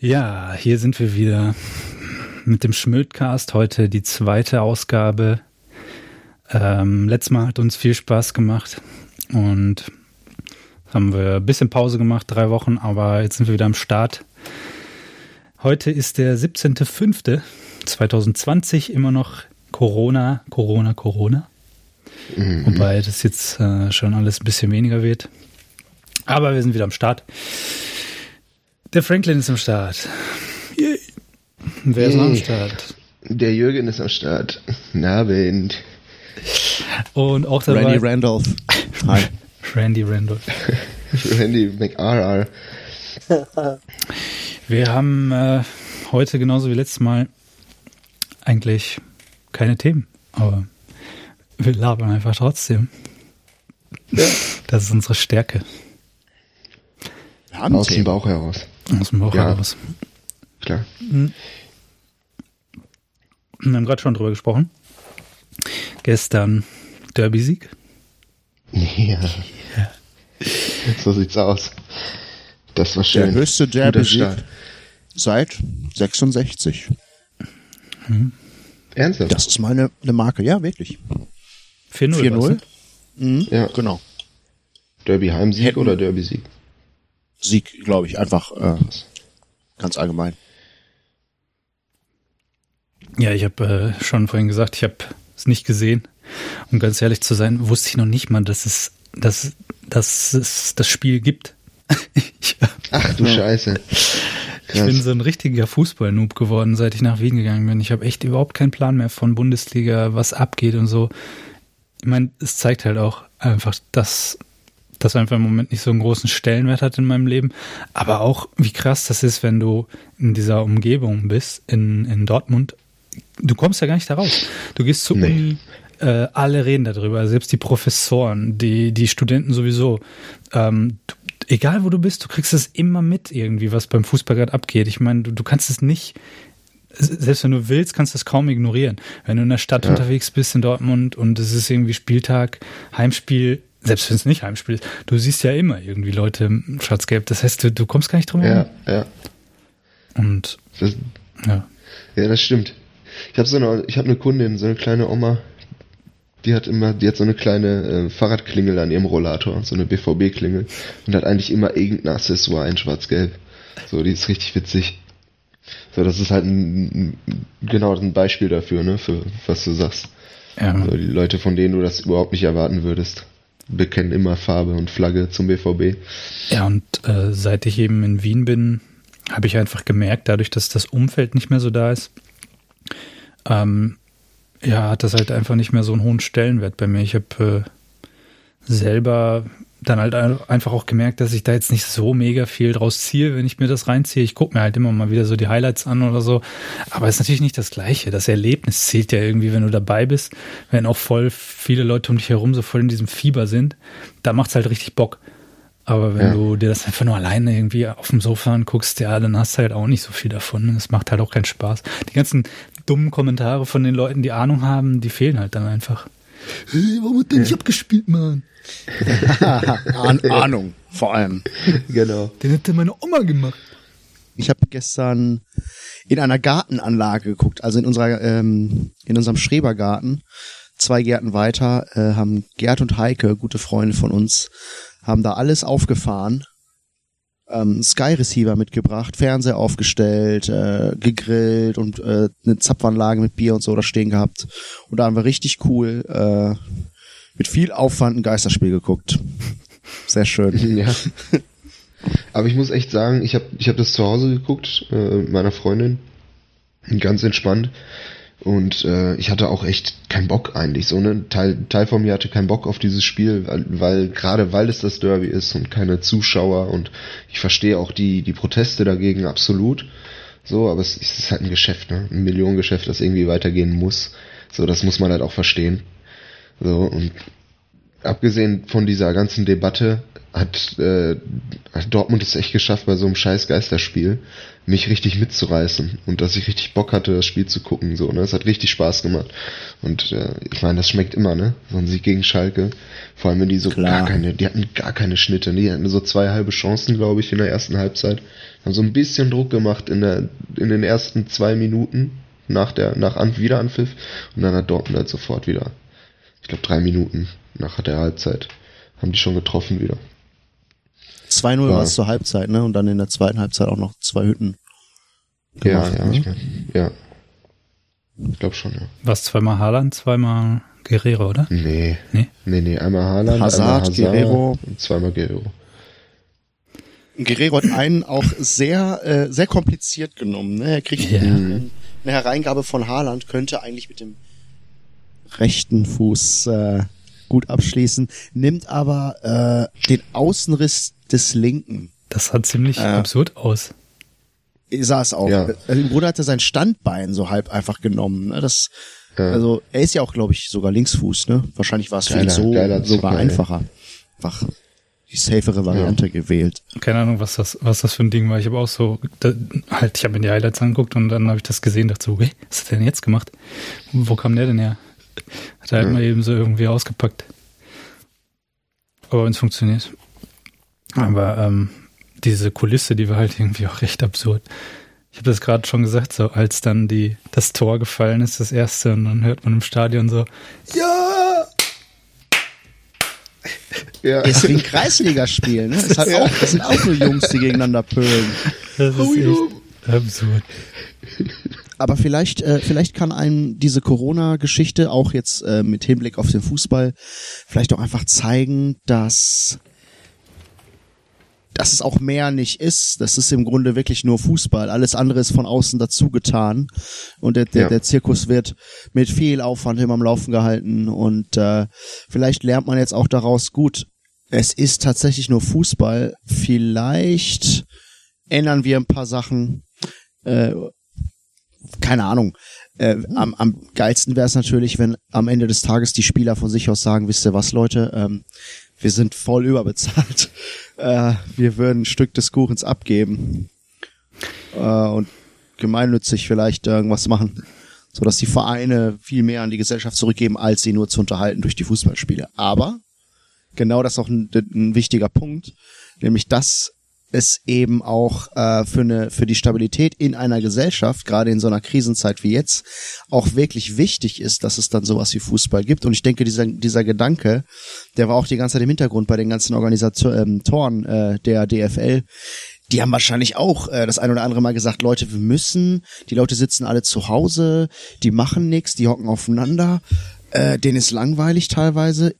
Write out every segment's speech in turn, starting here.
Ja, hier sind wir wieder mit dem Schmödcast. Heute die zweite Ausgabe. Ähm, letztes Mal hat uns viel Spaß gemacht und haben wir ein bisschen Pause gemacht, drei Wochen, aber jetzt sind wir wieder am Start. Heute ist der 17.05.2020, immer noch Corona, Corona, Corona. Mhm. Wobei das jetzt äh, schon alles ein bisschen weniger wird. Aber wir sind wieder am Start. Der Franklin ist am Start. Yay. Wer ist noch am Start? Der Jürgen ist am Start. Na, Abend. Und auch dabei. Randy Randolph. Hi. Randy Randolph. Randy McRR. Wir haben äh, heute genauso wie letztes Mal eigentlich keine Themen, aber wir labern einfach trotzdem. Ja. Das ist unsere Stärke. Aus dem Bauch heraus. Aus dem Bauch ja. heraus. Klar. Mhm. Wir haben gerade schon drüber gesprochen. Gestern Derby-Sieg. Ja. ja. So sieht's aus. Das war schön. Der höchste Derby-Sieg seit 66. Hm. Ernsthaft? Das ist meine eine Marke, ja, wirklich. 4-0. 4-0? Mhm. Ja. Genau. Derby-Heimsieg oder Derby-Sieg? Sieg, glaube ich, einfach äh, ganz allgemein. Ja, ich habe äh, schon vorhin gesagt, ich habe es nicht gesehen. Um ganz ehrlich zu sein, wusste ich noch nicht mal, dass es, dass, dass es das Spiel gibt. Ach du Scheiße. Ich bin so ein richtiger Fußball-Noob geworden, seit ich nach Wien gegangen bin. Ich habe echt überhaupt keinen Plan mehr von Bundesliga, was abgeht und so. Ich meine, es zeigt halt auch einfach, dass das einfach im Moment nicht so einen großen Stellenwert hat in meinem Leben. Aber auch, wie krass das ist, wenn du in dieser Umgebung bist, in, in Dortmund. Du kommst ja gar nicht da raus. Du gehst zur nee. Uni, äh, alle reden darüber, selbst die Professoren, die, die Studenten sowieso. Ähm, du, egal wo du bist, du kriegst es immer mit irgendwie, was beim Fußball gerade abgeht. Ich meine, du, du kannst es nicht, selbst wenn du willst, kannst du es kaum ignorieren. Wenn du in der Stadt ja. unterwegs bist in Dortmund und es ist irgendwie Spieltag, Heimspiel, selbst wenn es nicht Heimspiel ist, du siehst ja immer irgendwie Leute im Schwarz-Gelb. Das heißt, du, du kommst gar nicht drum herum. Ja, ja. Und das, ja. Ja, das stimmt. Ich habe so eine, ich habe eine Kundin, so eine kleine Oma, die hat immer, die hat so eine kleine äh, Fahrradklingel an ihrem Rollator, so eine BVB-Klingel und hat eigentlich immer irgendein Accessoire in Schwarz-Gelb. So, die ist richtig witzig. So, das ist halt ein, ein, genau ein Beispiel dafür, ne, für was du sagst. Ja. So, die Leute, von denen du das überhaupt nicht erwarten würdest bekennen immer Farbe und Flagge zum BVB. Ja, und äh, seit ich eben in Wien bin, habe ich einfach gemerkt, dadurch, dass das Umfeld nicht mehr so da ist, ähm, ja, hat das halt einfach nicht mehr so einen hohen Stellenwert bei mir. Ich habe äh, selber dann halt einfach auch gemerkt, dass ich da jetzt nicht so mega viel draus ziehe, wenn ich mir das reinziehe. Ich gucke mir halt immer mal wieder so die Highlights an oder so. Aber es ist natürlich nicht das Gleiche. Das Erlebnis zählt ja irgendwie, wenn du dabei bist, wenn auch voll viele Leute um dich herum so voll in diesem Fieber sind. Da macht's halt richtig Bock. Aber wenn ja. du dir das einfach nur alleine irgendwie auf dem Sofa anguckst, ja, dann hast du halt auch nicht so viel davon. Es macht halt auch keinen Spaß. Die ganzen dummen Kommentare von den Leuten, die Ahnung haben, die fehlen halt dann einfach. Hey, warum hat der nicht abgespielt, Mann? Ahn Ahnung, vor allem. Genau. Den hätte meine Oma gemacht. Ich habe gestern in einer Gartenanlage geguckt, also in unserer ähm, in unserem Schrebergarten. Zwei Gärten weiter äh, haben Gerd und Heike, gute Freunde von uns, haben da alles aufgefahren ähm, Sky Receiver mitgebracht, Fernseher aufgestellt, äh, gegrillt und äh, eine Zapfanlage mit Bier und so da stehen gehabt. Und da haben wir richtig cool äh, mit viel Aufwand ein Geisterspiel geguckt. Sehr schön. Ja. Aber ich muss echt sagen, ich habe ich hab das zu Hause geguckt, äh, meiner Freundin. Ganz entspannt. Und äh, ich hatte auch echt keinen Bock eigentlich. So ne Teil, Teil von mir hatte keinen Bock auf dieses Spiel, weil, weil gerade weil es das Derby ist und keine Zuschauer und ich verstehe auch die die Proteste dagegen absolut. So, aber es, es ist halt ein Geschäft, ne? Ein Millionengeschäft, das irgendwie weitergehen muss. So, das muss man halt auch verstehen. So und abgesehen von dieser ganzen Debatte hat, äh, hat Dortmund es echt geschafft, bei so einem scheiß Geisterspiel mich richtig mitzureißen und dass ich richtig Bock hatte, das Spiel zu gucken. So, ne? Es hat richtig Spaß gemacht. Und äh, ich meine, das schmeckt immer, ne? So ein Sieg gegen Schalke. Vor allem, wenn die so Klar. gar keine, die hatten gar keine Schnitte. Ne? Die hatten so zwei halbe Chancen, glaube ich, in der ersten Halbzeit. Haben so ein bisschen Druck gemacht in, der, in den ersten zwei Minuten nach der nach An Wiederanpfiff und dann hat Dortmund halt sofort wieder, ich glaube drei Minuten nach der Halbzeit, haben die schon getroffen wieder. 2-0 war es zur Halbzeit, ne? Und dann in der zweiten Halbzeit auch noch zwei Hütten. Gemacht, ja, ja, ne? ich mein, ja. Ich glaube schon, ja. Was, zweimal Haaland, zweimal Guerrero, oder? Nee. Nee? Nee, nee, einmal Haaland, Hazard, einmal Hazard Guerrero. und zweimal Guerrero. Guerrero hat einen auch sehr, äh, sehr kompliziert genommen. Ne? Er kriegt yeah. eine, eine Hereingabe von Haaland, könnte eigentlich mit dem rechten Fuß äh, gut abschließen, nimmt aber äh, den Außenriss des Linken. Das sah ziemlich äh, absurd aus. Sah es auch. Ja. Also, Im Grunde hat er sein Standbein so halb einfach genommen. Ne? Das, ja. Also er ist ja auch, glaube ich, sogar Linksfuß. Ne? Wahrscheinlich war es für ihn so sogar einfacher. Einfach die safere Variante ja. gewählt. Keine Ahnung, was das, was das für ein Ding war. Ich habe auch so, da, halt, ich habe mir die Highlights angeguckt und dann habe ich das gesehen, dachte so, hey, was hat der denn jetzt gemacht? Wo kam der denn her? Hat er halt mal eben so irgendwie ausgepackt. Aber wenn es funktioniert. Aber ähm, diese Kulisse, die war halt irgendwie auch recht absurd. Ich habe das gerade schon gesagt, so als dann die das Tor gefallen ist, das erste, und dann hört man im Stadion so, ja! ja. Ist wie ein Kreisligaspiel, ne? Ist halt ja. auch, das sind auch nur Jungs, die gegeneinander pölen. Das ist echt absurd. Aber vielleicht, äh, vielleicht kann einem diese Corona-Geschichte auch jetzt äh, mit Hinblick auf den Fußball vielleicht auch einfach zeigen, dass dass es auch mehr nicht ist. Das ist im Grunde wirklich nur Fußball. Alles andere ist von außen dazu getan. Und der, der, ja. der Zirkus wird mit viel Aufwand immer am Laufen gehalten. Und äh, vielleicht lernt man jetzt auch daraus, gut, es ist tatsächlich nur Fußball. Vielleicht ändern wir ein paar Sachen. Äh, keine Ahnung. Äh, am, am geilsten wäre es natürlich, wenn am Ende des Tages die Spieler von sich aus sagen, wisst ihr was, Leute, ähm, wir sind voll überbezahlt. Äh, wir würden ein Stück des Kuchens abgeben äh, und gemeinnützig vielleicht irgendwas machen, so dass die Vereine viel mehr an die Gesellschaft zurückgeben, als sie nur zu unterhalten durch die Fußballspiele. Aber genau das ist auch ein, ein wichtiger Punkt, nämlich dass es eben auch äh, für eine für die Stabilität in einer Gesellschaft, gerade in so einer Krisenzeit wie jetzt, auch wirklich wichtig ist, dass es dann sowas wie Fußball gibt. Und ich denke, dieser dieser Gedanke, der war auch die ganze Zeit im Hintergrund bei den ganzen Organisatoren äh, der DFL. Die haben wahrscheinlich auch äh, das ein oder andere Mal gesagt, Leute, wir müssen, die Leute sitzen alle zu Hause, die machen nichts, die hocken aufeinander, äh, denen ist langweilig teilweise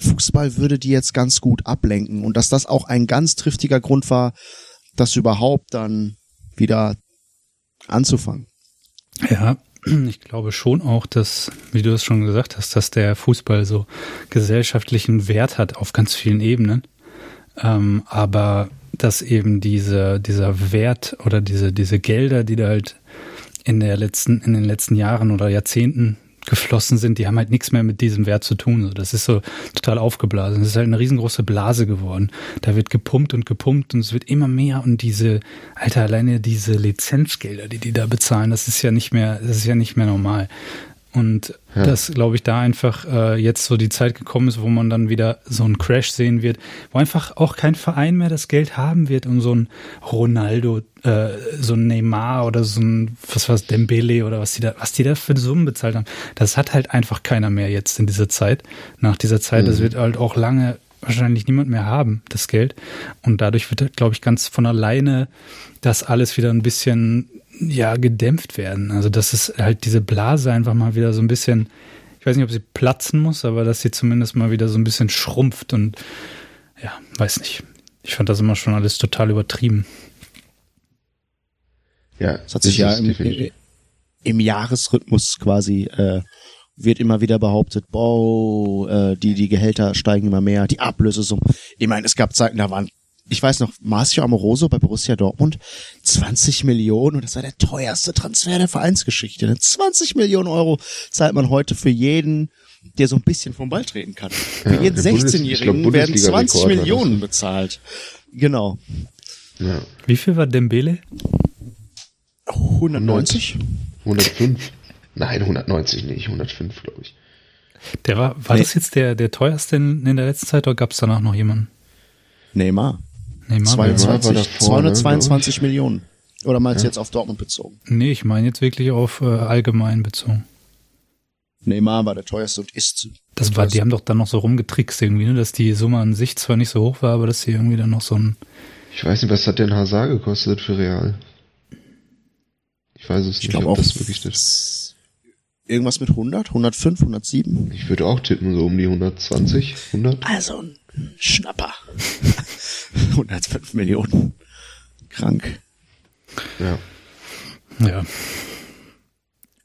Fußball würde die jetzt ganz gut ablenken und dass das auch ein ganz triftiger Grund war, das überhaupt dann wieder anzufangen. Ja, ich glaube schon auch, dass, wie du es schon gesagt hast, dass der Fußball so gesellschaftlichen Wert hat auf ganz vielen Ebenen. Ähm, aber dass eben diese, dieser Wert oder diese, diese Gelder, die da halt in der letzten, in den letzten Jahren oder Jahrzehnten geflossen sind, die haben halt nichts mehr mit diesem Wert zu tun. Das ist so total aufgeblasen. Es ist halt eine riesengroße Blase geworden. Da wird gepumpt und gepumpt und es wird immer mehr und diese, Alter, alleine diese Lizenzgelder, die die da bezahlen, das ist ja nicht mehr, das ist ja nicht mehr normal. Und ja. dass, glaube ich, da einfach äh, jetzt so die Zeit gekommen ist, wo man dann wieder so einen Crash sehen wird, wo einfach auch kein Verein mehr das Geld haben wird, um so ein Ronaldo, äh, so ein Neymar oder so ein, was war's, Dembele oder was die da, was die da für Summen bezahlt haben. Das hat halt einfach keiner mehr jetzt in dieser Zeit. Nach dieser Zeit, mhm. das wird halt auch lange wahrscheinlich niemand mehr haben, das Geld. Und dadurch wird, glaube ich, ganz von alleine das alles wieder ein bisschen ja gedämpft werden. Also dass es halt diese Blase einfach mal wieder so ein bisschen, ich weiß nicht, ob sie platzen muss, aber dass sie zumindest mal wieder so ein bisschen schrumpft und ja, weiß nicht. Ich fand das immer schon alles total übertrieben. Ja, das hat sich ja im, im, im, Jahresrhythmus quasi äh, wird immer wieder behauptet, boah, äh, die die Gehälter steigen immer mehr, die Ablösesummen. Ich meine, es gab Zeiten, da waren ich weiß noch, Marcio Amoroso bei Borussia Dortmund, 20 Millionen und das war der teuerste Transfer der Vereinsgeschichte. 20 ne? Millionen Euro zahlt man heute für jeden der so ein bisschen vom Ball treten kann. Für ja, jeden 16-Jährigen werden 20 Millionen bezahlt. Genau. Ja. Wie viel war Dembele? 190? 105. Nein, 190 nicht, 105, glaube ich. Der war, war nee. das jetzt der, der teuerste in, in der letzten Zeit oder gab es danach noch jemanden? Neymar. Neymar, 22, Neymar davor, 222 ne, Millionen. Oder meinst du jetzt auf Dortmund bezogen? Nee, ich meine jetzt wirklich auf äh, allgemein bezogen. Neymar war der teuerste und ist. Das war, die haben doch dann noch so rumgetrickst irgendwie, ne, dass die Summe an sich zwar nicht so hoch war, aber dass sie irgendwie dann noch so ein. Ich weiß nicht, was hat denn Hazard gekostet für Real? Ich weiß es ich nicht, ob auch das wirklich das. Irgendwas mit 100, 105, 107? Ich würde auch tippen, so um die 120, 100. Also ein Schnapper. 105 Millionen. Krank. Ja. Ja.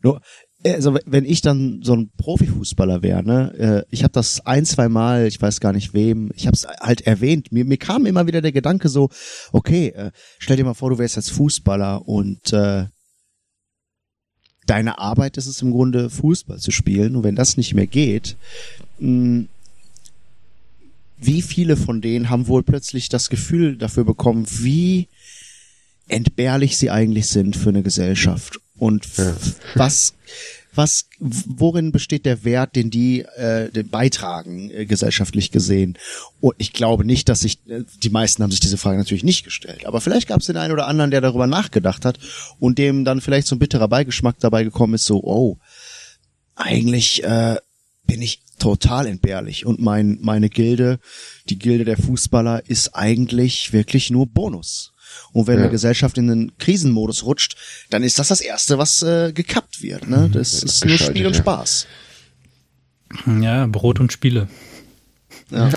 Nur, also wenn ich dann so ein Profifußballer wäre, ne, äh, ich habe das ein, zwei Mal, ich weiß gar nicht wem, ich habe es halt erwähnt. Mir, mir kam immer wieder der Gedanke so, okay, äh, stell dir mal vor, du wärst jetzt Fußballer und äh, deine Arbeit ist es im Grunde, Fußball zu spielen. Und wenn das nicht mehr geht, mh, hm, wie viele von denen haben wohl plötzlich das Gefühl dafür bekommen, wie entbehrlich sie eigentlich sind für eine Gesellschaft und ja. was was worin besteht der Wert, den die äh, den beitragen äh, gesellschaftlich gesehen? Und ich glaube nicht, dass sich äh, die meisten haben sich diese Frage natürlich nicht gestellt, aber vielleicht gab es den einen oder anderen, der darüber nachgedacht hat und dem dann vielleicht so ein bitterer Beigeschmack dabei gekommen ist, so oh eigentlich äh, bin ich total entbehrlich und mein meine Gilde, die Gilde der Fußballer ist eigentlich wirklich nur Bonus. Und wenn ja. eine Gesellschaft in den Krisenmodus rutscht, dann ist das das Erste, was äh, gekappt wird. Ne? Das ja, ist nur Spiel und Spaß. Ja, Brot und Spiele. Ja.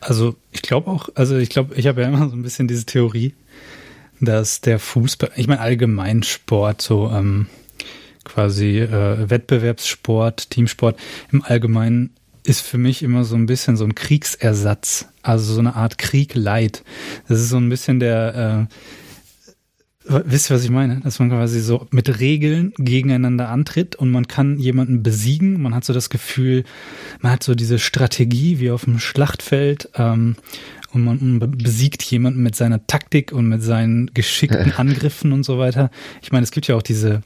Also ich glaube auch, also ich glaube, ich habe ja immer so ein bisschen diese Theorie, dass der Fußball, ich meine allgemein Sport, so ähm, quasi äh, Wettbewerbssport, Teamsport im Allgemeinen ist für mich immer so ein bisschen so ein Kriegsersatz, also so eine Art Krieg Leid. Das ist so ein bisschen der, äh, wisst ihr, was ich meine? Dass man quasi so mit Regeln gegeneinander antritt und man kann jemanden besiegen. Man hat so das Gefühl, man hat so diese Strategie wie auf dem Schlachtfeld. Ähm, und man besiegt jemanden mit seiner Taktik und mit seinen geschickten Angriffen und so weiter. Ich meine, es gibt ja auch diese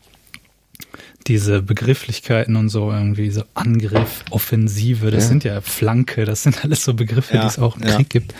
diese Begrifflichkeiten und so irgendwie so Angriff, Offensive, das ja. sind ja Flanke, das sind alles so Begriffe, ja, die es auch im ja. Krieg gibt.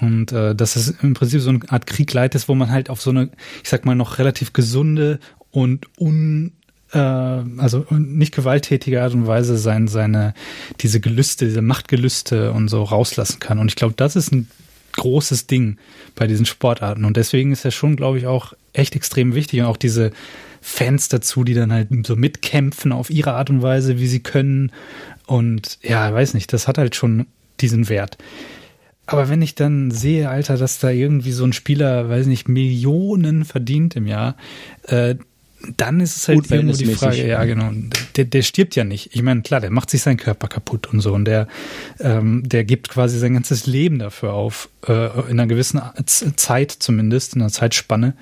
Und äh, dass es im Prinzip so eine Art Krieg leitet, wo man halt auf so eine, ich sag mal, noch relativ gesunde und un äh, also nicht gewalttätige Art und Weise sein, seine, diese Gelüste, diese Machtgelüste und so rauslassen kann. Und ich glaube, das ist ein großes Ding bei diesen Sportarten. Und deswegen ist er schon, glaube ich, auch echt extrem wichtig. Und auch diese, Fans dazu, die dann halt so mitkämpfen auf ihre Art und Weise, wie sie können. Und ja, weiß nicht, das hat halt schon diesen Wert. Aber wenn ich dann sehe, Alter, dass da irgendwie so ein Spieler, weiß nicht, Millionen verdient im Jahr, äh, dann ist es halt irgendwo die Frage, ja genau, der, der stirbt ja nicht. Ich meine, klar, der macht sich seinen Körper kaputt und so und der, ähm, der gibt quasi sein ganzes Leben dafür auf, äh, in einer gewissen Zeit zumindest, in einer Zeitspanne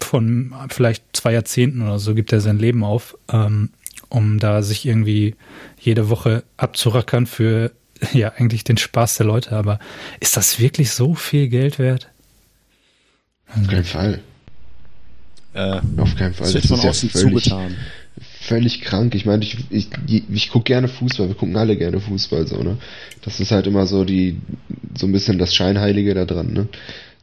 von vielleicht zwei Jahrzehnten oder so gibt er sein Leben auf, ähm, um da sich irgendwie jede Woche abzurackern für ja eigentlich den Spaß der Leute. Aber ist das wirklich so viel Geld wert? Auf keinen Fall. Äh, Auf keinen Fall. Das von außen ja völlig, zugetan. Völlig krank. Ich meine, ich, ich, ich, ich gucke gerne Fußball. Wir gucken alle gerne Fußball so, ne? Das ist halt immer so die, so ein bisschen das Scheinheilige da dran, ne?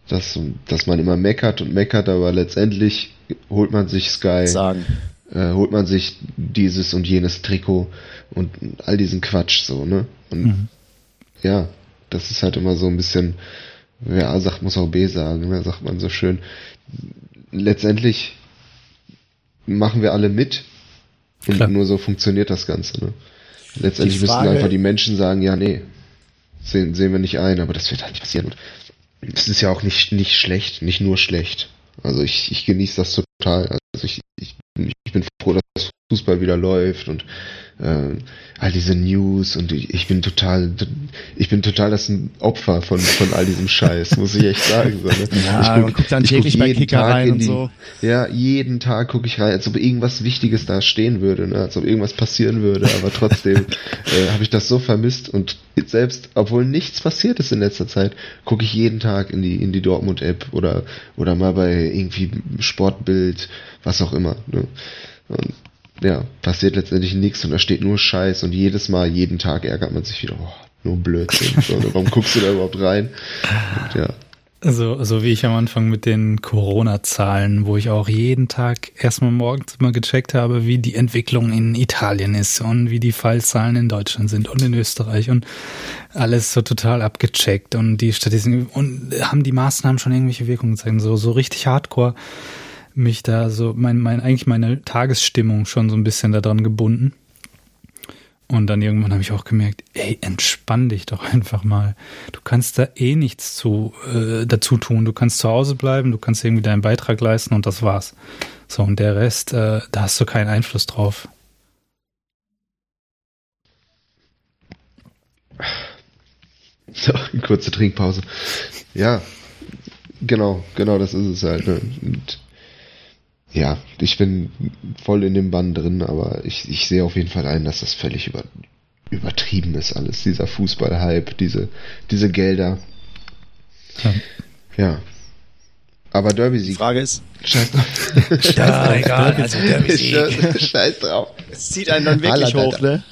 Dass, dass man immer meckert und meckert, aber letztendlich holt man sich Sky, Sagen. Äh, holt man sich dieses und jenes Trikot und all diesen Quatsch so, ne? Und mhm. ja, das ist halt immer so ein bisschen, wer A sagt, muss auch B sagen, ne? sagt man so schön letztendlich machen wir alle mit und Klar. nur so funktioniert das Ganze. Ne? Letztendlich müssen einfach die Menschen sagen, ja, nee, sehen, sehen wir nicht ein, aber das wird halt nicht passieren. Und es ist ja auch nicht, nicht schlecht, nicht nur schlecht. Also ich, ich genieße das total. Also ich, ich, ich bin froh, dass Fußball wieder läuft und äh, all diese News und ich, ich, bin total, ich bin total das Opfer von, von all diesem Scheiß, muss ich echt sagen. So, ne? Ja, ich guck, man guckt dann täglich guck bei Kicker Tag rein und die, so. Ja, jeden Tag gucke ich rein, als ob irgendwas Wichtiges da stehen würde, ne? als ob irgendwas passieren würde, aber trotzdem äh, habe ich das so vermisst und selbst, obwohl nichts passiert ist in letzter Zeit, gucke ich jeden Tag in die, in die Dortmund-App oder, oder mal bei irgendwie Sportbild, was auch immer. Ne? Und ja, passiert letztendlich nichts und da steht nur Scheiß und jedes Mal, jeden Tag ärgert man sich wieder, oh, nur Blödsinn. so, warum guckst du da überhaupt rein? Und ja. So, so wie ich am Anfang mit den Corona-Zahlen, wo ich auch jeden Tag erstmal morgens immer gecheckt habe, wie die Entwicklung in Italien ist und wie die Fallzahlen in Deutschland sind und in Österreich und alles so total abgecheckt und die Statistiken und haben die Maßnahmen schon irgendwelche Wirkungen gezeigt, so, so richtig hardcore mich da so, mein, mein, eigentlich meine Tagesstimmung schon so ein bisschen daran gebunden. Und dann irgendwann habe ich auch gemerkt, ey, entspann dich doch einfach mal. Du kannst da eh nichts zu, äh, dazu tun. Du kannst zu Hause bleiben, du kannst irgendwie deinen Beitrag leisten und das war's. So, und der Rest, äh, da hast du keinen Einfluss drauf. So, kurze Trinkpause. Ja, genau, genau, das ist es halt. Ne? Und ja, ich bin voll in dem Bann drin, aber ich, ich sehe auf jeden Fall ein, dass das völlig über, übertrieben ist alles. Dieser Fußballhype, diese, diese Gelder. Ja. ja. Aber Derby-Sieg. Die Frage ist. Scheiß drauf. ja, egal. Also Derby-Sieg. Scheiß drauf. Es zieht einen dann wirklich Alter, hoch, ne?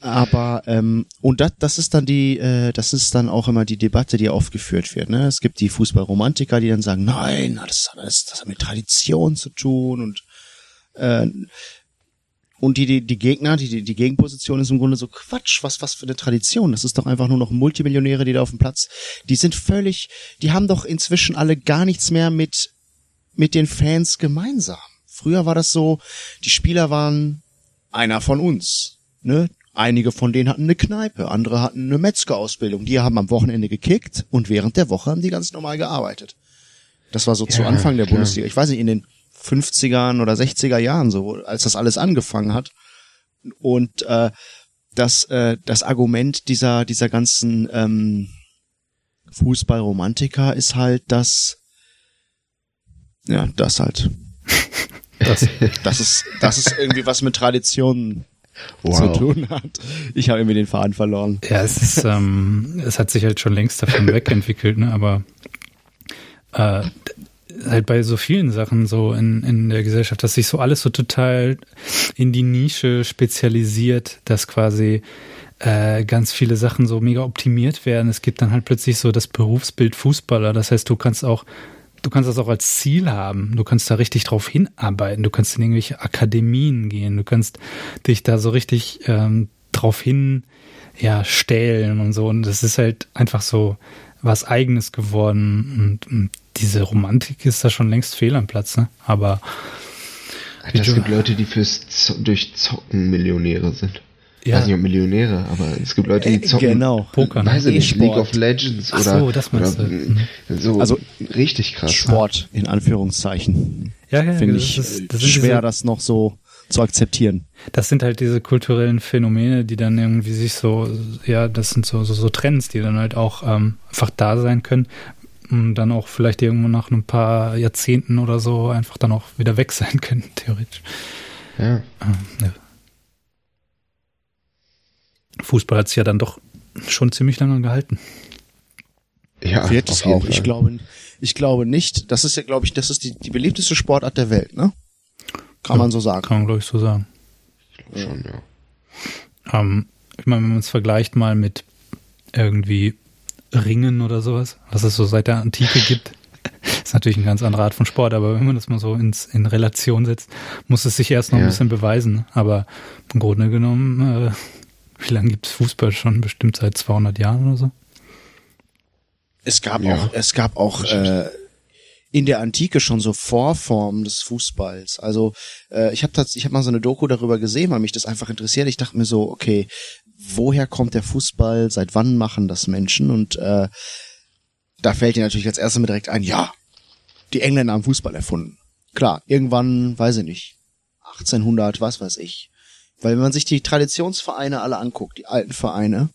Aber ähm, und das, das ist dann die, äh, das ist dann auch immer die Debatte, die aufgeführt wird. Ne? Es gibt die Fußballromantiker, die dann sagen, nein, das, das, das hat mit Tradition zu tun und äh, und die, die, die Gegner, die, die, die Gegenposition ist im Grunde so Quatsch, was, was für eine Tradition. Das ist doch einfach nur noch Multimillionäre, die da auf dem Platz, die sind völlig, die haben doch inzwischen alle gar nichts mehr mit, mit den Fans gemeinsam. Früher war das so, die Spieler waren einer von uns. Ne? Einige von denen hatten eine Kneipe, andere hatten eine Metzgerausbildung. Die haben am Wochenende gekickt und während der Woche haben die ganz normal gearbeitet. Das war so ja, zu Anfang der klar. Bundesliga. Ich weiß nicht, in den 50ern oder 60er Jahren, so, als das alles angefangen hat. Und äh, das, äh, das Argument dieser, dieser ganzen ähm, Fußballromantiker ist halt, dass ja, das halt. Das, das ist, das ist irgendwie was mit Traditionen wow. zu tun hat. Ich habe irgendwie den Faden verloren. Ja, es ist, ähm, es hat sich halt schon längst davon wegentwickelt, ne? aber äh, halt bei so vielen Sachen so in, in der Gesellschaft, dass sich so alles so total in die Nische spezialisiert, dass quasi äh, ganz viele Sachen so mega optimiert werden. Es gibt dann halt plötzlich so das Berufsbild Fußballer. Das heißt, du kannst auch du kannst das auch als Ziel haben. Du kannst da richtig drauf hinarbeiten. Du kannst in irgendwelche Akademien gehen. Du kannst dich da so richtig ähm, drauf hin ja, stellen und so. Und das ist halt einfach so was Eigenes geworden. Und, und diese Romantik ist da schon längst fehl am Platz. Ne? Aber es gibt Leute, die fürs Z durch Zocken Millionäre sind. Ja. weiß nicht, ob Millionäre, aber es gibt Leute, die äh, zocken. Genau. Poker. Weiß ich nicht, League of Legends oder. Ach so, das meinst oder, du. So also, richtig krass. Sport, in Anführungszeichen. Ja, ja, Finde ich ist, das schwer, diese, das noch so zu akzeptieren. Das sind halt diese kulturellen Phänomene, die dann irgendwie sich so, ja, das sind so, so, so Trends, die dann halt auch ähm, einfach da sein können und dann auch vielleicht irgendwo nach ein paar Jahrzehnten oder so einfach dann auch wieder weg sein können, theoretisch. Ja. Ähm, ja. Fußball hat es ja dann doch schon ziemlich lange gehalten. Ja, wird es auch. Ich glaube, ich glaube nicht. Das ist ja, glaube ich, das ist die, die beliebteste Sportart der Welt, ne? Kann ja, man so sagen. Kann man, glaube ich, so sagen. Ich glaube schon, ja. Ähm, ich meine, wenn man es vergleicht mal mit irgendwie Ringen oder sowas, was es so seit der Antike gibt, ist natürlich ein ganz anderer Art von Sport, aber wenn man das mal so ins, in Relation setzt, muss es sich erst noch ja. ein bisschen beweisen. Aber im Grunde genommen äh, wie lange gibt es Fußball schon? Bestimmt seit 200 Jahren oder so? Es gab ja. auch, es gab auch äh, in der Antike schon so Vorformen des Fußballs. Also äh, ich habe ich hab mal so eine Doku darüber gesehen, weil mich das einfach interessiert. Ich dachte mir so, okay, woher kommt der Fußball? Seit wann machen das Menschen? Und äh, da fällt dir natürlich als erstes mir direkt ein, ja, die Engländer haben Fußball erfunden. Klar, irgendwann, weiß ich nicht, 1800, was weiß ich. Weil wenn man sich die Traditionsvereine alle anguckt, die alten Vereine,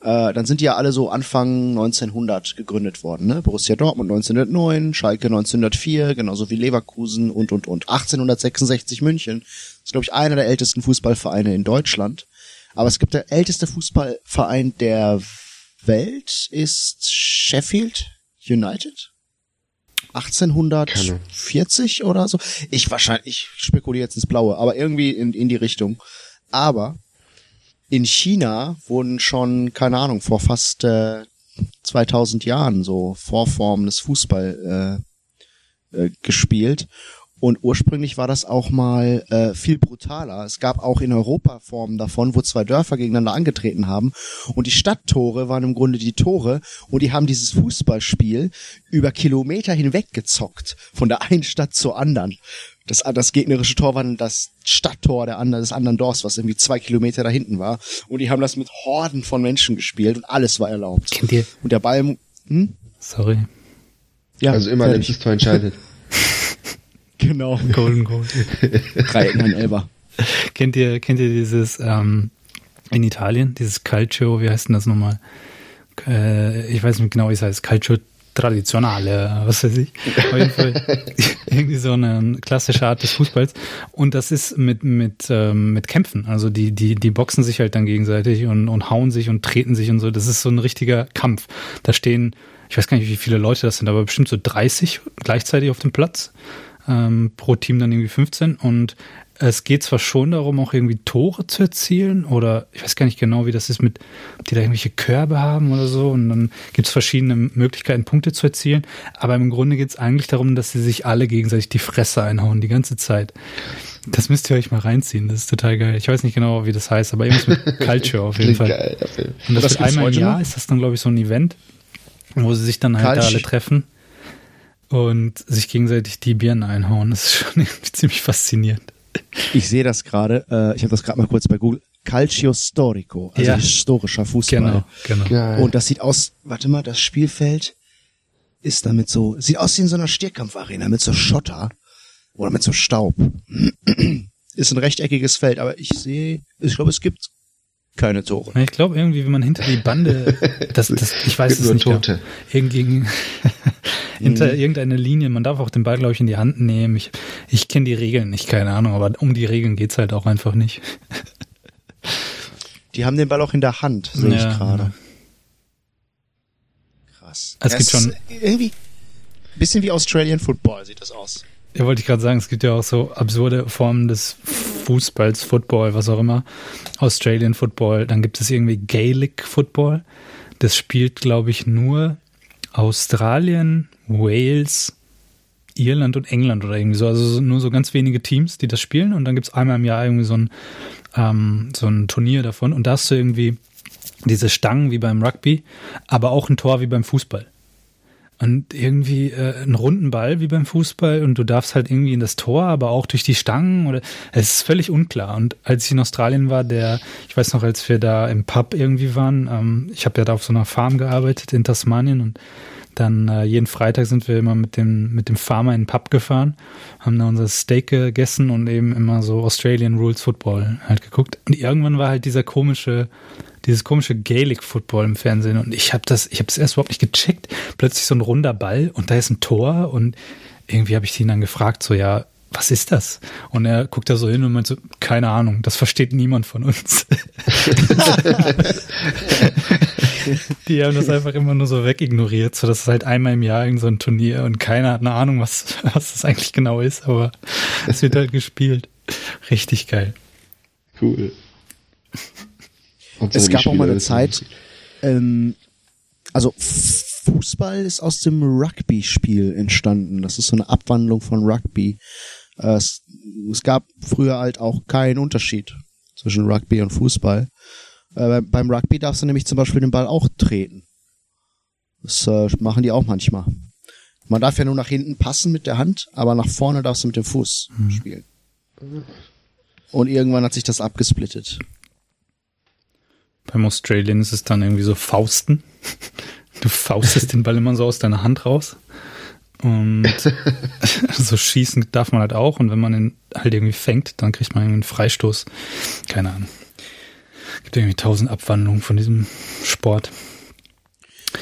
äh, dann sind die ja alle so Anfang 1900 gegründet worden. Ne? Borussia Dortmund 1909, Schalke 1904, genauso wie Leverkusen und, und, und. 1866 München. Ist, glaube ich, einer der ältesten Fußballvereine in Deutschland. Aber es gibt der älteste Fußballverein der Welt ist Sheffield United. 1840 oder so. Ich wahrscheinlich, ich spekuliere jetzt ins Blaue, aber irgendwie in, in die Richtung. Aber in China wurden schon, keine Ahnung, vor fast äh, 2000 Jahren so Vorformen des Fußball äh, äh, gespielt. Und ursprünglich war das auch mal äh, viel brutaler. Es gab auch in Europa Formen davon, wo zwei Dörfer gegeneinander angetreten haben. Und die Stadttore waren im Grunde die Tore. Und die haben dieses Fußballspiel über Kilometer hinweg gezockt. Von der einen Stadt zur anderen. Das, das gegnerische Tor war dann das Stadttor der anderen, des anderen Dorfs, was irgendwie zwei Kilometer da hinten war. Und die haben das mit Horden von Menschen gespielt und alles war erlaubt. Kennt ihr? Und der Ball, hm? Sorry. Ja, also immer letztes Tor entscheidet. Genau. Golden Goal. Dreiecken ein Elber. kennt ihr, kennt ihr dieses, ähm, in Italien, dieses Calcio, wie heißt denn das nochmal? Äh, ich weiß nicht genau, wie es heißt. Calcio Traditionale, was weiß ich. Auf jeden Fall irgendwie so eine klassische Art des Fußballs. Und das ist mit, mit, ähm, mit Kämpfen. Also die, die, die boxen sich halt dann gegenseitig und, und hauen sich und treten sich und so. Das ist so ein richtiger Kampf. Da stehen, ich weiß gar nicht, wie viele Leute das sind, aber bestimmt so 30 gleichzeitig auf dem Platz ähm, pro Team dann irgendwie 15 und es geht zwar schon darum, auch irgendwie Tore zu erzielen oder ich weiß gar nicht genau, wie das ist mit, ob die da irgendwelche Körbe haben oder so und dann gibt es verschiedene Möglichkeiten, Punkte zu erzielen, aber im Grunde geht es eigentlich darum, dass sie sich alle gegenseitig die Fresse einhauen, die ganze Zeit. Das müsst ihr euch mal reinziehen, das ist total geil. Ich weiß nicht genau, wie das heißt, aber irgendwas mit Culture auf jeden Fall. Geil, und das, das wird einmal im Jahr, ist das dann glaube ich so ein Event, wo sie sich dann halt Culture. da alle treffen und sich gegenseitig die Birnen einhauen. Das ist schon ziemlich faszinierend. Ich sehe das gerade, äh, ich habe das gerade mal kurz bei Google. Calcio Storico, also ja. historischer Fußball. Genau, genau. Geil. Und das sieht aus, warte mal, das Spielfeld ist damit so, sieht aus wie in so einer Stierkampfarena mit so Schotter oder mit so Staub. ist ein rechteckiges Feld, aber ich sehe, ich glaube, es gibt keine Tore. Ich glaube irgendwie, wenn man hinter die Bande, das, das, ich weiß es nicht, Tote. Irgendwie, hinter mhm. irgendeine Linie, man darf auch den Ball, glaube ich, in die Hand nehmen. Ich, ich kenne die Regeln nicht, keine Ahnung, aber um die Regeln geht's halt auch einfach nicht. Die haben den Ball auch in der Hand, sehe ja, ich gerade. Krass. Es gibt schon irgendwie bisschen wie Australian Football sieht das aus. Ja, wollte ich gerade sagen, es gibt ja auch so absurde Formen des Fußballs, Football, was auch immer. Australian Football, dann gibt es irgendwie Gaelic Football. Das spielt, glaube ich, nur Australien, Wales, Irland und England oder irgendwie so. Also nur so ganz wenige Teams, die das spielen. Und dann gibt es einmal im Jahr irgendwie so ein, ähm, so ein Turnier davon. Und da hast du irgendwie diese Stangen wie beim Rugby, aber auch ein Tor wie beim Fußball und irgendwie äh, einen runden Ball wie beim Fußball und du darfst halt irgendwie in das Tor, aber auch durch die Stangen oder es ist völlig unklar. Und als ich in Australien war, der, ich weiß noch, als wir da im Pub irgendwie waren, ähm, ich habe ja da auf so einer Farm gearbeitet in Tasmanien und dann äh, jeden Freitag sind wir immer mit dem mit dem Farmer in den Pub gefahren, haben da unser Steak gegessen und eben immer so Australian Rules Football halt geguckt. Und irgendwann war halt dieser komische dieses komische Gaelic Football im Fernsehen und ich habe das, ich habe das erst überhaupt nicht gecheckt. Plötzlich so ein runder Ball und da ist ein Tor und irgendwie habe ich ihn dann gefragt, so ja, was ist das? Und er guckt da so hin und meint so, keine Ahnung, das versteht niemand von uns. Die haben das einfach immer nur so wegignoriert, so dass es halt einmal im Jahr irgend so ein Turnier und keiner hat eine Ahnung, was, was das eigentlich genau ist, aber es wird halt gespielt. Richtig geil. Cool es gab auch mal eine Zeit, ähm, also Fußball ist aus dem Rugby-Spiel entstanden. Das ist so eine Abwandlung von Rugby. Äh, es, es, gab früher halt auch keinen Unterschied zwischen Rugby und Fußball. Äh, beim Rugby darfst du nämlich zum Beispiel den Ball auch treten. Das äh, machen die auch manchmal. Man darf ja nur nach hinten passen mit der Hand, aber nach vorne darfst du mit dem Fuß hm. spielen. Und irgendwann hat sich das abgesplittet. Beim Australian ist es dann irgendwie so Fausten. Du faustest den Ball immer so aus deiner Hand raus. Und so schießen darf man halt auch. Und wenn man ihn halt irgendwie fängt, dann kriegt man einen Freistoß. Keine Ahnung. Gibt irgendwie tausend Abwandlungen von diesem Sport.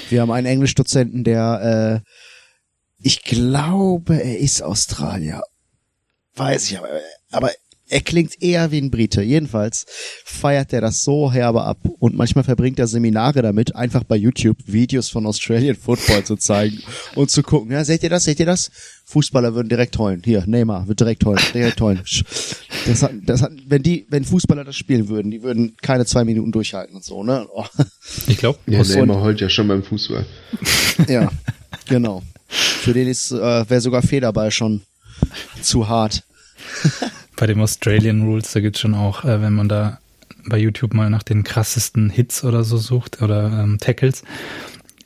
Wir haben einen Englischdozenten, der, äh, ich glaube, er ist Australier. Weiß ich aber, aber er klingt eher wie ein Brite. Jedenfalls feiert er das so herbe ab und manchmal verbringt er Seminare damit, einfach bei YouTube Videos von Australian Football zu zeigen und zu gucken. Ja, seht ihr das? Seht ihr das? Fußballer würden direkt heulen. Hier, Neymar wird direkt heulen, direkt heulen. Das hat, das hat, wenn die, wenn Fußballer das spielen würden, die würden keine zwei Minuten durchhalten und so, ne? Oh. Ich glaube, ja, Neymar heult ja schon beim Fußball. Ja, genau. Für den ist, äh, wäre sogar Federball schon zu hart bei dem Australian Rules, da gibt's schon auch, äh, wenn man da bei YouTube mal nach den krassesten Hits oder so sucht oder ähm, Tackles,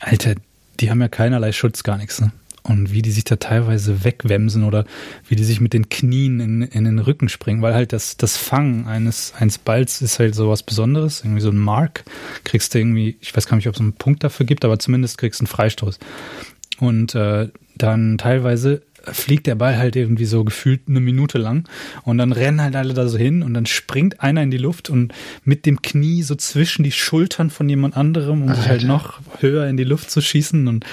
Alter, die haben ja keinerlei Schutz, gar nichts. Ne? Und wie die sich da teilweise wegwemsen oder wie die sich mit den Knien in, in den Rücken springen, weil halt das, das Fangen eines, eines Balls ist halt so was Besonderes, irgendwie so ein Mark, kriegst du irgendwie, ich weiß gar nicht, ob es einen Punkt dafür gibt, aber zumindest kriegst du einen Freistoß. Und äh, dann teilweise fliegt der Ball halt irgendwie so gefühlt eine Minute lang und dann rennen halt alle da so hin und dann springt einer in die Luft und mit dem Knie so zwischen die Schultern von jemand anderem, um Alter. sich halt noch höher in die Luft zu schießen und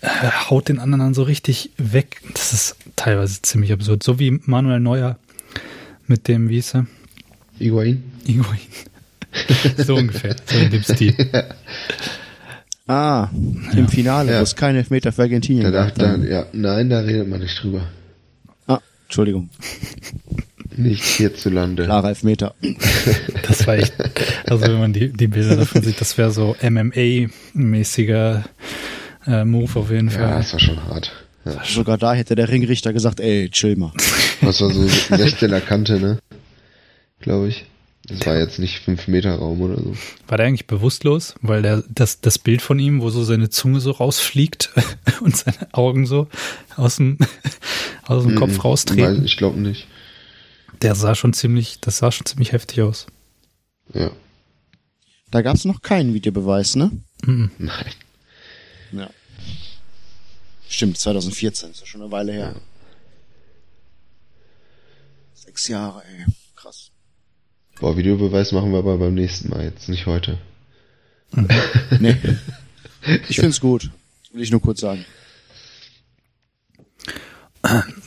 äh, haut den anderen dann so richtig weg. Das ist teilweise ziemlich absurd. So wie Manuel Neuer mit dem, wie hieß er? Iguain. Iguain. so ungefähr, so in dem Stil. Ah, ja. im Finale, ja. wo es keinen Elfmeter für Argentinien da, da, ja, Nein, da redet man nicht drüber. Ah, Entschuldigung. Nicht hierzulande. Klarer Elfmeter. Das war echt, also wenn man die, die Bilder davon sieht, das wäre so MMA-mäßiger äh, Move auf jeden Fall. Ja, das war schon hart. Ja. Sogar da hätte der Ringrichter gesagt, ey, chill mal. Was war so 16er Kante, ne? Glaube ich. Das war jetzt nicht fünf Meter Raum oder so. War der eigentlich bewusstlos? Weil der, das, das Bild von ihm, wo so seine Zunge so rausfliegt und seine Augen so aus dem, aus dem mm, Kopf raustreten. Nein, ich glaube nicht. Der sah schon ziemlich, das sah schon ziemlich heftig aus. Ja. Da gab es noch keinen Videobeweis, ne? Mm. Nein. Ja. Stimmt, 2014, ist ja schon eine Weile her. Ja. Sechs Jahre, ey. Boah, Videobeweis machen wir aber beim nächsten Mal, jetzt nicht heute. Mhm. nee. Ich find's gut. Will ich nur kurz sagen.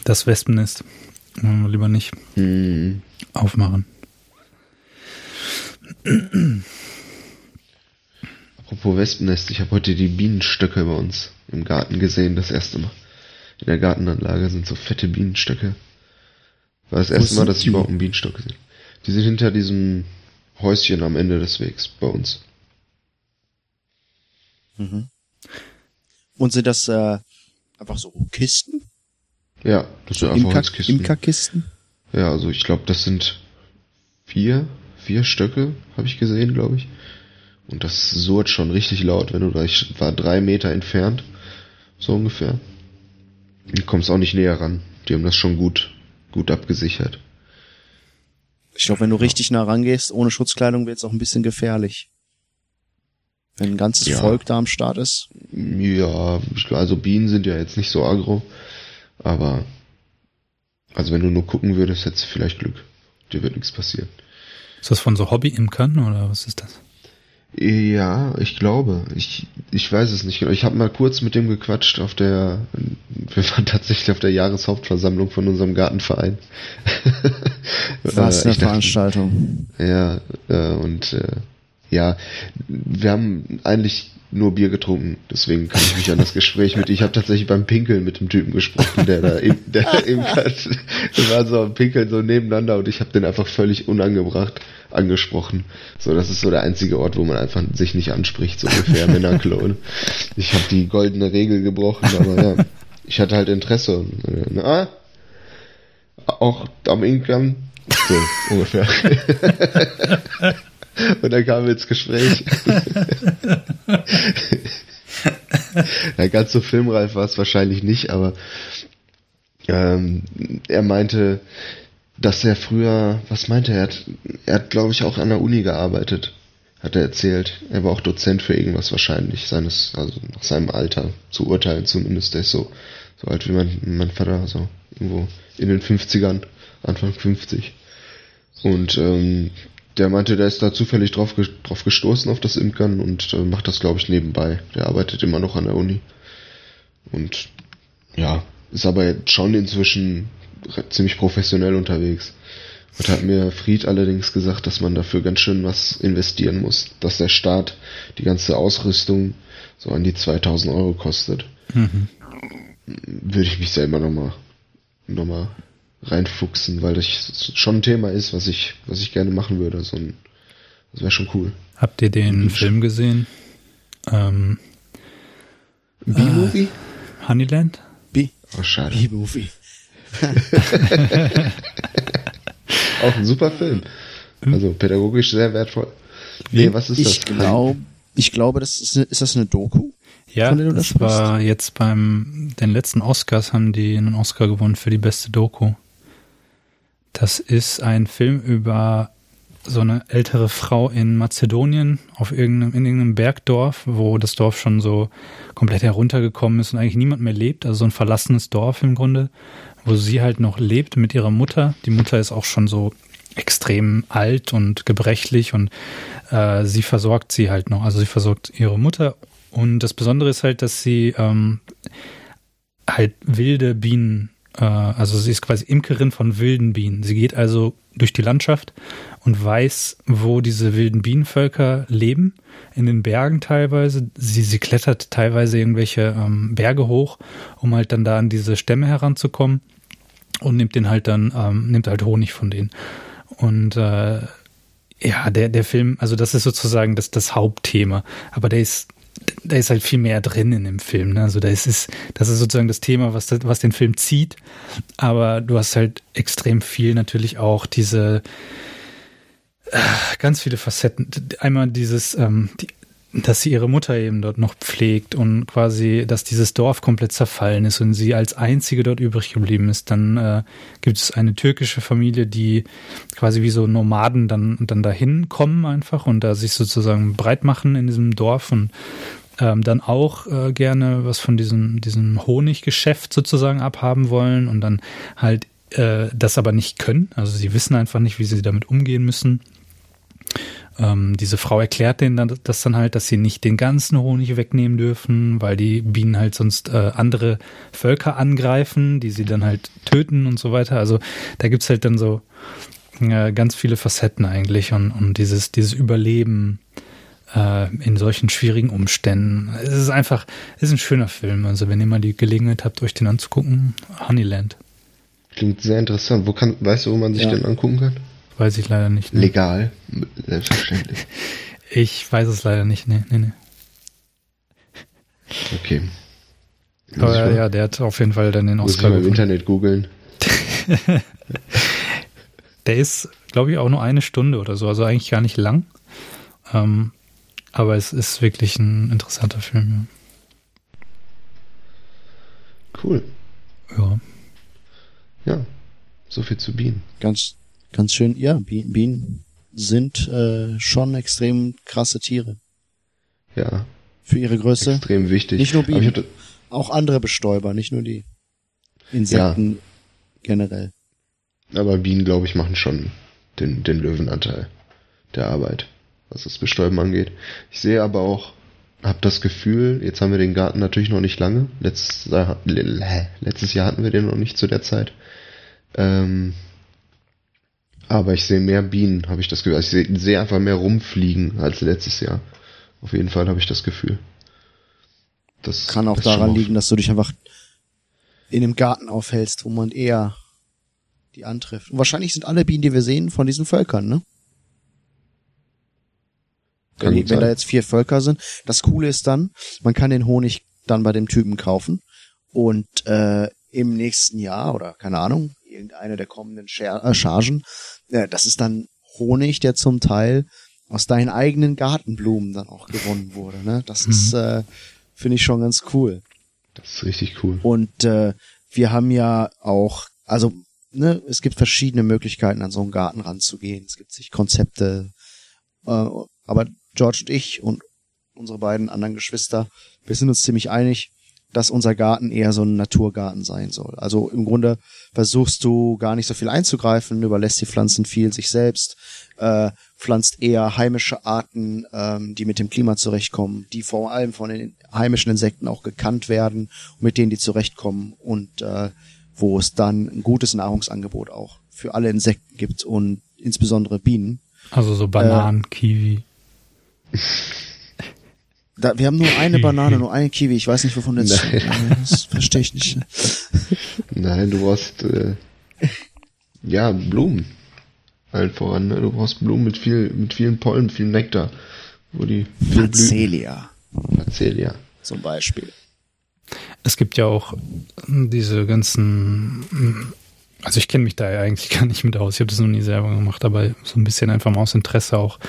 Das Wespennest. Wollen wir lieber nicht hm. aufmachen. Apropos Wespennest, ich habe heute die Bienenstöcke bei uns im Garten gesehen, das erste Mal. In der Gartenanlage sind so fette Bienenstöcke. War das erste Mal, dass ich überhaupt einen Bienenstock gesehen die sind hinter diesem Häuschen am Ende des Wegs bei uns. Mhm. Und sind das äh, einfach so Kisten? Ja, das sind einfach Holzkisten. Imkerkisten? Ja, also ich glaube, das sind vier, vier Stöcke, habe ich gesehen, glaube ich. Und das surrt schon richtig laut, wenn du da, ich war drei Meter entfernt, so ungefähr. Du kommst auch nicht näher ran. Die haben das schon gut, gut abgesichert. Ich glaube, wenn du richtig nah rangehst, ohne Schutzkleidung, wird es auch ein bisschen gefährlich. Wenn ein ganzes ja. Volk da am Start ist. Ja, also Bienen sind ja jetzt nicht so agro, aber also wenn du nur gucken würdest, hättest du vielleicht Glück. Dir wird nichts passieren. Ist das von so Hobby-Imkern oder was ist das? Ja, ich glaube. Ich, ich weiß es nicht genau. Ich habe mal kurz mit dem gequatscht auf der, wir waren tatsächlich auf der Jahreshauptversammlung von unserem Gartenverein. Was äh, eine Veranstaltung. Dachte, ja, äh, und äh, ja, wir haben eigentlich nur Bier getrunken, deswegen kann ich mich an das Gespräch mit. Ich habe tatsächlich beim Pinkeln mit dem Typen gesprochen, der da eben, der eben wir waren so am Pinkeln so nebeneinander und ich habe den einfach völlig unangebracht angesprochen. So, das ist so der einzige Ort, wo man einfach sich nicht anspricht, so ungefähr Männerklone. Ich habe die goldene Regel gebrochen, aber ja, ich hatte halt Interesse. Ah, auch am Inkern, so ungefähr. Und dann kamen wir ins Gespräch. ja, ganz so filmreif war es wahrscheinlich nicht, aber ähm, er meinte, dass er früher, was meinte er? Er hat, er hat glaube ich, auch an der Uni gearbeitet, hat er erzählt. Er war auch Dozent für irgendwas wahrscheinlich, seines, also nach seinem Alter zu urteilen zumindest. Der ist so So alt wie mein, mein Vater, so irgendwo in den 50ern, Anfang 50. Und ähm, der meinte, der ist da zufällig drauf, drauf gestoßen auf das Imkern und äh, macht das, glaube ich, nebenbei. Der arbeitet immer noch an der Uni. Und ja, ist aber jetzt schon inzwischen ziemlich professionell unterwegs. Und hat mir Fried allerdings gesagt, dass man dafür ganz schön was investieren muss. Dass der Staat die ganze Ausrüstung so an die 2000 Euro kostet. Mhm. Würde ich mich selber nochmal noch mal reinfuchsen, weil das schon ein Thema ist, was ich, was ich gerne machen würde. So ein, das wäre schon cool. Habt ihr den Und Film gesehen? Ähm, B-Movie? Äh, Honeyland? B. Oh, schade. B-Movie. Auch ein super Film. Hm? Also pädagogisch sehr wertvoll. Nee, was ist ich das? Glaub, ich glaube, das ist, ist das eine Doku? Ja, das, das war jetzt beim den letzten Oscars haben die einen Oscar gewonnen für die beste Doku. Das ist ein Film über so eine ältere Frau in Mazedonien auf irgendeinem, in irgendeinem Bergdorf, wo das Dorf schon so komplett heruntergekommen ist und eigentlich niemand mehr lebt. Also so ein verlassenes Dorf im Grunde, wo sie halt noch lebt mit ihrer Mutter. Die Mutter ist auch schon so extrem alt und gebrechlich und äh, sie versorgt sie halt noch. Also sie versorgt ihre Mutter und das Besondere ist halt, dass sie ähm, halt wilde Bienen also sie ist quasi Imkerin von wilden Bienen. Sie geht also durch die Landschaft und weiß, wo diese wilden Bienenvölker leben. In den Bergen teilweise. Sie, sie klettert teilweise irgendwelche ähm, Berge hoch, um halt dann da an diese Stämme heranzukommen und nimmt den halt dann, ähm, nimmt halt Honig von denen. Und äh, ja, der, der Film, also das ist sozusagen das, das Hauptthema. Aber der ist da ist halt viel mehr drin in dem Film. Ne? Also da ist es, das ist sozusagen das Thema, was, was den Film zieht. Aber du hast halt extrem viel natürlich auch diese äh, ganz viele Facetten. Einmal dieses, ähm, die, dass sie ihre Mutter eben dort noch pflegt und quasi, dass dieses Dorf komplett zerfallen ist und sie als einzige dort übrig geblieben ist. Dann äh, gibt es eine türkische Familie, die quasi wie so Nomaden dann, dann dahin kommen einfach und da sich sozusagen breit machen in diesem Dorf und ähm, dann auch äh, gerne was von diesem, diesem Honiggeschäft sozusagen abhaben wollen und dann halt äh, das aber nicht können. Also sie wissen einfach nicht, wie sie damit umgehen müssen ähm, diese Frau erklärt denen dann, das dann halt, dass sie nicht den ganzen Honig wegnehmen dürfen, weil die Bienen halt sonst äh, andere Völker angreifen, die sie dann halt töten und so weiter. Also da gibt's halt dann so äh, ganz viele Facetten eigentlich und, und dieses, dieses Überleben äh, in solchen schwierigen Umständen. Es ist einfach, es ist ein schöner Film. Also wenn ihr mal die Gelegenheit habt, euch den anzugucken, Honeyland. Klingt sehr interessant. Wo kann, weißt du, wo man sich ja. den angucken kann? Weiß ich leider nicht. Ne? Legal, selbstverständlich. ich weiß es leider nicht, nee, nee, nee. Okay. Aber ja, der hat auf jeden Fall dann den Oscar. Muss ich im Internet googeln. der ist, glaube ich, auch nur eine Stunde oder so, also eigentlich gar nicht lang. Ähm, aber es ist wirklich ein interessanter Film. Ja. Cool. Ja. Ja, so viel zu Bienen. Ganz, ganz schön, ja, Bienen, Bienen sind äh, schon extrem krasse Tiere. Ja. Für ihre Größe. Extrem wichtig. Nicht nur Bienen, hatte... auch andere Bestäuber, nicht nur die Insekten ja. generell. Aber Bienen, glaube ich, machen schon den, den Löwenanteil der Arbeit, was das Bestäuben angeht. Ich sehe aber auch, habe das Gefühl, jetzt haben wir den Garten natürlich noch nicht lange. Letztes, letztes Jahr hatten wir den noch nicht zu der Zeit. Ähm, aber ich sehe mehr Bienen, habe ich das Gefühl. Also ich sehe seh einfach mehr rumfliegen als letztes Jahr. Auf jeden Fall habe ich das Gefühl. Das kann auch daran liegen, dass du dich einfach in dem Garten aufhältst, wo man eher die antrifft. Und wahrscheinlich sind alle Bienen, die wir sehen, von diesen Völkern, ne? Kann wenn, wenn da jetzt vier Völker sind. Das Coole ist dann, man kann den Honig dann bei dem Typen kaufen und äh, im nächsten Jahr oder keine Ahnung, irgendeine der kommenden äh, Chargen ja, das ist dann Honig, der zum Teil aus deinen eigenen Gartenblumen dann auch gewonnen wurde. Ne? Das mhm. ist, äh, finde ich schon ganz cool. Das ist richtig cool. Und äh, wir haben ja auch, also ne, es gibt verschiedene Möglichkeiten, an so einen Garten ranzugehen. Es gibt sich Konzepte. Äh, aber George und ich und unsere beiden anderen Geschwister, wir sind uns ziemlich einig. Dass unser Garten eher so ein Naturgarten sein soll. Also im Grunde versuchst du gar nicht so viel einzugreifen, überlässt die Pflanzen viel sich selbst, äh, pflanzt eher heimische Arten, ähm, die mit dem Klima zurechtkommen, die vor allem von den heimischen Insekten auch gekannt werden, mit denen die zurechtkommen und äh, wo es dann ein gutes Nahrungsangebot auch für alle Insekten gibt und insbesondere Bienen. Also so Bananen, äh, Kiwi. Da, wir haben nur eine Banane, nur eine Kiwi. Ich weiß nicht, wovon du jetzt. Nein. Das verstehe ich nicht. Nein, du brauchst äh, ja Blumen. Allen voran. Ne? Du brauchst Blumen mit viel, mit vielen Pollen, viel Nektar. Wo die viel. Facelia. Zum Beispiel. Es gibt ja auch diese ganzen. Also ich kenne mich da ja eigentlich gar nicht mit aus. Ich habe das noch nie selber gemacht, aber so ein bisschen einfach mal aus Interesse auch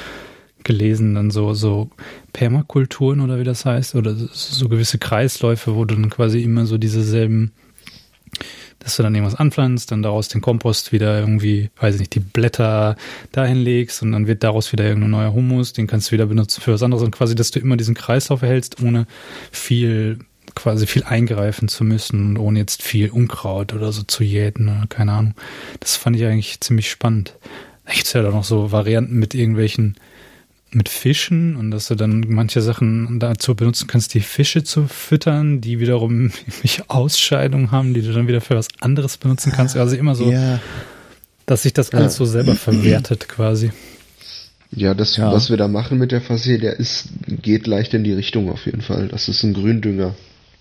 gelesen, dann so, so Permakulturen oder wie das heißt, oder so gewisse Kreisläufe, wo du dann quasi immer so diese selben, dass du dann irgendwas anpflanzt, dann daraus den Kompost wieder irgendwie, weiß ich nicht, die Blätter dahin legst und dann wird daraus wieder irgendein neuer Humus, den kannst du wieder benutzen für was anderes und quasi, dass du immer diesen Kreislauf erhältst, ohne viel quasi viel eingreifen zu müssen und ohne jetzt viel Unkraut oder so zu jäten oder keine Ahnung. Das fand ich eigentlich ziemlich spannend. Es ja da noch so Varianten mit irgendwelchen mit Fischen und dass du dann manche Sachen dazu benutzen kannst, die Fische zu füttern, die wiederum irgendwelche Ausscheidungen haben, die du dann wieder für was anderes benutzen kannst. Also immer so, ja. dass sich das alles ja. so selber verwertet quasi. Ja, das, ja. was wir da machen mit der Facelia, ist, geht leicht in die Richtung auf jeden Fall. Das ist ein Gründünger,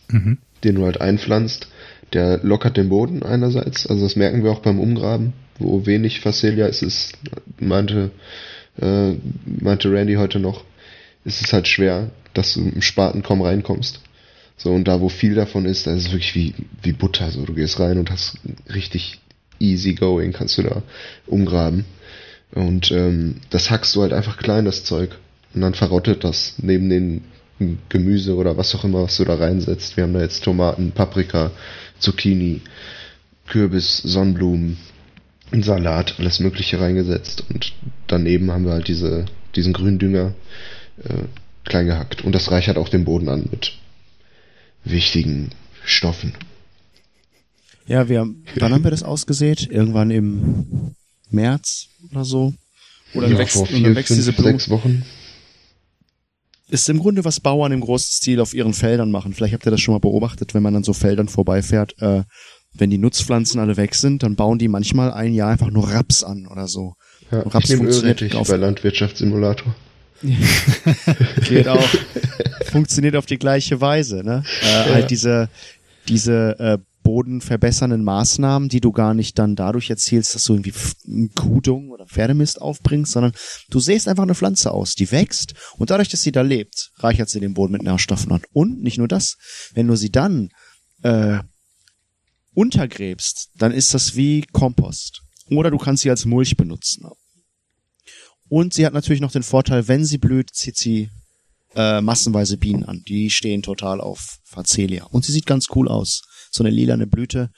mhm. den du halt einpflanzt. Der lockert den Boden einerseits, also das merken wir auch beim Umgraben, wo wenig Facelia ist, ist, meinte äh, meinte Randy heute noch, ist es halt schwer, dass du im Spaten kaum reinkommst. So, und da, wo viel davon ist, da ist es wirklich wie, wie Butter. So, du gehst rein und hast richtig easy going, kannst du da umgraben. Und ähm, das hackst du halt einfach klein, das Zeug. Und dann verrottet das neben den Gemüse oder was auch immer, was du da reinsetzt. Wir haben da jetzt Tomaten, Paprika, Zucchini, Kürbis, Sonnenblumen, einen Salat, alles Mögliche reingesetzt und daneben haben wir halt diese, diesen Gründünger äh, klein gehackt und das reichert auch den Boden an mit wichtigen Stoffen. Ja, wir, wann haben wir das ausgesät? Irgendwann im März oder so? Oder ja, wächst, vor vier, wächst fünf, diese Blume. sechs Wochen. Ist im Grunde, was Bauern im großen Stil auf ihren Feldern machen. Vielleicht habt ihr das schon mal beobachtet, wenn man an so Feldern vorbeifährt. Äh, wenn die Nutzpflanzen alle weg sind, dann bauen die manchmal ein Jahr einfach nur Raps an oder so. Ja, Raps ich funktioniert auf bei Landwirtschaftssimulator. Geht auch. funktioniert auf die gleiche Weise, ne? Äh, ja. Halt diese diese äh, bodenverbessernden Maßnahmen, die du gar nicht dann dadurch erzielst, dass du irgendwie Kuhdung oder Pferdemist aufbringst, sondern du sähst einfach eine Pflanze aus, die wächst und dadurch, dass sie da lebt, reichert sie den Boden mit Nährstoffen an. Und nicht nur das, wenn du sie dann äh, untergräbst, dann ist das wie Kompost. Oder du kannst sie als Mulch benutzen. Und sie hat natürlich noch den Vorteil, wenn sie blüht, zieht sie äh, massenweise Bienen an. Die stehen total auf Facelia. Und sie sieht ganz cool aus. So eine lilane Blüte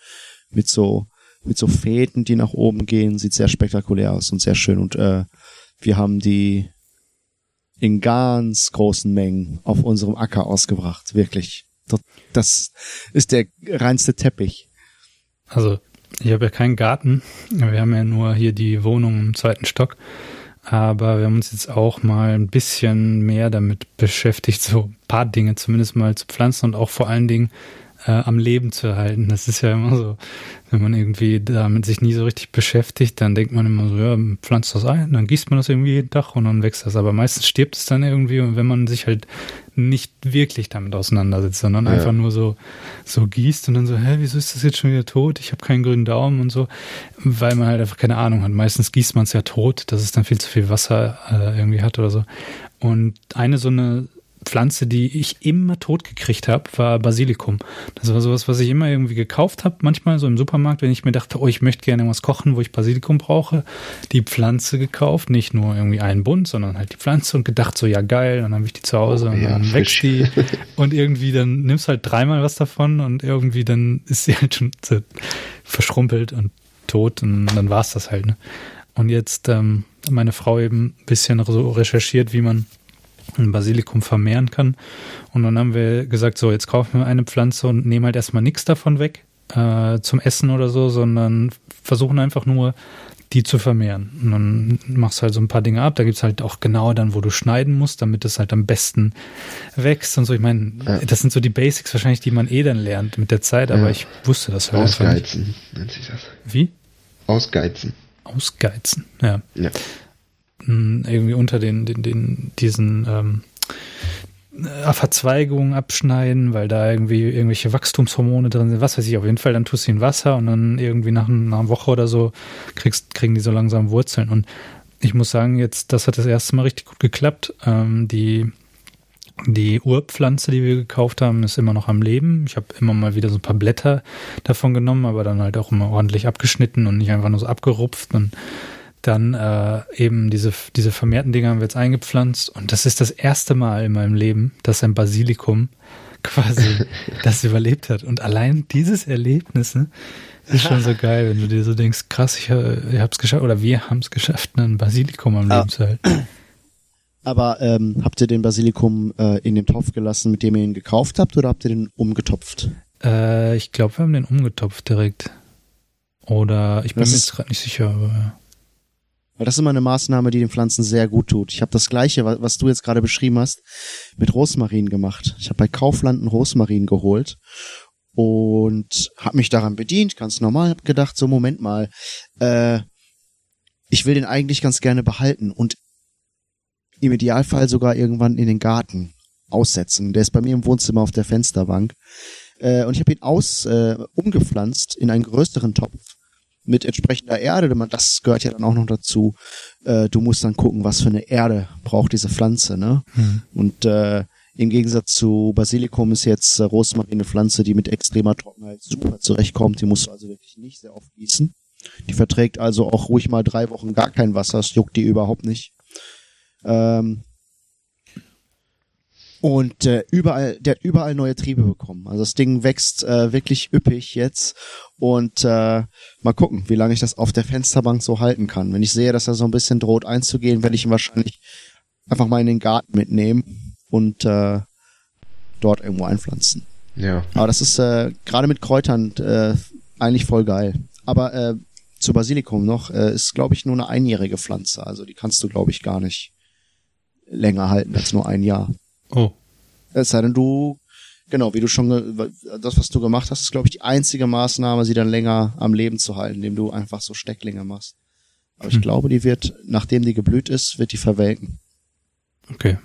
mit so mit so Fäden, die nach oben gehen, sieht sehr spektakulär aus und sehr schön. Und äh, wir haben die in ganz großen Mengen auf unserem Acker ausgebracht. Wirklich. Das ist der reinste Teppich. Also ich habe ja keinen Garten. Wir haben ja nur hier die Wohnung im zweiten Stock. Aber wir haben uns jetzt auch mal ein bisschen mehr damit beschäftigt, so ein paar Dinge zumindest mal zu pflanzen und auch vor allen Dingen äh, am Leben zu erhalten. Das ist ja immer so, wenn man irgendwie damit sich nie so richtig beschäftigt, dann denkt man immer so, ja, pflanzt das ein, dann gießt man das irgendwie jeden Tag und dann wächst das. Aber meistens stirbt es dann irgendwie, wenn man sich halt nicht wirklich damit auseinandersetzt, sondern ja. einfach nur so, so gießt und dann so, hä, wieso ist das jetzt schon wieder tot? Ich habe keinen grünen Daumen und so, weil man halt einfach keine Ahnung hat. Meistens gießt man es ja tot, dass es dann viel zu viel Wasser äh, irgendwie hat oder so. Und eine so eine Pflanze, die ich immer tot gekriegt habe, war Basilikum. Das war sowas, was ich immer irgendwie gekauft habe, manchmal so im Supermarkt, wenn ich mir dachte, oh, ich möchte gerne was kochen, wo ich Basilikum brauche, die Pflanze gekauft, nicht nur irgendwie einen Bund, sondern halt die Pflanze und gedacht so, ja geil, dann habe ich die zu Hause oh, und ja, dann wächst die und irgendwie dann nimmst halt dreimal was davon und irgendwie dann ist sie halt schon verschrumpelt und tot und dann war es das halt. Ne? Und jetzt ähm, meine Frau eben ein bisschen so recherchiert, wie man ein Basilikum vermehren kann. Und dann haben wir gesagt, so, jetzt kaufen wir eine Pflanze und nehmen halt erstmal nichts davon weg äh, zum Essen oder so, sondern versuchen einfach nur die zu vermehren. Und dann machst du halt so ein paar Dinge ab. Da gibt's halt auch genau dann, wo du schneiden musst, damit es halt am besten wächst und so. Ich meine, ja. das sind so die Basics wahrscheinlich, die man eh dann lernt mit der Zeit, aber ja. ich wusste das halt Ausgeizen nennt sich das. Wie? Ausgeizen. Ausgeizen, ja. ja. Irgendwie unter den, den, den diesen ähm, äh, Verzweigungen abschneiden, weil da irgendwie irgendwelche Wachstumshormone drin sind, was weiß ich, auf jeden Fall, dann tust du in Wasser und dann irgendwie nach, nach einer Woche oder so kriegst, kriegen die so langsam Wurzeln. Und ich muss sagen, jetzt, das hat das erste Mal richtig gut geklappt. Ähm, die, die Urpflanze, die wir gekauft haben, ist immer noch am Leben. Ich habe immer mal wieder so ein paar Blätter davon genommen, aber dann halt auch immer ordentlich abgeschnitten und nicht einfach nur so abgerupft. Und dann äh, eben diese, diese vermehrten Dinge haben wir jetzt eingepflanzt und das ist das erste Mal in meinem Leben, dass ein Basilikum quasi das überlebt hat. Und allein dieses Erlebnis ne, ist schon so geil, wenn du dir so denkst, krass, ich, ich hab's geschafft oder wir haben es geschafft, ein Basilikum am Leben zu halten. Aber ähm, habt ihr den Basilikum äh, in dem Topf gelassen, mit dem ihr ihn gekauft habt, oder habt ihr den umgetopft? Äh, ich glaube, wir haben den umgetopft direkt. Oder ich bin das mir jetzt gerade nicht sicher, aber. Weil das ist immer eine Maßnahme, die den Pflanzen sehr gut tut. Ich habe das gleiche, was du jetzt gerade beschrieben hast, mit Rosmarin gemacht. Ich habe bei Kaufland einen Rosmarin geholt und habe mich daran bedient, ganz normal, hab gedacht, so Moment mal, äh, ich will den eigentlich ganz gerne behalten und im Idealfall sogar irgendwann in den Garten aussetzen. Der ist bei mir im Wohnzimmer auf der Fensterbank. Äh, und ich habe ihn aus äh, umgepflanzt in einen größeren Topf mit entsprechender Erde, das gehört ja dann auch noch dazu. Äh, du musst dann gucken, was für eine Erde braucht diese Pflanze, ne? Mhm. Und äh, im Gegensatz zu Basilikum ist jetzt äh, Rosmarin eine Pflanze, die mit extremer Trockenheit super zurechtkommt. Die musst du also wirklich nicht sehr oft gießen. Die verträgt also auch ruhig mal drei Wochen gar kein Wasser. Das juckt die überhaupt nicht. Ähm, und äh, überall, der hat überall neue Triebe bekommen. Also das Ding wächst äh, wirklich üppig jetzt. Und äh, mal gucken, wie lange ich das auf der Fensterbank so halten kann. Wenn ich sehe, dass er so ein bisschen droht einzugehen, werde ich ihn wahrscheinlich einfach mal in den Garten mitnehmen und äh, dort irgendwo einpflanzen. Ja. Aber das ist äh, gerade mit Kräutern äh, eigentlich voll geil. Aber äh, zu Basilikum noch, äh, ist glaube ich nur eine einjährige Pflanze. Also die kannst du glaube ich gar nicht länger halten als nur ein Jahr. Oh. Es sei denn, du, genau, wie du schon, das, was du gemacht hast, ist, glaube ich, die einzige Maßnahme, sie dann länger am Leben zu halten, indem du einfach so Stecklinge machst. Aber ich hm. glaube, die wird, nachdem die geblüht ist, wird die verwelken. Okay.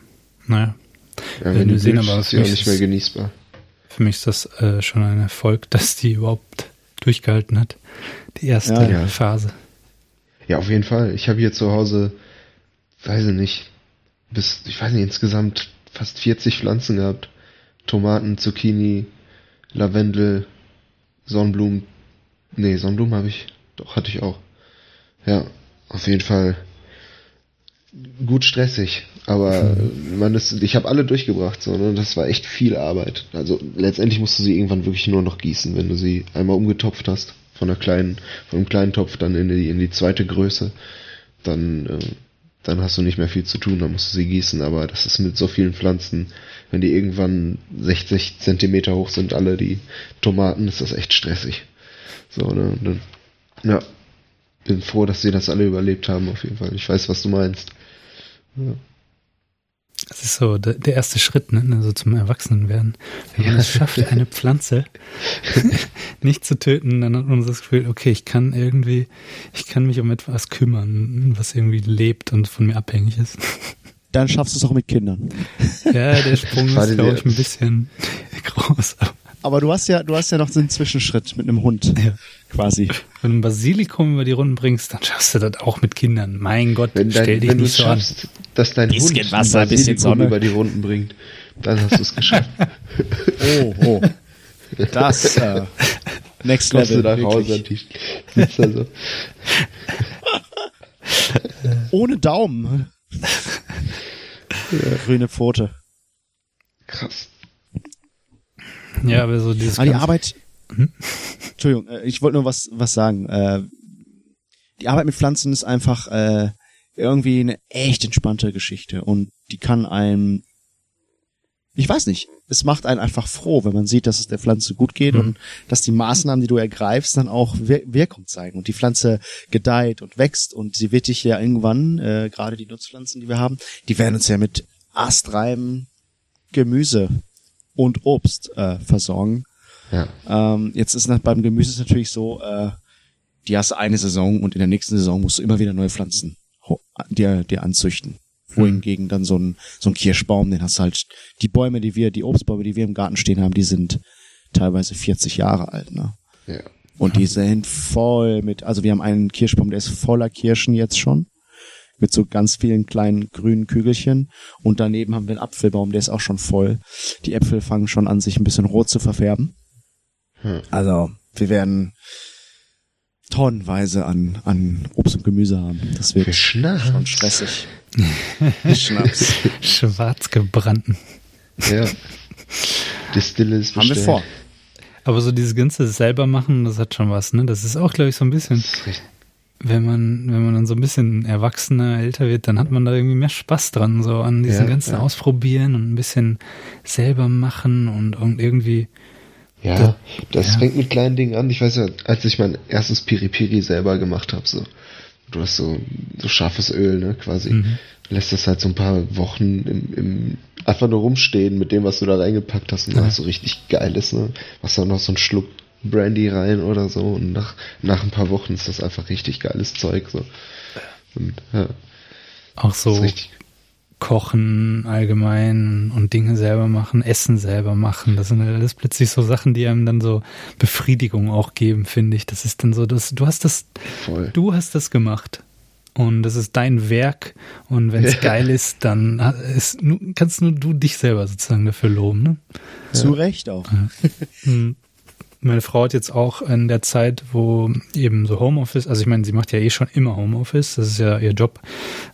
Naja. Ja, wenn wir sehen aber, ist sie auch nicht mehr genießbar. Für mich ist das äh, schon ein Erfolg, dass die überhaupt durchgehalten hat. Die erste ja, ja. Phase. Ja, auf jeden Fall. Ich habe hier zu Hause, weiß ich nicht, bis, ich weiß nicht, insgesamt fast 40 Pflanzen gehabt. Tomaten, Zucchini, Lavendel, Sonnenblumen. Nee, Sonnenblumen habe ich. Doch, hatte ich auch. Ja, auf jeden Fall gut stressig, aber man ist, ich habe alle durchgebracht, so, ne? das war echt viel Arbeit. Also letztendlich musst du sie irgendwann wirklich nur noch gießen, wenn du sie einmal umgetopft hast, von einer kleinen, von einem kleinen Topf dann in die, in die zweite Größe, dann äh, dann hast du nicht mehr viel zu tun, dann musst du sie gießen, aber das ist mit so vielen Pflanzen, wenn die irgendwann 60 Zentimeter hoch sind, alle die Tomaten, ist das echt stressig. So, ne, dann, ja, bin froh, dass sie das alle überlebt haben, auf jeden Fall. Ich weiß, was du meinst. Ja. Das ist so der, der erste Schritt, ne? Also zum Erwachsenenwerden. Wenn man es schafft, eine Pflanze nicht zu töten, dann hat man das Gefühl, okay, ich kann irgendwie, ich kann mich um etwas kümmern, was irgendwie lebt und von mir abhängig ist. Dann schaffst du es auch mit Kindern. Ja, der Sprung ist, glaube ich, ein bisschen groß. Aber du hast ja, du hast ja noch so einen Zwischenschritt mit einem Hund. Ja. Quasi. Wenn du ein Basilikum über die Runden bringst, dann schaffst du das auch mit Kindern. Mein Gott, wenn dein, stell dich wenn nicht so schaffst, an. dass dein bisschen Hund Wasser, ein Basilikum über die Runden bringt, dann hast du es geschafft. oh, oh. Das, äh, next Kommst level. Du nach Hause sitzt da so. Ohne Daumen. Grüne Pfote. Krass. Ja, aber so dieses. Aber die Arbeit. Hm? Entschuldigung, äh, ich wollte nur was was sagen. Äh, die Arbeit mit Pflanzen ist einfach äh, irgendwie eine echt entspannte Geschichte und die kann einem, ich weiß nicht, es macht einen einfach froh, wenn man sieht, dass es der Pflanze gut geht mhm. und dass die Maßnahmen, die du ergreifst, dann auch Wir Wirkung zeigen und die Pflanze gedeiht und wächst und sie wird dich ja irgendwann, äh, gerade die Nutzpflanzen, die wir haben, die werden uns ja mit Astreiben, Gemüse und Obst äh, versorgen. Ja. Ähm, jetzt ist beim Gemüse ist natürlich so, äh, die hast eine Saison und in der nächsten Saison musst du immer wieder neue Pflanzen dir, dir anzüchten. Wohingegen dann so ein, so ein Kirschbaum, den hast du halt, die Bäume, die wir, die Obstbäume, die wir im Garten stehen haben, die sind teilweise 40 Jahre alt, ne? Ja. Und die sind voll mit, also wir haben einen Kirschbaum, der ist voller Kirschen jetzt schon. Mit so ganz vielen kleinen grünen Kügelchen. Und daneben haben wir einen Apfelbaum, der ist auch schon voll. Die Äpfel fangen schon an, sich ein bisschen rot zu verfärben. Hm. Also, wir werden, tonnenweise an, an Obst und Gemüse haben. Das wird schon stressig. Schnaps. Schwarz gebrannten. Ja. Die Stille ist Haben wir vor. Aber so dieses ganze selber machen, das hat schon was, ne? Das ist auch, glaube ich, so ein bisschen. Wenn man, wenn man dann so ein bisschen erwachsener, älter wird, dann hat man da irgendwie mehr Spaß dran, so an diesem ja, ganzen ja. Ausprobieren und ein bisschen selber machen und irgendwie ja, das ja. fängt mit kleinen Dingen an. Ich weiß ja, als ich mein erstes Piri-Piri selber gemacht habe, so, du hast so, so scharfes Öl, ne, quasi. Mhm. Lässt das halt so ein paar Wochen im, im, einfach nur rumstehen mit dem, was du da reingepackt hast und ja. das so richtig geil ist, ne. Machst dann noch so einen Schluck Brandy rein oder so und nach, nach ein paar Wochen ist das einfach richtig geiles Zeug, so. Und, ja. Auch so richtig Kochen allgemein und Dinge selber machen, Essen selber machen. Das sind alles plötzlich so Sachen, die einem dann so Befriedigung auch geben, finde ich. Das ist dann so, dass du hast das, Voll. du hast das gemacht. Und das ist dein Werk. Und wenn es geil ist, dann ist, kannst nur du dich selber sozusagen dafür loben. Ne? Zu ja. Recht auch. Ja. Meine Frau hat jetzt auch in der Zeit, wo eben so Homeoffice, also ich meine, sie macht ja eh schon immer Homeoffice, das ist ja ihr Job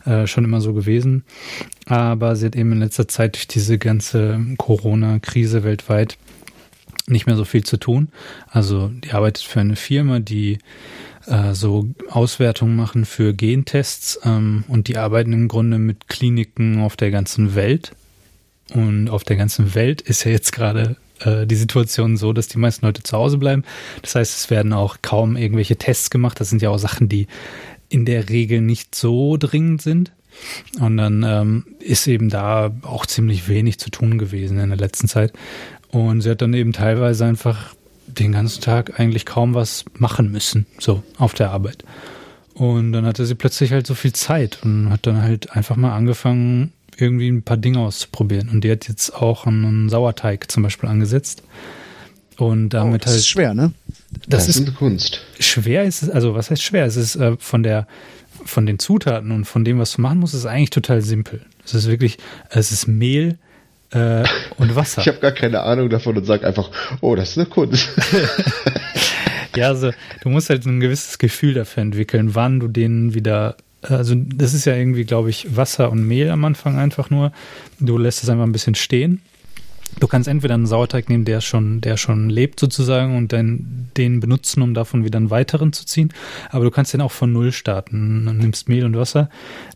äh, schon immer so gewesen, aber sie hat eben in letzter Zeit durch diese ganze Corona-Krise weltweit nicht mehr so viel zu tun. Also die arbeitet für eine Firma, die äh, so Auswertungen machen für Gentests ähm, und die arbeiten im Grunde mit Kliniken auf der ganzen Welt. Und auf der ganzen Welt ist ja jetzt gerade äh, die Situation so, dass die meisten Leute zu Hause bleiben. Das heißt, es werden auch kaum irgendwelche Tests gemacht. Das sind ja auch Sachen, die in der Regel nicht so dringend sind. Und dann ähm, ist eben da auch ziemlich wenig zu tun gewesen in der letzten Zeit. Und sie hat dann eben teilweise einfach den ganzen Tag eigentlich kaum was machen müssen, so auf der Arbeit. Und dann hatte sie plötzlich halt so viel Zeit und hat dann halt einfach mal angefangen, irgendwie ein paar Dinge auszuprobieren. Und die hat jetzt auch einen Sauerteig zum Beispiel angesetzt. Und damit oh, das halt. ist schwer, ne? Das, das ist eine Kunst. Schwer ist es, also was heißt schwer? Es ist äh, von der, von den Zutaten und von dem, was du machen musst, ist eigentlich total simpel. Es ist wirklich, es ist Mehl äh, und Wasser. ich habe gar keine Ahnung davon und sage einfach, oh, das ist eine Kunst. ja, also du musst halt ein gewisses Gefühl dafür entwickeln, wann du den wieder also das ist ja irgendwie, glaube ich, Wasser und Mehl am Anfang einfach nur. Du lässt es einfach ein bisschen stehen. Du kannst entweder einen Sauerteig nehmen, der schon, der schon lebt sozusagen und dann den benutzen, um davon wieder einen weiteren zu ziehen. Aber du kannst den auch von Null starten. Du nimmst Mehl und Wasser,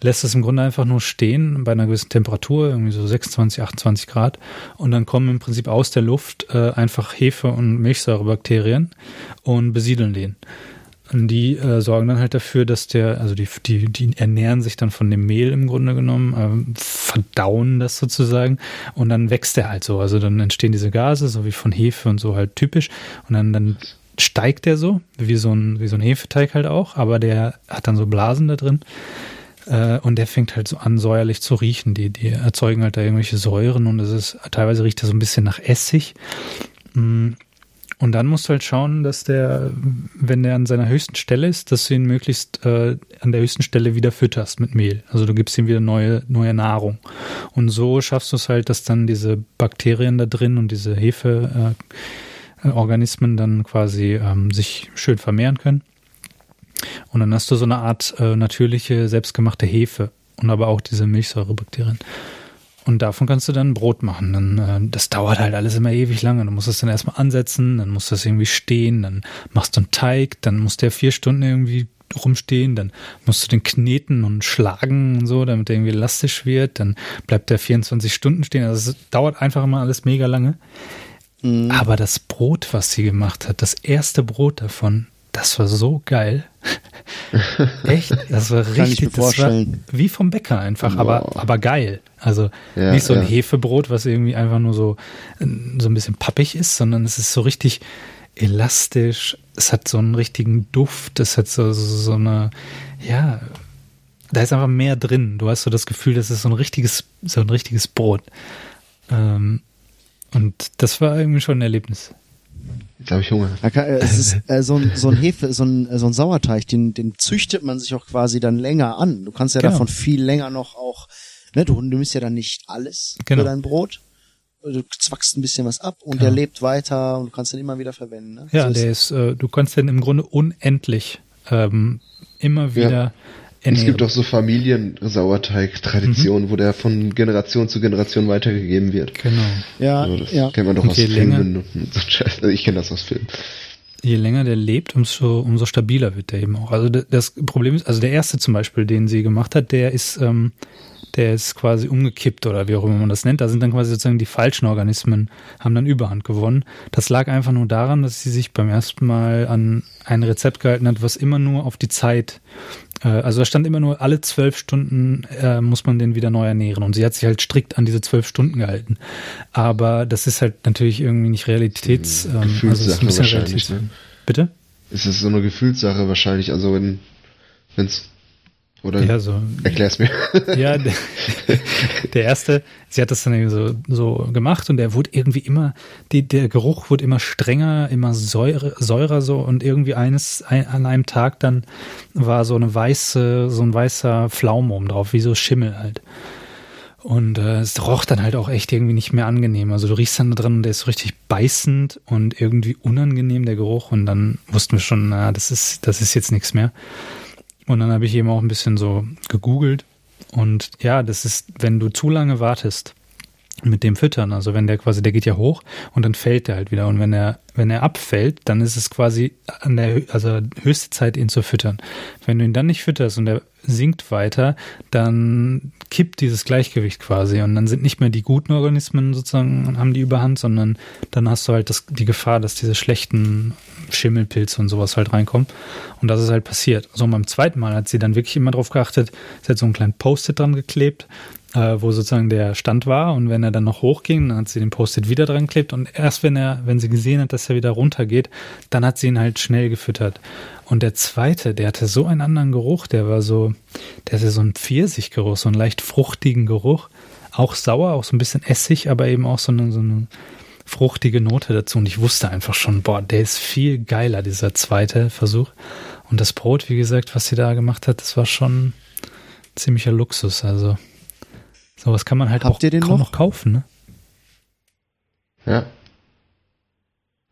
lässt es im Grunde einfach nur stehen bei einer gewissen Temperatur, irgendwie so 26, 28 Grad. Und dann kommen im Prinzip aus der Luft äh, einfach Hefe- und Milchsäurebakterien und besiedeln den. Und die äh, sorgen dann halt dafür, dass der, also die, die, die ernähren sich dann von dem Mehl im Grunde genommen, äh, verdauen das sozusagen und dann wächst der halt so. Also dann entstehen diese Gase, so wie von Hefe und so halt typisch. Und dann, dann steigt der so, wie so ein, wie so ein Hefeteig halt auch, aber der hat dann so Blasen da drin. Äh, und der fängt halt so an, säuerlich zu riechen. Die, die erzeugen halt da irgendwelche Säuren und es ist, teilweise riecht er so ein bisschen nach Essig. Mm, und dann musst du halt schauen, dass der, wenn der an seiner höchsten Stelle ist, dass du ihn möglichst äh, an der höchsten Stelle wieder fütterst mit Mehl. Also du gibst ihm wieder neue, neue Nahrung. Und so schaffst du es halt, dass dann diese Bakterien da drin und diese Hefeorganismen äh, dann quasi ähm, sich schön vermehren können. Und dann hast du so eine Art äh, natürliche, selbstgemachte Hefe und aber auch diese Milchsäurebakterien. Und davon kannst du dann Brot machen. Dann, äh, das dauert halt alles immer ewig lange. Du musst es dann erstmal ansetzen, dann muss das irgendwie stehen, dann machst du einen Teig, dann muss der vier Stunden irgendwie rumstehen, dann musst du den kneten und schlagen und so, damit der irgendwie elastisch wird, dann bleibt der 24 Stunden stehen. Also es dauert einfach immer alles mega lange. Mhm. Aber das Brot, was sie gemacht hat, das erste Brot davon, das war so geil. Echt, das war richtig, das war wie vom Bäcker einfach, wow. aber, aber geil. Also ja, nicht so ein ja. Hefebrot, was irgendwie einfach nur so, so ein bisschen pappig ist, sondern es ist so richtig elastisch. Es hat so einen richtigen Duft. Es hat so, so, so eine, ja, da ist einfach mehr drin. Du hast so das Gefühl, das ist so ein richtiges, so ein richtiges Brot. Ähm, und das war irgendwie schon ein Erlebnis. Jetzt habe ich Hunger. Äh, es ist äh, so, ein, so ein Hefe, so ein, so ein Sauerteig, den, den züchtet man sich auch quasi dann länger an. Du kannst ja genau. davon viel länger noch auch, ne, du nimmst ja dann nicht alles genau. für dein Brot. Du zwackst ein bisschen was ab und genau. der lebt weiter und du kannst den immer wieder verwenden. Ne? Ja, so der ist, äh, du kannst den im Grunde unendlich ähm, immer wieder ja. Es gibt auch so Familiensauerteig-Traditionen, mhm. wo der von Generation zu Generation weitergegeben wird. Genau. Ja, also das ja. kennt man doch und aus Filmen. Und so also ich kenne das aus Filmen. Je länger der lebt, umso, umso stabiler wird der eben auch. Also das Problem ist, also der erste zum Beispiel, den sie gemacht hat, der ist, ähm, der ist quasi umgekippt oder wie auch immer man das nennt. Da sind dann quasi sozusagen die falschen Organismen, haben dann Überhand gewonnen. Das lag einfach nur daran, dass sie sich beim ersten Mal an ein Rezept gehalten hat, was immer nur auf die Zeit also da stand immer nur, alle zwölf Stunden äh, muss man den wieder neu ernähren. Und sie hat sich halt strikt an diese zwölf Stunden gehalten. Aber das ist halt natürlich irgendwie nicht Realitäts... Ähm, also ist ein bisschen Realitäts ne? Bitte? Es ist so eine Gefühlssache wahrscheinlich. Also wenn es oder ja, so. erklär's mir. Ja, der, der, erste, sie hat das dann so, so gemacht und der wurde irgendwie immer, die, der Geruch wurde immer strenger, immer säure, säurer so und irgendwie eines, ein, an einem Tag dann war so eine weiße, so ein weißer Pflaume oben drauf, wie so Schimmel halt. Und äh, es roch dann halt auch echt irgendwie nicht mehr angenehm. Also du riechst dann da drin und der ist so richtig beißend und irgendwie unangenehm, der Geruch. Und dann wussten wir schon, na, das ist, das ist jetzt nichts mehr. Und dann habe ich eben auch ein bisschen so gegoogelt. Und ja, das ist, wenn du zu lange wartest mit dem Füttern, also wenn der quasi, der geht ja hoch und dann fällt der halt wieder. Und wenn er, wenn er abfällt, dann ist es quasi an der, also höchste Zeit, ihn zu füttern. Wenn du ihn dann nicht fütterst und er sinkt weiter, dann kippt dieses Gleichgewicht quasi und dann sind nicht mehr die guten Organismen sozusagen haben die Überhand, sondern dann hast du halt das, die Gefahr, dass diese schlechten Schimmelpilze und sowas halt reinkommen. Und das ist halt passiert. So beim zweiten Mal hat sie dann wirklich immer drauf geachtet, sie hat so einen kleinen Post-it dran geklebt, äh, wo sozusagen der Stand war und wenn er dann noch hochging, dann hat sie den Post-it wieder dran geklebt und erst wenn er, wenn sie gesehen hat, dass er wieder runtergeht, dann hat sie ihn halt schnell gefüttert. Und der zweite, der hatte so einen anderen Geruch, der war so, der hatte so einen Pfirsichgeruch, so einen leicht fruchtigen Geruch. Auch sauer, auch so ein bisschen Essig, aber eben auch so eine, so eine fruchtige Note dazu. Und ich wusste einfach schon, boah, der ist viel geiler, dieser zweite Versuch. Und das Brot, wie gesagt, was sie da gemacht hat, das war schon ziemlicher Luxus. Also sowas kann man halt Habt auch kaum noch? noch? kaufen, ne? Ja.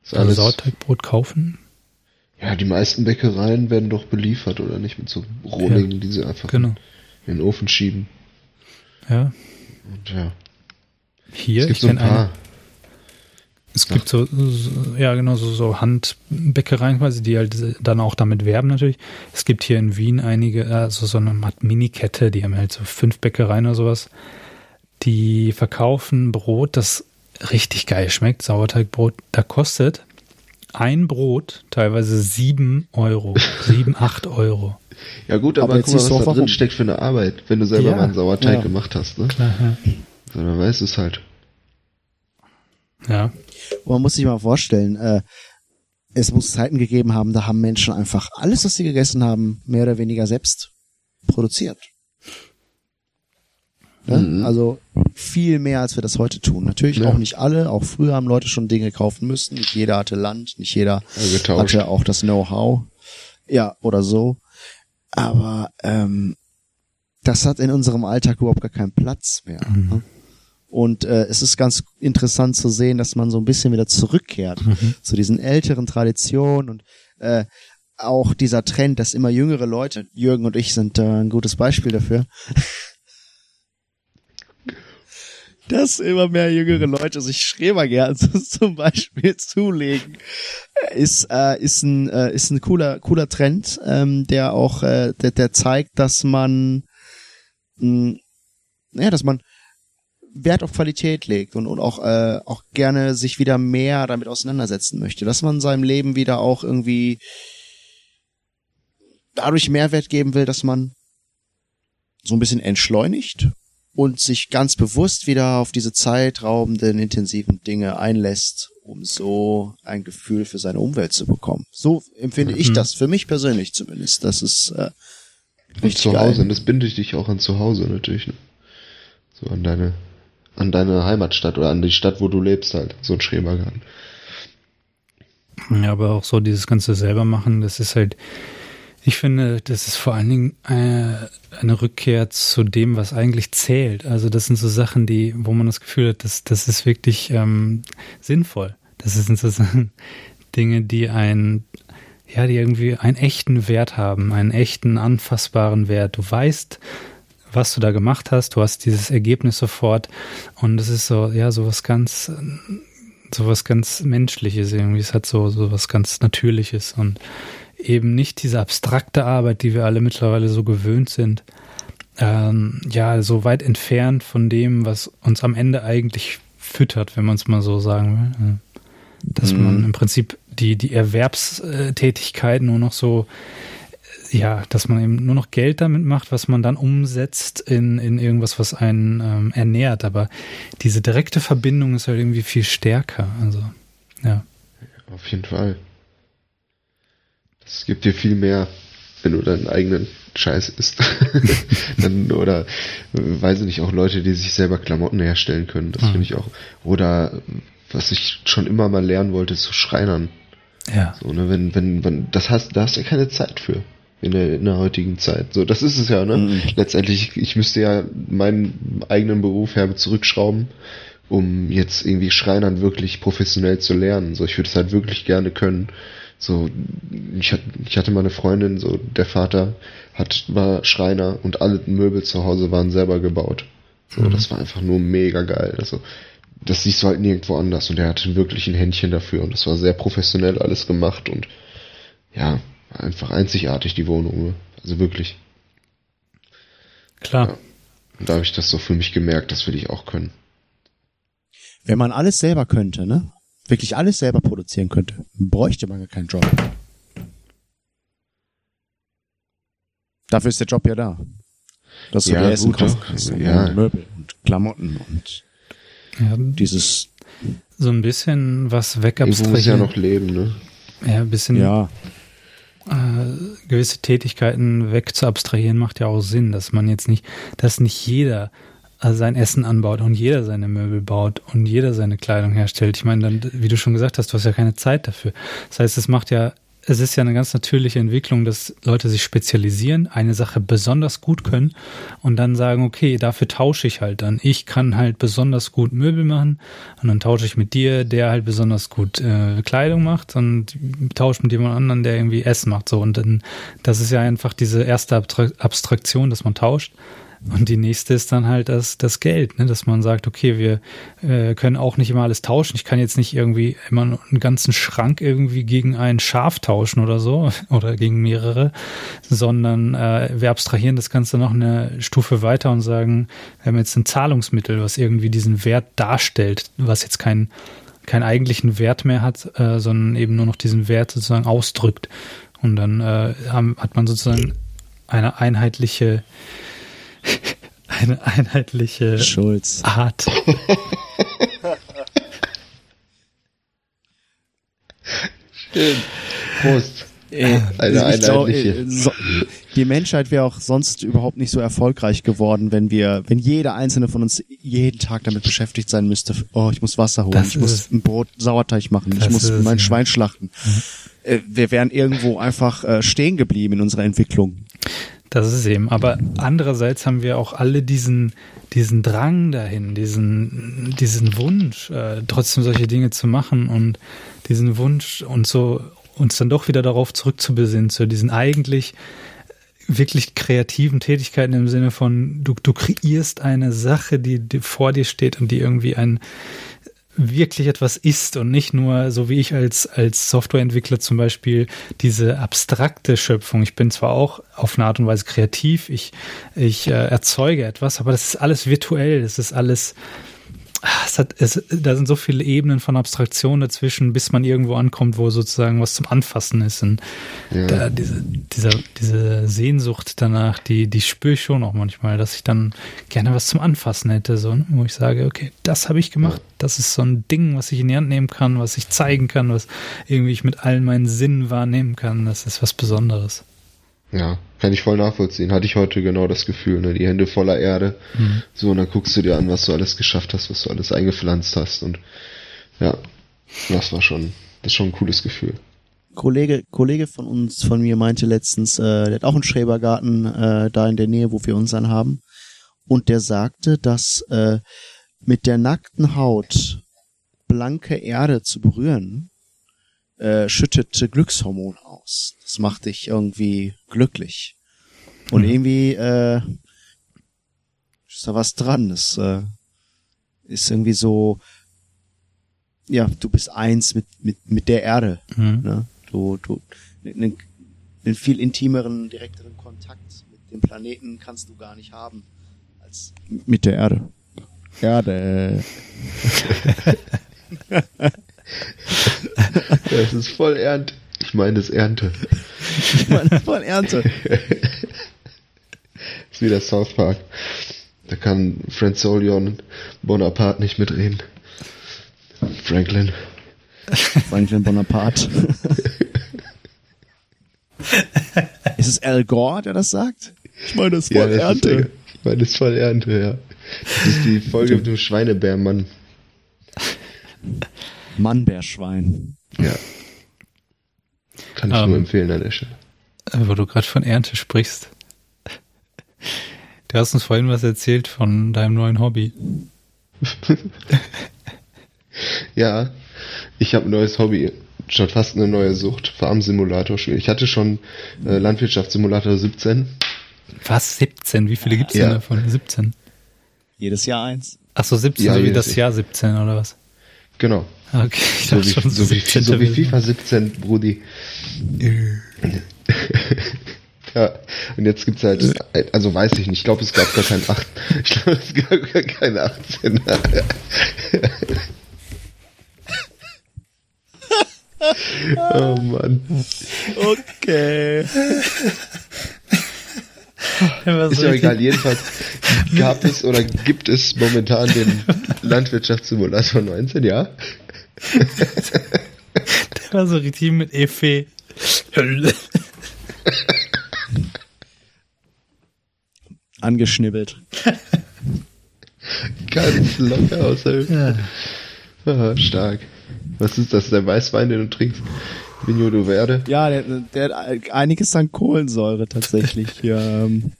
Ist also Sauerteigbrot kaufen ja, die meisten Bäckereien werden doch beliefert, oder nicht? Mit so Rohlingen, ja, die sie einfach genau. in den Ofen schieben. Ja. Und ja. Hier, es gibt ich so ein paar. Eine, es gibt so, so, ja genau, so, so Handbäckereien quasi, die halt dann auch damit werben natürlich. Es gibt hier in Wien einige, also so eine Mini-Kette, die haben halt so fünf Bäckereien oder sowas. Die verkaufen Brot, das richtig geil schmeckt, Sauerteigbrot. Da kostet ein Brot teilweise sieben Euro, sieben, acht Euro. Ja gut, aber, aber guck mal, was da drin steckt für eine Arbeit, wenn du selber ja, mal einen Sauerteig ja. gemacht hast. Ne? Klar, ja. So, dann weißt du es halt. Ja. Und man muss sich mal vorstellen, äh, es muss Zeiten gegeben haben, da haben Menschen einfach alles, was sie gegessen haben, mehr oder weniger selbst produziert. Ne? Mhm. Also viel mehr, als wir das heute tun. Natürlich ja. auch nicht alle. Auch früher haben Leute schon Dinge kaufen müssen. Nicht jeder hatte Land, nicht jeder ja, hatte auch das Know-how. Ja, oder so. Aber ähm, das hat in unserem Alltag überhaupt gar keinen Platz mehr. Mhm. Ne? Und äh, es ist ganz interessant zu sehen, dass man so ein bisschen wieder zurückkehrt mhm. zu diesen älteren Traditionen und äh, auch dieser Trend, dass immer jüngere Leute, Jürgen und ich sind äh, ein gutes Beispiel dafür, dass immer mehr jüngere Leute sich Schrebergärten zum Beispiel zulegen, ist äh, ist ein äh, ist ein cooler cooler Trend, ähm, der auch äh, der, der zeigt, dass man mh, naja, dass man Wert auf Qualität legt und, und auch, äh, auch gerne sich wieder mehr damit auseinandersetzen möchte, dass man seinem Leben wieder auch irgendwie dadurch Mehrwert geben will, dass man so ein bisschen entschleunigt und sich ganz bewusst wieder auf diese zeitraubenden, intensiven Dinge einlässt, um so ein Gefühl für seine Umwelt zu bekommen. So empfinde mhm. ich das, für mich persönlich zumindest. Das ist äh, und zu Hause, und das bindet dich auch an zu Hause natürlich. Ne? So an deine an deine Heimatstadt oder an die Stadt, wo du lebst halt, so ein Schrebergarten. Ja, aber auch so dieses ganze selber machen, das ist halt, ich finde, das ist vor allen Dingen eine, äh, eine Rückkehr zu dem, was eigentlich zählt. Also das sind so Sachen, die, wo man das Gefühl hat, das, das ist wirklich ähm, sinnvoll. Das sind so Sachen, Dinge, die ein, ja, die irgendwie einen echten Wert haben, einen echten anfassbaren Wert. Du weißt, was du da gemacht hast. Du hast dieses Ergebnis sofort und es ist so, ja, sowas ganz, sowas ganz Menschliches irgendwie. Es hat so, sowas ganz Natürliches und eben nicht diese abstrakte Arbeit, die wir alle mittlerweile so gewöhnt sind. Ähm, ja, so weit entfernt von dem, was uns am Ende eigentlich füttert, wenn man es mal so sagen will. Dass mhm. man im Prinzip die, die Erwerbstätigkeit nur noch so ja, dass man eben nur noch Geld damit macht, was man dann umsetzt in, in irgendwas, was einen ähm, ernährt. Aber diese direkte Verbindung ist halt irgendwie viel stärker. Also, ja. Auf jeden Fall. Es gibt dir viel mehr, wenn du deinen eigenen Scheiß isst. dann, oder, weiß ich nicht, auch Leute, die sich selber Klamotten herstellen können. Das mhm. finde ich auch. Oder, was ich schon immer mal lernen wollte, zu Schreinern. Ja. So, ne, wenn, wenn, wenn, das hast, da hast du ja keine Zeit für in der, in der heutigen Zeit. So, das ist es ja, ne? Mhm. Letztendlich, ich müsste ja meinen eigenen Beruf her zurückschrauben, um jetzt irgendwie Schreinern wirklich professionell zu lernen. So, ich würde es halt wirklich gerne können. So, ich, hatte, ich hatte mal eine Freundin, so, der Vater hat, war Schreiner und alle Möbel zu Hause waren selber gebaut. So, mhm. das war einfach nur mega geil. Also, das siehst du halt nirgendwo anders und er hatte wirklich ein Händchen dafür und das war sehr professionell alles gemacht und ja, einfach einzigartig, die Wohnung. Ne? Also wirklich. Klar. Ja. Und da habe ich das so für mich gemerkt, das will ich auch können. Wenn man alles selber könnte, ne? Wirklich alles selber produzieren könnte, bräuchte man gar keinen Job. Dafür ist der Job ja da. Dass du ja, Essen gut, kaufen kannst ja. und Möbel und Klamotten und ja, dieses so ein bisschen was wegabstrahieren. muss ja noch leben, ne? Ja, ein bisschen ja äh, gewisse Tätigkeiten wegzuabstrahieren, macht ja auch Sinn, dass man jetzt nicht, dass nicht jeder äh, sein Essen anbaut und jeder seine Möbel baut und jeder seine Kleidung herstellt. Ich meine, dann, wie du schon gesagt hast, du hast ja keine Zeit dafür. Das heißt, es macht ja es ist ja eine ganz natürliche Entwicklung, dass Leute sich spezialisieren, eine Sache besonders gut können und dann sagen, okay, dafür tausche ich halt dann. Ich kann halt besonders gut Möbel machen und dann tausche ich mit dir, der halt besonders gut äh, Kleidung macht und tausche mit jemand anderen, der irgendwie Essen macht. So und dann, das ist ja einfach diese erste Abstraktion, dass man tauscht. Und die nächste ist dann halt das, das Geld, ne? dass man sagt, okay, wir äh, können auch nicht immer alles tauschen. Ich kann jetzt nicht irgendwie immer einen ganzen Schrank irgendwie gegen ein Schaf tauschen oder so oder gegen mehrere, sondern äh, wir abstrahieren das Ganze noch eine Stufe weiter und sagen, wir haben jetzt ein Zahlungsmittel, was irgendwie diesen Wert darstellt, was jetzt keinen keinen eigentlichen Wert mehr hat, äh, sondern eben nur noch diesen Wert sozusagen ausdrückt. Und dann äh, haben, hat man sozusagen eine einheitliche eine einheitliche Schulz. Art. Schön. Prost. Äh, eine einheitliche. Glaub, äh, so, die Menschheit wäre auch sonst überhaupt nicht so erfolgreich geworden, wenn wir, wenn jeder einzelne von uns jeden Tag damit beschäftigt sein müsste. Oh, ich muss Wasser holen, das ich muss ein Brot Sauerteig machen, ich muss mein Schwein schlachten. Mhm. Äh, wir wären irgendwo einfach stehen geblieben in unserer Entwicklung. Das ist eben. Aber andererseits haben wir auch alle diesen, diesen Drang dahin, diesen, diesen Wunsch, äh, trotzdem solche Dinge zu machen und diesen Wunsch und so uns dann doch wieder darauf zurückzubesinnen, zu diesen eigentlich wirklich kreativen Tätigkeiten im Sinne von, du, du kreierst eine Sache, die, die vor dir steht und die irgendwie ein wirklich etwas ist und nicht nur so wie ich als, als Softwareentwickler zum Beispiel diese abstrakte Schöpfung. Ich bin zwar auch auf eine Art und Weise kreativ, ich, ich äh, erzeuge etwas, aber das ist alles virtuell, das ist alles es hat, es, da sind so viele Ebenen von Abstraktion dazwischen, bis man irgendwo ankommt, wo sozusagen was zum Anfassen ist. Und ja. da, diese, dieser, diese Sehnsucht danach, die, die spüre ich schon auch manchmal, dass ich dann gerne was zum Anfassen hätte, so, ne? wo ich sage, okay, das habe ich gemacht. Das ist so ein Ding, was ich in die Hand nehmen kann, was ich zeigen kann, was irgendwie ich mit allen meinen Sinnen wahrnehmen kann. Das ist was Besonderes. Ja, kann ich voll nachvollziehen. Hatte ich heute genau das Gefühl, ne? Die Hände voller Erde. Mhm. So, und dann guckst du dir an, was du alles geschafft hast, was du alles eingepflanzt hast. Und ja, das war schon, das ist schon ein cooles Gefühl. Kollege, Kollege von uns, von mir meinte letztens, äh, der hat auch einen Schrebergarten äh, da in der Nähe, wo wir uns haben. Und der sagte, dass äh, mit der nackten Haut blanke Erde zu berühren, äh, schüttet Glückshormon aus. Das macht dich irgendwie glücklich. Und mhm. irgendwie äh, ist da was dran. Das äh, ist irgendwie so, ja, du bist eins mit, mit, mit der Erde. Mhm. Ne? Du, du, einen, einen viel intimeren, direkteren Kontakt mit dem Planeten kannst du gar nicht haben als mit der Erde. Erde. das ist voll Ernte. Ich meine es Ernte. Ich meine voll Ernte. ist wie der South Park. Da kann Franzolion Bonaparte nicht mitreden. Franklin. Franklin Bonaparte. ist es Al Gore, der das sagt? Ich meine, das ist voll ja, Ernte. Ist, ich meine, das ist voll Ernte, ja. Das ist die Folge mit dem Schweinebärmann. Mannbärschwein. Ja. Kann ich um, nur ähm, empfehlen an der Stelle. Wo du gerade von Ernte sprichst. Du hast uns vorhin was erzählt von deinem neuen Hobby. ja, ich habe ein neues Hobby. Schon fast eine neue Sucht. Farm-Simulator spielen. Ich hatte schon äh, Landwirtschaftssimulator 17. Was? 17? Wie viele gibt's ja. denn davon? 17? Jedes Jahr eins. Ach so, 17, ja, so wie das Jahr 17 oder was? Genau. Okay, ich so, wie, schon so, wie, so wie FIFA 17, Brudi. ja, und jetzt gibt's halt, also weiß ich nicht, ich glaube, es gab gar keinen 8, ich glaube, es gab gar keine 18. oh Mann. Okay. ist ja egal, jedenfalls gab es oder gibt es momentan den Landwirtschaftssimulator 19, ja? Der war so richtig mit Efe. Angeschnibbelt. Ganz locker aus der ja. ah, Stark. Was ist das, der Weißwein, den du trinkst? Vigno du Verde? Ja, der, der hat einiges an Kohlensäure tatsächlich. ja, ähm.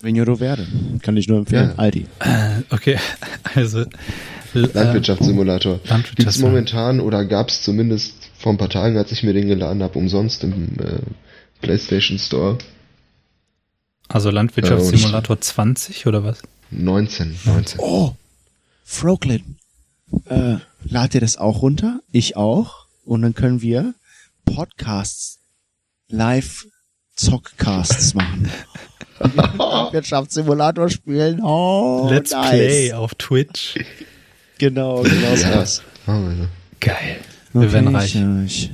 Vigno du Verde. Kann ich nur empfehlen. Ja. Aldi. Äh, okay, also Landwirtschaftssimulator. Landwirtschafts Gibt es momentan oder gab es zumindest vor ein paar Tagen, als ich mir den geladen habe, umsonst im äh, PlayStation Store. Also Landwirtschaftssimulator äh, 20 oder was? 19. 19. Oh, Froglin. Äh, lad dir das auch runter? Ich auch. Und dann können wir Podcasts, Live Zockcasts machen. Landwirtschaftssimulator spielen. Oh, Let's nice. Play auf Twitch. Genau, genau so ja. was. Geil. Wir okay, werden reich. Ich,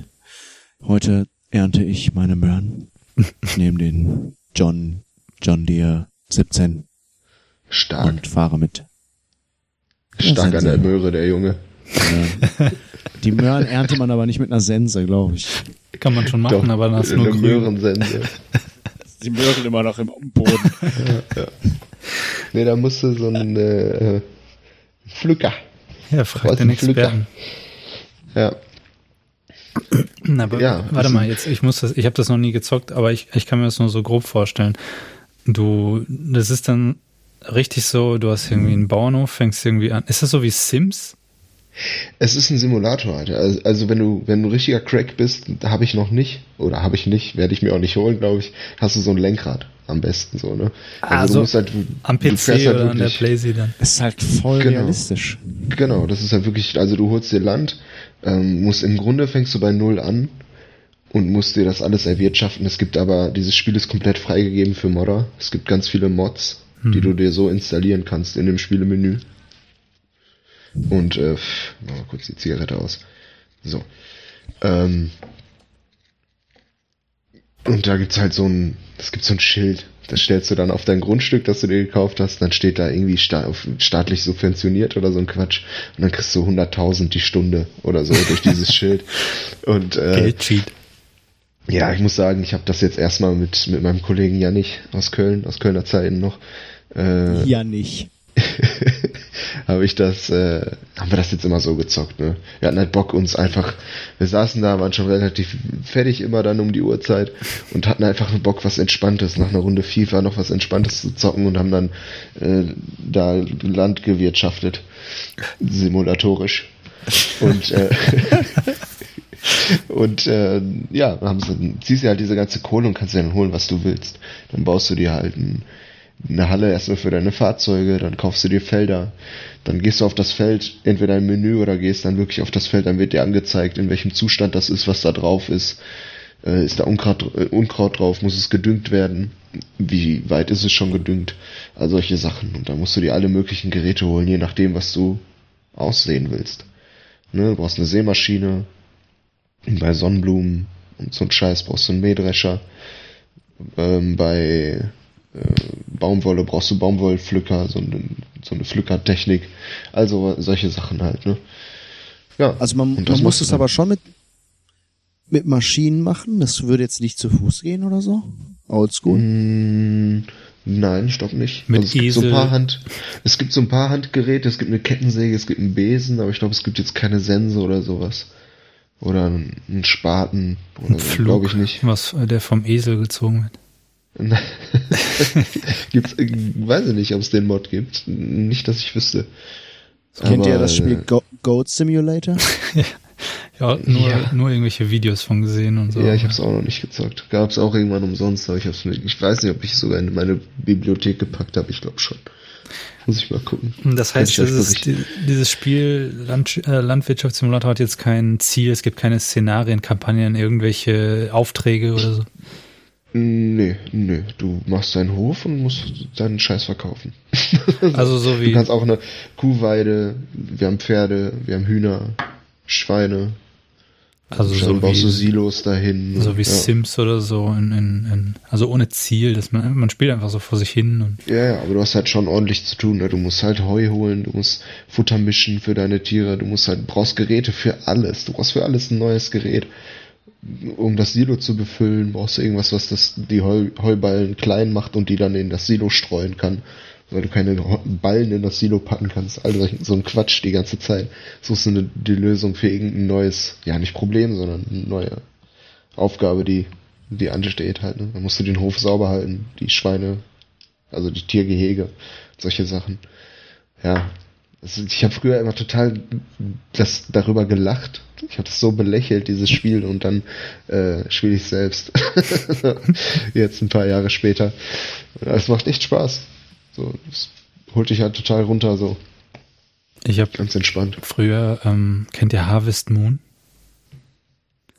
heute ernte ich meine Möhren. Ich nehme den John, John Deere 17. Stark. Und fahre mit. Stark an der Möhre, der Junge. Ja. Die Möhren erntet man aber nicht mit einer Sense, glaube ich. Kann man schon machen, Doch, aber dann hast du nur eine Möhrensense. Die Möhren immer noch im Boden. ja, ja. Nee, da musst du so einen äh, Pflücker ja, frag den Experten. Ja. Na, aber ja, warte mal, jetzt, ich muss das, ich habe das noch nie gezockt, aber ich, ich kann mir das nur so grob vorstellen. Du, das ist dann richtig so, du hast irgendwie einen Bauernhof, fängst irgendwie an. Ist das so wie Sims? Es ist ein Simulator, Alter. Also, also wenn du, wenn du richtiger Crack bist, habe ich noch nicht, oder habe ich nicht, werde ich mir auch nicht holen, glaube ich, hast du so ein Lenkrad am besten so, ne? Also, also du musst halt, am PC halt oder wirklich, an der Playsee dann. Das ist halt voll genau, realistisch. Genau, das ist halt wirklich, also du holst dir Land, ähm, musst im Grunde fängst du bei Null an und musst dir das alles erwirtschaften. Es gibt aber, dieses Spiel ist komplett freigegeben für Modder. Es gibt ganz viele Mods, hm. die du dir so installieren kannst in dem Spielemenü. Und äh, mal kurz die Zigarette aus. So. Ähm, und da gibt's halt so ein, es gibt so ein Schild. Das stellst du dann auf dein Grundstück, das du dir gekauft hast, dann steht da irgendwie sta staatlich subventioniert oder so ein Quatsch. Und dann kriegst du 100.000 die Stunde oder so durch dieses Schild. Und äh, Geldcheat. Ja, ich muss sagen, ich habe das jetzt erstmal mit, mit meinem Kollegen Janich aus Köln, aus Kölner Zeiten noch. Äh, Janich. habe ich das, äh, haben wir das jetzt immer so gezockt, ne? Wir hatten halt Bock uns einfach, wir saßen da, waren schon relativ fertig immer dann um die Uhrzeit und hatten einfach einen Bock, was Entspanntes, nach einer Runde FIFA noch was Entspanntes zu zocken und haben dann äh, da Land gewirtschaftet, simulatorisch. Und äh, Und äh, ja, haben sie, ziehst du halt diese ganze Kohle und kannst dir dann holen, was du willst. Dann baust du dir halt ein, eine Halle erstmal für deine Fahrzeuge, dann kaufst du dir Felder, dann gehst du auf das Feld, entweder im Menü oder gehst dann wirklich auf das Feld, dann wird dir angezeigt, in welchem Zustand das ist, was da drauf ist. Äh, ist da Unkraut, äh, Unkraut drauf, muss es gedüngt werden? Wie weit ist es schon gedüngt? All solche Sachen. Und da musst du dir alle möglichen Geräte holen, je nachdem, was du aussehen willst. Ne, du brauchst eine Sämaschine, bei Sonnenblumen und so ein Scheiß brauchst du einen Mähdrescher. Ähm, bei Baumwolle brauchst du Baumwollpflücker, so eine, so eine Pflückertechnik. Also solche Sachen halt, ne? Ja. Also man, man muss es aber schon mit, mit Maschinen machen. Das würde jetzt nicht zu Fuß gehen oder so? Oldschool? Mm, nein, stopp nicht. Mit also es, Esel. Gibt so ein paar Hand, es gibt so ein paar Handgeräte, es gibt eine Kettensäge, es gibt einen Besen, aber ich glaube, es gibt jetzt keine Sense oder sowas. Oder ein Spaten oder ein so, glaube ich nicht. Was der vom Esel gezogen wird. Gibt's, äh, weiß ich nicht, ob es den Mod gibt. Nicht, dass ich wüsste. Kennt ihr das Spiel äh, Go Goat Simulator? ja, nur, ja. nur irgendwelche Videos von gesehen und so. Ja, ich habe es auch noch nicht gezockt. Gab es auch irgendwann umsonst, aber ich hab's nicht. Ich weiß nicht, ob ich es sogar in meine Bibliothek gepackt habe. Ich glaube schon. Muss ich mal gucken. Das heißt, dieses, dieses Spiel Land, äh, Landwirtschaftssimulator hat jetzt kein Ziel, es gibt keine Szenarien, Kampagnen, irgendwelche Aufträge oder so. Nee, nee, du machst deinen Hof und musst deinen Scheiß verkaufen. also so wie. Du kannst auch eine Kuhweide, wir haben Pferde, wir haben Hühner, Schweine, also so baust du Silos dahin. So wie ja. Sims oder so, in, in, in, also ohne Ziel, dass man, man spielt einfach so vor sich hin. Und ja, ja, aber du hast halt schon ordentlich zu tun. Ne? Du musst halt Heu holen, du musst Futter mischen für deine Tiere, du musst halt, brauchst Geräte für alles. Du brauchst für alles ein neues Gerät. Um das Silo zu befüllen, brauchst du irgendwas, was das, die Heu, Heuballen klein macht und die dann in das Silo streuen kann weil du keine Ballen in das Silo packen kannst. Also so ein Quatsch die ganze Zeit. Suchst eine, die Lösung für irgendein neues, ja nicht Problem, sondern eine neue Aufgabe, die, die ansteht halt. Ne? Dann musst du den Hof sauber halten, die Schweine, also die Tiergehege, solche Sachen. Ja, also ich habe früher immer total das darüber gelacht. Ich habe das so belächelt, dieses Spiel, und dann äh, spiele ich selbst. Jetzt ein paar Jahre später. Es macht echt Spaß. So, das holt dich halt total runter, so. Ich habe ganz entspannt. Früher, ähm, kennt ihr Harvest Moon?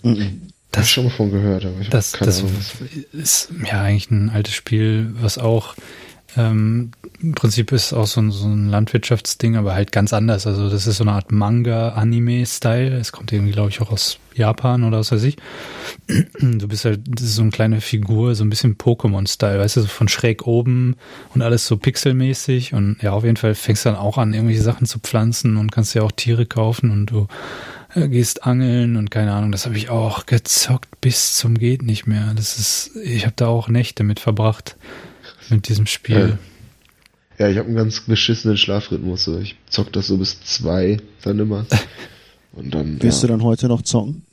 Mhm. Das hab ich schon mal von gehört, aber ich das, keine das Ahnung. ist ja eigentlich ein altes Spiel, was auch ähm, Im Prinzip ist auch so ein, so ein Landwirtschaftsding, aber halt ganz anders. Also das ist so eine Art Manga-Anime-Style. Es kommt irgendwie, glaube ich, auch aus Japan oder was weiß ich. Du bist halt so eine kleine Figur, so ein bisschen Pokémon-Style, weißt du, so von schräg oben und alles so pixelmäßig. Und ja, auf jeden Fall fängst du dann auch an, irgendwelche Sachen zu pflanzen und kannst ja auch Tiere kaufen und du äh, gehst angeln und keine Ahnung, das habe ich auch gezockt bis zum geht nicht mehr. Das ist, ich habe da auch Nächte mit verbracht mit diesem Spiel. Ja, ja ich habe einen ganz beschissenen Schlafrhythmus. Ich zock das so bis zwei dann immer. Und dann. Wirst ja. du dann heute noch zocken?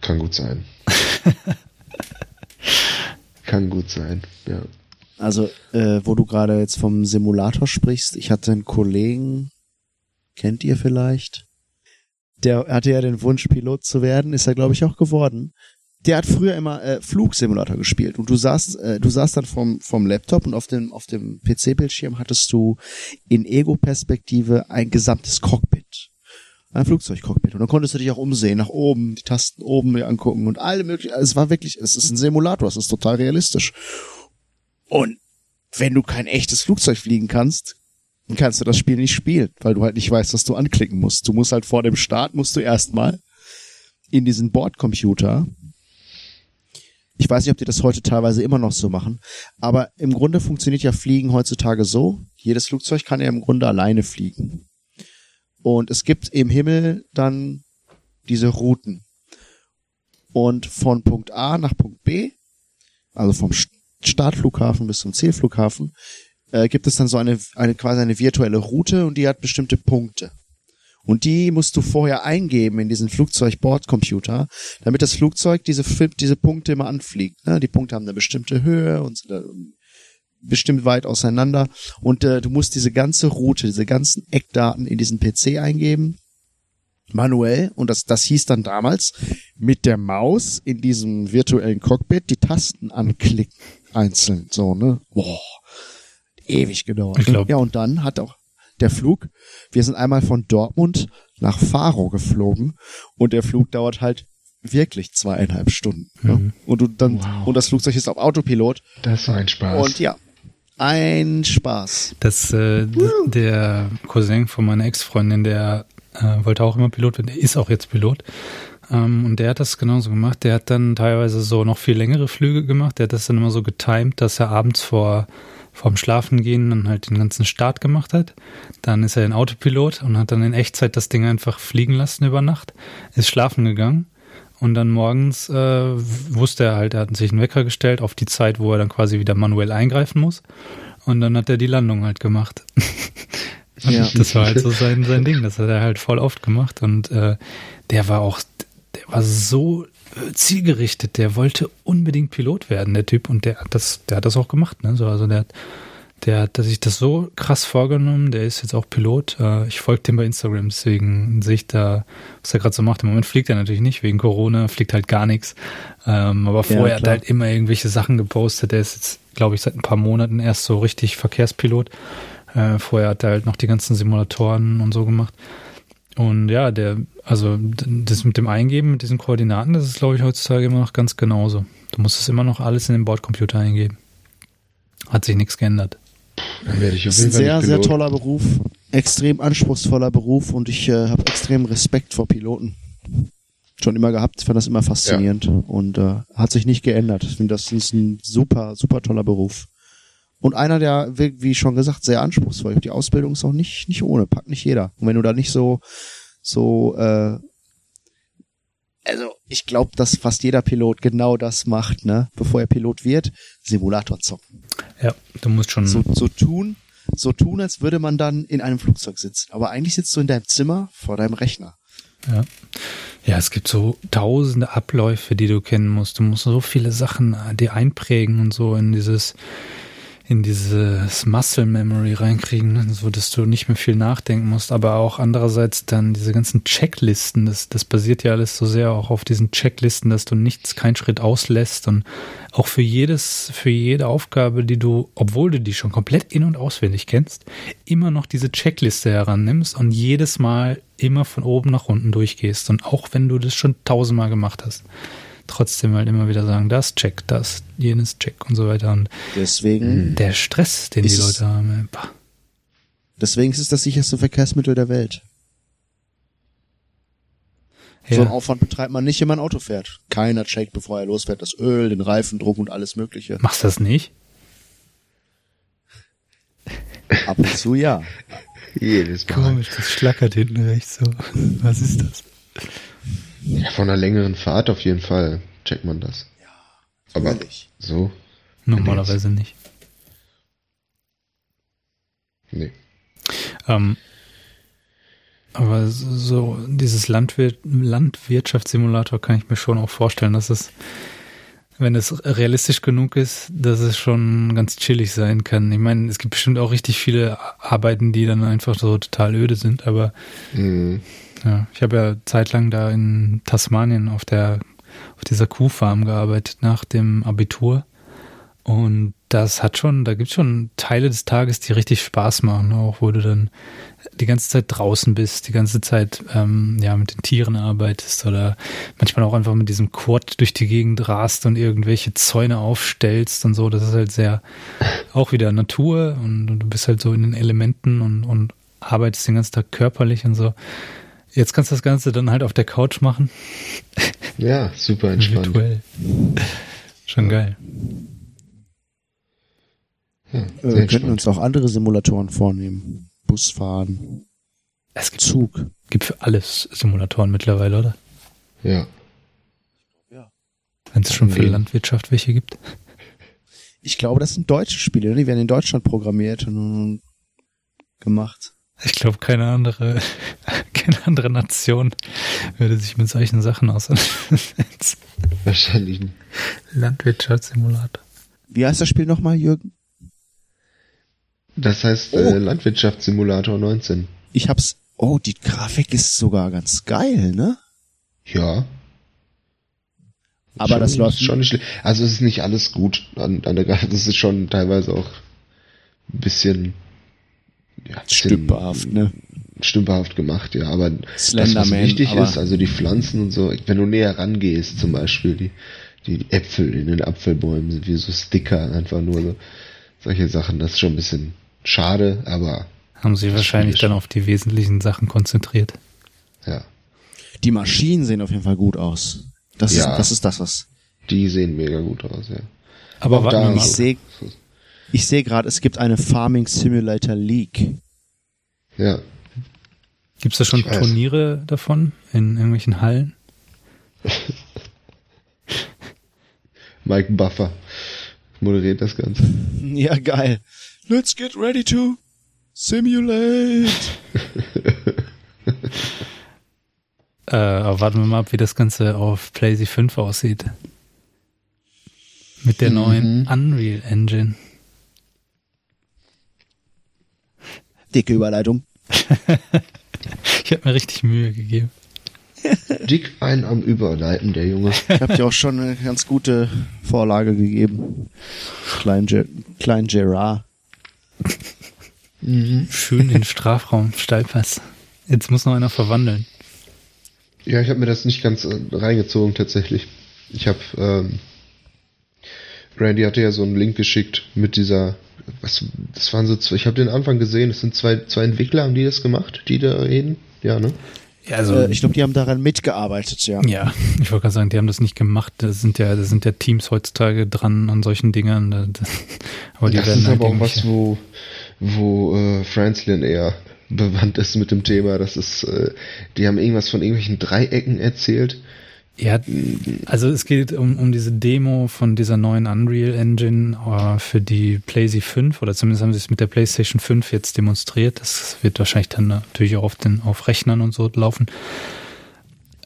Kann gut sein. Kann gut sein, ja. Also, äh, wo du gerade jetzt vom Simulator sprichst, ich hatte einen Kollegen, kennt ihr vielleicht. Der hatte ja den Wunsch, Pilot zu werden, ist er, glaube ich, auch geworden. Der hat früher immer äh, Flugsimulator gespielt und du saßt, äh, du saßt dann vom, vom Laptop und auf dem, auf dem PC-Bildschirm hattest du in Ego-Perspektive ein gesamtes Cockpit ein Flugzeugcockpit. Und dann konntest du dich auch umsehen, nach oben, die Tasten oben angucken und alle möglichen. Es war wirklich, es ist ein Simulator, es ist total realistisch. Und wenn du kein echtes Flugzeug fliegen kannst, dann kannst du das Spiel nicht spielen, weil du halt nicht weißt, was du anklicken musst. Du musst halt vor dem Start, musst du erstmal in diesen Bordcomputer. Ich weiß nicht, ob die das heute teilweise immer noch so machen, aber im Grunde funktioniert ja Fliegen heutzutage so. Jedes Flugzeug kann ja im Grunde alleine fliegen. Und es gibt im Himmel dann diese Routen. Und von Punkt A nach Punkt B, also vom Startflughafen bis zum Zielflughafen, äh, gibt es dann so eine, eine quasi eine virtuelle Route und die hat bestimmte Punkte. Und die musst du vorher eingeben in diesen Flugzeugbordcomputer, damit das Flugzeug diese, diese Punkte immer anfliegt. Ne? Die Punkte haben eine bestimmte Höhe und bestimmt weit auseinander und äh, du musst diese ganze Route, diese ganzen Eckdaten in diesen PC eingeben, manuell und das, das hieß dann damals mit der Maus in diesem virtuellen Cockpit die Tasten anklicken, einzeln, so, ne? Boah, ewig gedauert. Ich glaub. Ja, und dann hat auch der Flug, wir sind einmal von Dortmund nach Faro geflogen und der Flug dauert halt wirklich zweieinhalb Stunden. Mhm. Ja? Und du dann wow. und das Flugzeug ist auf Autopilot. Das war ein Spaß. Und ja, ein Spaß. Das, äh, der Cousin von meiner Ex-Freundin, der äh, wollte auch immer Pilot werden, der ist auch jetzt Pilot. Ähm, und der hat das genauso gemacht. Der hat dann teilweise so noch viel längere Flüge gemacht. Der hat das dann immer so getimed, dass er abends vor vorm Schlafengehen dann halt den ganzen Start gemacht hat. Dann ist er in Autopilot und hat dann in Echtzeit das Ding einfach fliegen lassen über Nacht, ist schlafen gegangen und dann morgens äh, wusste er halt, er hat sich einen Wecker gestellt auf die Zeit, wo er dann quasi wieder manuell eingreifen muss. Und dann hat er die Landung halt gemacht. ja. Das war halt so sein, sein Ding. Das hat er halt voll oft gemacht. Und äh, der war auch, der war so zielgerichtet. Der wollte unbedingt Pilot werden, der Typ. Und der hat das, der hat das auch gemacht. Ne? So, also der hat der hat sich das so krass vorgenommen, der ist jetzt auch Pilot. Äh, ich folge dem bei Instagram, deswegen sehe ich da, was er gerade so macht. Im Moment fliegt er natürlich nicht, wegen Corona, fliegt halt gar nichts. Ähm, aber vorher ja, hat er halt immer irgendwelche Sachen gepostet. Der ist jetzt, glaube ich, seit ein paar Monaten erst so richtig Verkehrspilot. Äh, vorher hat er halt noch die ganzen Simulatoren und so gemacht. Und ja, der, also das mit dem Eingeben, mit diesen Koordinaten, das ist, glaube ich, heutzutage immer noch ganz genauso. Du musst es immer noch alles in den Bordcomputer eingeben. Hat sich nichts geändert. Dann werde ich auf jeden Fall Sehr, sehr toller Beruf, extrem anspruchsvoller Beruf und ich äh, habe extrem Respekt vor Piloten. Schon immer gehabt, fand das immer faszinierend ja. und äh, hat sich nicht geändert. Ich finde, das ist ein super, super toller Beruf. Und einer, der, wie schon gesagt, sehr anspruchsvoll. Die Ausbildung ist auch nicht, nicht ohne, packt nicht jeder. Und wenn du da nicht so, so, äh, also ich glaube, dass fast jeder Pilot genau das macht, ne? Bevor er Pilot wird, Simulator zocken. Ja, du musst schon. So, so tun, so tun, als würde man dann in einem Flugzeug sitzen. Aber eigentlich sitzt du in deinem Zimmer vor deinem Rechner. Ja. Ja, es gibt so tausende Abläufe, die du kennen musst. Du musst so viele Sachen äh, dir einprägen und so in dieses, in dieses Muscle Memory reinkriegen, so dass du nicht mehr viel nachdenken musst, aber auch andererseits dann diese ganzen Checklisten, das, das basiert ja alles so sehr auch auf diesen Checklisten, dass du nichts, keinen Schritt auslässt und auch für jedes, für jede Aufgabe, die du, obwohl du die schon komplett in- und auswendig kennst, immer noch diese Checkliste herannimmst und jedes Mal immer von oben nach unten durchgehst. Und auch wenn du das schon tausendmal gemacht hast trotzdem halt immer wieder sagen, das check, das, jenes check und so weiter. Und deswegen der Stress, den die Leute haben. Bah. Deswegen ist es das sicherste Verkehrsmittel der Welt. Ja. So einen Aufwand betreibt man nicht, wenn man ein Auto fährt. Keiner checkt, bevor er losfährt, das Öl, den Reifendruck und alles Mögliche. Machst du das nicht? Ab und zu ja. Jedes Mal. Komisch, das schlackert hinten rechts so. Was ist das? Ja, von einer längeren Fahrt auf jeden Fall checkt man das. Ja, aber so. Normalerweise nicht. Nee. Ähm, aber so dieses Landwirt Landwirtschaftssimulator kann ich mir schon auch vorstellen, dass es wenn es realistisch genug ist, dass es schon ganz chillig sein kann. Ich meine, es gibt bestimmt auch richtig viele Arbeiten, die dann einfach so total öde sind, aber mhm. Ja, ich habe ja zeitlang da in Tasmanien auf der auf dieser Kuhfarm gearbeitet nach dem Abitur und das hat schon, da gibt es schon Teile des Tages, die richtig Spaß machen, auch wo du dann die ganze Zeit draußen bist, die ganze Zeit ähm, ja mit den Tieren arbeitest oder manchmal auch einfach mit diesem Quad durch die Gegend rast und irgendwelche Zäune aufstellst und so. Das ist halt sehr auch wieder Natur und, und du bist halt so in den Elementen und, und arbeitest den ganzen Tag körperlich und so. Jetzt kannst du das Ganze dann halt auf der Couch machen. Ja, super entspannt. Virtuell. Schon ja. geil. Ja, äh, wir könnten uns auch andere Simulatoren vornehmen. Busfahren. Es gibt Zug. Gibt für alles Simulatoren mittlerweile, oder? Ja. ja. Wenn es schon für nee. Landwirtschaft welche gibt. Ich glaube, das sind deutsche Spiele, ne? die werden in Deutschland programmiert und gemacht. Ich glaube, keine andere, keine andere Nation würde sich mit solchen Sachen auseinandersetzen. Wahrscheinlich nicht. Landwirtschaftssimulator. Wie heißt das Spiel nochmal, Jürgen? Das heißt äh, oh. äh, Landwirtschaftssimulator 19. Ich hab's. Oh, die Grafik ist sogar ganz geil, ne? Ja. Aber schon, das läuft schon nicht. Also es ist nicht alles gut an, an der Grafik. Das ist schon teilweise auch ein bisschen ja, stümperhaft, ne? Stümperhaft gemacht, ja. Aber das, was wichtig ist, also die Pflanzen und so, wenn du näher rangehst, zum Beispiel die die Äpfel in den Apfelbäumen sind wie so Sticker, einfach nur so solche Sachen. Das ist schon ein bisschen Schade, aber. Haben sie wahrscheinlich dann auf die wesentlichen Sachen konzentriert. Ja. Die Maschinen sehen auf jeden Fall gut aus. Das, ja, ist, das ist das, was. Die sehen mega gut aus, ja. Aber warte mal, ich sehe ich sehe gerade, es gibt eine Farming Simulator League. Ja. Gibt es da schon Turniere davon in irgendwelchen Hallen? Mike Buffer moderiert das Ganze. Ja, geil. Let's get ready to simulate. äh, aber warten wir mal ab, wie das Ganze auf PlayStation 5 aussieht. Mit der mhm. neuen Unreal Engine. Dicke Überleitung. ich habe mir richtig Mühe gegeben. Dick ein am Überleiten, der Junge. Ich habe dir auch schon eine ganz gute Vorlage gegeben. Klein, Ger Klein Gerard. Mhm. Schön in Strafraum, Steilpass. Jetzt muss noch einer verwandeln. Ja, ich habe mir das nicht ganz äh, reingezogen tatsächlich. Ich habe ähm, Randy hatte ja so einen Link geschickt mit dieser was das waren so zwei, ich habe den Anfang gesehen, es sind zwei zwei Entwickler haben die das gemacht, die da reden. Ja, ne? Ja, also, äh, ich glaube, die haben daran mitgearbeitet, ja. Ja, ich wollte gerade sagen, die haben das nicht gemacht. Da sind ja, da sind ja Teams heutzutage dran an solchen Dingern. aber die das werden ist halt aber auch was, wo, wo äh, Franzlin eher bewandt ist mit dem Thema. Das ist, äh, die haben irgendwas von irgendwelchen Dreiecken erzählt ja, also es geht um, um diese Demo von dieser neuen Unreal Engine uh, für die PlayStation 5 oder zumindest haben sie es mit der PlayStation 5 jetzt demonstriert. Das wird wahrscheinlich dann natürlich auch auf, den, auf Rechnern und so laufen.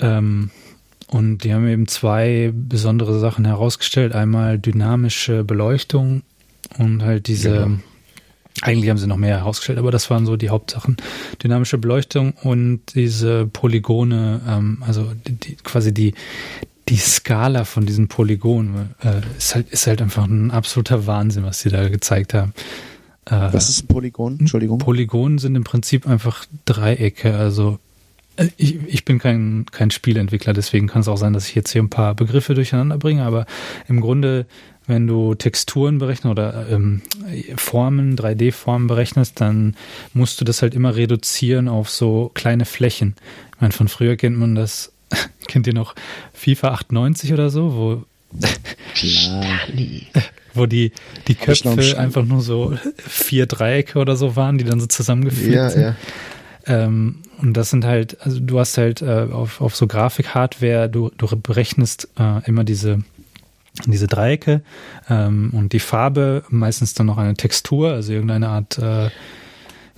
Ähm, und die haben eben zwei besondere Sachen herausgestellt. Einmal dynamische Beleuchtung und halt diese, ja. Eigentlich haben sie noch mehr herausgestellt, aber das waren so die Hauptsachen. Dynamische Beleuchtung und diese Polygone, ähm, also die, die, quasi die, die Skala von diesen Polygonen äh, ist, halt, ist halt einfach ein absoluter Wahnsinn, was sie da gezeigt haben. Äh, was ist ein Polygon? Entschuldigung. Polygonen sind im Prinzip einfach Dreiecke, also äh, ich, ich bin kein, kein Spielentwickler, deswegen kann es auch sein, dass ich jetzt hier ein paar Begriffe durcheinander bringe, aber im Grunde wenn du Texturen berechnest oder ähm, Formen, 3D-Formen berechnest, dann musst du das halt immer reduzieren auf so kleine Flächen. Ich meine, von früher kennt man das, kennt ihr noch FIFA 98 oder so, wo wo die, die Köpfe einfach nur so vier Dreiecke oder so waren, die dann so zusammengefügt ja, sind. Ja. Ähm, und das sind halt, also du hast halt äh, auf, auf so Grafik-Hardware, du, du berechnest äh, immer diese diese Dreiecke ähm, und die Farbe, meistens dann noch eine Textur, also irgendeine Art, äh,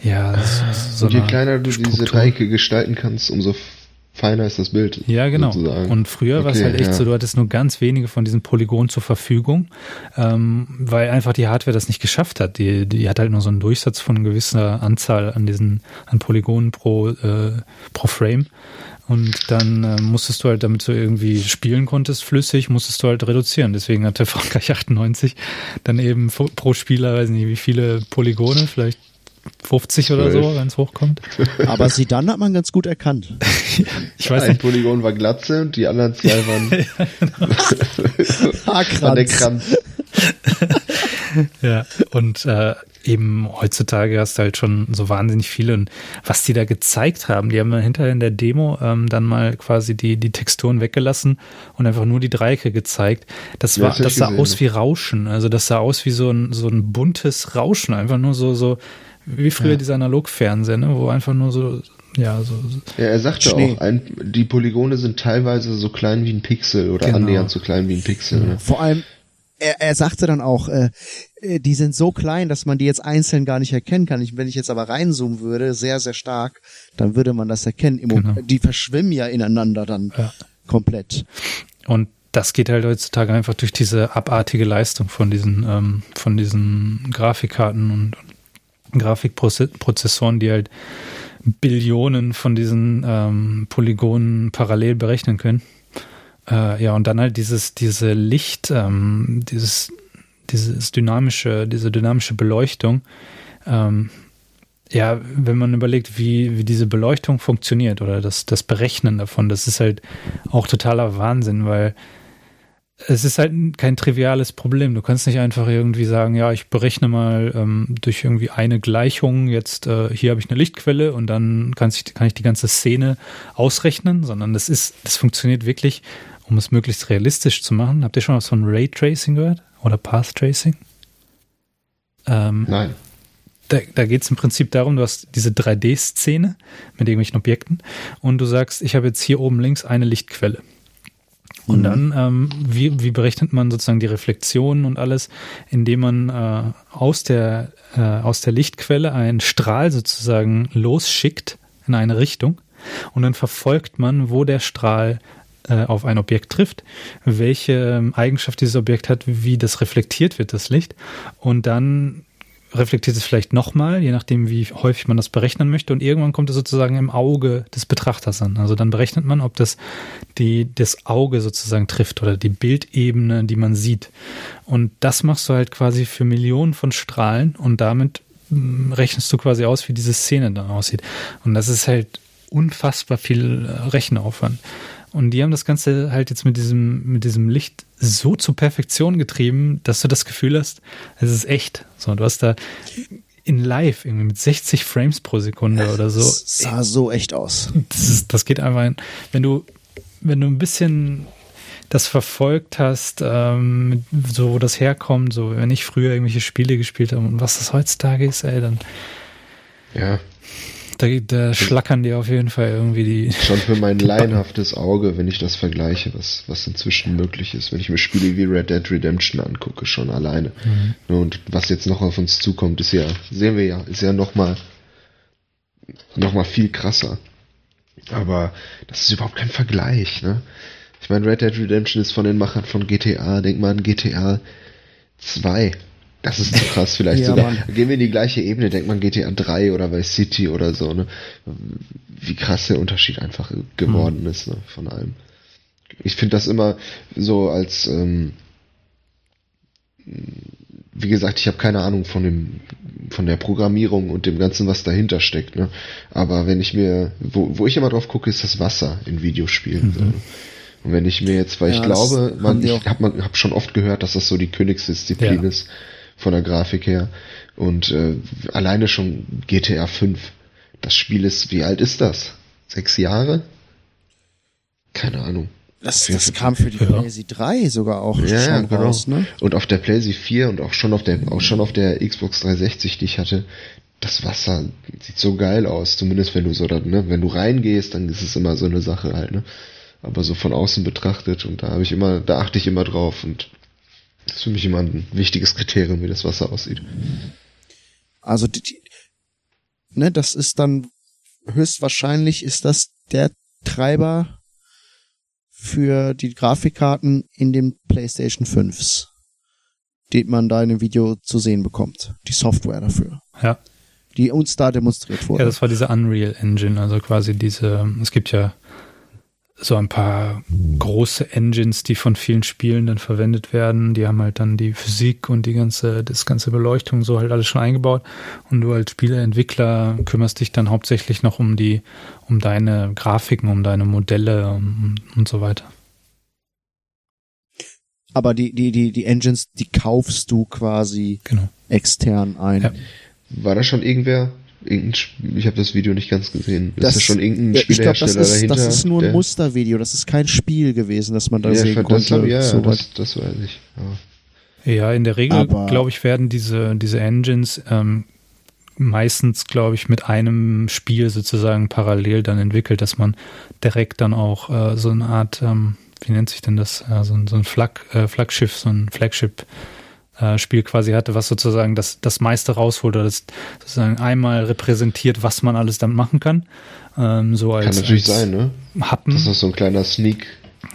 ja, so, so Je kleiner du Struktur. diese Dreiecke gestalten kannst, umso feiner ist das Bild. Ja, genau. Sozusagen. Und früher okay, war es halt echt ja. so, du hattest nur ganz wenige von diesen Polygonen zur Verfügung, ähm, weil einfach die Hardware das nicht geschafft hat. Die, die hat halt nur so einen Durchsatz von gewisser Anzahl an diesen an Polygonen pro, äh, pro Frame. Und dann äh, musstest du halt, damit du irgendwie spielen konntest, flüssig, musstest du halt reduzieren. Deswegen hatte Frankreich 98 dann eben pro Spieler, weiß nicht, wie viele Polygone, vielleicht 50 oder so, wenn es hochkommt. Aber sie dann hat man ganz gut erkannt. ich weiß Ein nicht. Polygon war Glatze und die anderen zwei waren, war der Kranz. ja, und äh, eben heutzutage hast du halt schon so wahnsinnig viele. Und was die da gezeigt haben, die haben dann hinterher in der Demo ähm, dann mal quasi die, die Texturen weggelassen und einfach nur die Dreiecke gezeigt. Das ja, war, das sah gesehen, aus wie Rauschen. Also das sah aus wie so ein, so ein buntes Rauschen. Einfach nur so, so, wie früher ja. dieser Analogfernseher, ne? wo einfach nur so, ja, so. Ja, er sagte Schnee. auch, ein, die Polygone sind teilweise so klein wie ein Pixel oder genau. annähernd so klein wie ein Pixel. Ne? Vor allem, er, er sagte dann auch, äh, äh, die sind so klein, dass man die jetzt einzeln gar nicht erkennen kann. Ich, wenn ich jetzt aber reinzoomen würde, sehr, sehr stark, dann würde man das erkennen. Genau. Die verschwimmen ja ineinander dann ja. komplett. Und das geht halt heutzutage einfach durch diese abartige Leistung von diesen, ähm, von diesen Grafikkarten und Grafikprozessoren, die halt Billionen von diesen ähm, Polygonen parallel berechnen können. Äh, ja, und dann halt dieses, diese Licht, ähm, dieses, dieses dynamische, diese dynamische Beleuchtung. Ähm, ja, wenn man überlegt, wie, wie diese Beleuchtung funktioniert oder das, das Berechnen davon, das ist halt auch totaler Wahnsinn, weil es ist halt kein triviales Problem. Du kannst nicht einfach irgendwie sagen, ja, ich berechne mal ähm, durch irgendwie eine Gleichung, jetzt äh, hier habe ich eine Lichtquelle und dann kann ich, kann ich die ganze Szene ausrechnen, sondern das ist, das funktioniert wirklich, um es möglichst realistisch zu machen. Habt ihr schon was von Raytracing gehört? Oder Path Tracing? Ähm, Nein. Da, da geht es im Prinzip darum, du hast diese 3D-Szene mit irgendwelchen Objekten und du sagst, ich habe jetzt hier oben links eine Lichtquelle. Und mhm. dann, ähm, wie, wie berechnet man sozusagen die Reflexionen und alles, indem man äh, aus, der, äh, aus der Lichtquelle einen Strahl sozusagen losschickt in eine Richtung und dann verfolgt man, wo der Strahl äh, auf ein Objekt trifft, welche ähm, Eigenschaft dieses Objekt hat, wie das reflektiert wird, das Licht. Und dann reflektiert es vielleicht nochmal, je nachdem, wie häufig man das berechnen möchte. Und irgendwann kommt es sozusagen im Auge des Betrachters an. Also dann berechnet man, ob das die, das Auge sozusagen trifft oder die Bildebene, die man sieht. Und das machst du halt quasi für Millionen von Strahlen und damit mm, rechnest du quasi aus, wie diese Szene dann aussieht. Und das ist halt unfassbar viel äh, Rechenaufwand. Und die haben das Ganze halt jetzt mit diesem, mit diesem Licht so zur Perfektion getrieben, dass du das Gefühl hast, es ist echt. So, du hast da in live irgendwie mit 60 Frames pro Sekunde oder so. Das sah so echt aus. Das, ist, das geht einfach, wenn du, wenn du ein bisschen das verfolgt hast, ähm, so wo das herkommt, so wenn ich früher irgendwelche Spiele gespielt habe und was das heutzutage ist, ey, dann. Ja. Da, da schlackern dir auf jeden Fall irgendwie die. Schon für mein laienhaftes Auge, wenn ich das vergleiche, was, was inzwischen möglich ist, wenn ich mir Spiele wie Red Dead Redemption angucke, schon alleine. Mhm. Und was jetzt noch auf uns zukommt, ist ja, sehen wir ja, ist ja nochmal noch mal viel krasser. Aber das ist überhaupt kein Vergleich, ne? Ich meine, Red Dead Redemption ist von den Machern von GTA, denk mal an GTA 2. Das ist zu krass, vielleicht ja, sogar. Mann. Gehen wir in die gleiche Ebene, denkt man GTA 3 oder bei City oder so, ne? Wie krass der Unterschied einfach geworden mhm. ist, ne? Von allem. Ich finde das immer so als, ähm, wie gesagt, ich habe keine Ahnung von dem, von der Programmierung und dem Ganzen, was dahinter steckt, ne? Aber wenn ich mir, wo, wo ich immer drauf gucke, ist das Wasser in Videospielen. Mhm. So, ne? Und wenn ich mir jetzt, weil ja, ich glaube, man, ich habe hab schon oft gehört, dass das so die Königsdisziplin ja. ist von der Grafik her. Und äh, alleine schon GTA 5. Das Spiel ist, wie alt ist das? Sechs Jahre? Keine Ahnung. Das, das kam für die ja. PlayStation 3 sogar auch ja, schon genau. raus, ne? Und auf der PlayStation 4 und auch schon auf der, auch schon auf der Xbox 360, die ich hatte, das Wasser sieht so geil aus, zumindest wenn du so da, ne, wenn du reingehst, dann ist es immer so eine Sache halt, ne? Aber so von außen betrachtet und da habe ich immer, da achte ich immer drauf und das ist für mich immer ein wichtiges Kriterium, wie das Wasser aussieht. Also, die, ne, das ist dann höchstwahrscheinlich ist das der Treiber für die Grafikkarten in den PlayStation 5s, den man da in dem Video zu sehen bekommt. Die Software dafür. Ja. Die uns da demonstriert wurde. Ja, das war diese Unreal Engine, also quasi diese, es gibt ja so ein paar große Engines, die von vielen Spielen dann verwendet werden. Die haben halt dann die Physik und die ganze, das ganze Beleuchtung so halt alles schon eingebaut. Und du als Spieleentwickler kümmerst dich dann hauptsächlich noch um die, um deine Grafiken, um deine Modelle um, und so weiter. Aber die, die, die, die Engines, die kaufst du quasi genau. extern ein. Ja. War da schon irgendwer ich habe das Video nicht ganz gesehen. Das, ist ja schon irgendein Spielhersteller ich glaub, das ist, dahinter? Das ist nur ein Mustervideo, das ist kein Spiel gewesen, das man da ja, sehen das konnte. Hab, ja, so das, das weiß ich. Ja, ja in der Regel, glaube ich, werden diese, diese Engines ähm, meistens, glaube ich, mit einem Spiel sozusagen parallel dann entwickelt, dass man direkt dann auch äh, so eine Art, ähm, wie nennt sich denn das, äh, so, so ein Flag, äh, Flaggschiff, so ein Flagship äh, Spiel quasi hatte, was sozusagen das, das meiste rausholt oder das sozusagen einmal repräsentiert, was man alles damit machen kann. Ähm, so als, kann natürlich als sein, ne? Happen. Das so ein kleiner Sneak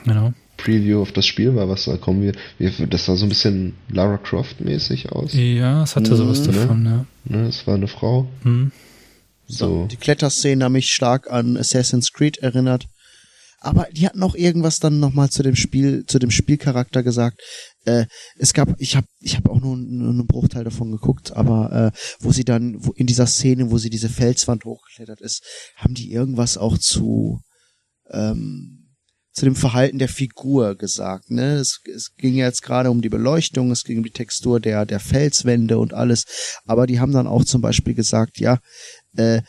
genau. Preview auf das Spiel war, was da kommen wir. Das sah so ein bisschen Lara Croft mäßig aus. Ja, es hatte mhm, sowas davon, ne? ja. Ne, es war eine Frau. Mhm. So. Die Kletterszene hat mich stark an Assassin's Creed erinnert. Aber die hatten auch irgendwas dann nochmal zu dem Spiel, zu dem Spielcharakter gesagt. Äh, es gab, ich habe, ich habe auch nur, nur einen Bruchteil davon geguckt, aber äh, wo sie dann, wo in dieser Szene, wo sie diese Felswand hochgeklettert ist, haben die irgendwas auch zu ähm, zu dem Verhalten der Figur gesagt. Ne? Es, es ging jetzt gerade um die Beleuchtung, es ging um die Textur der der Felswände und alles, aber die haben dann auch zum Beispiel gesagt, ja, äh,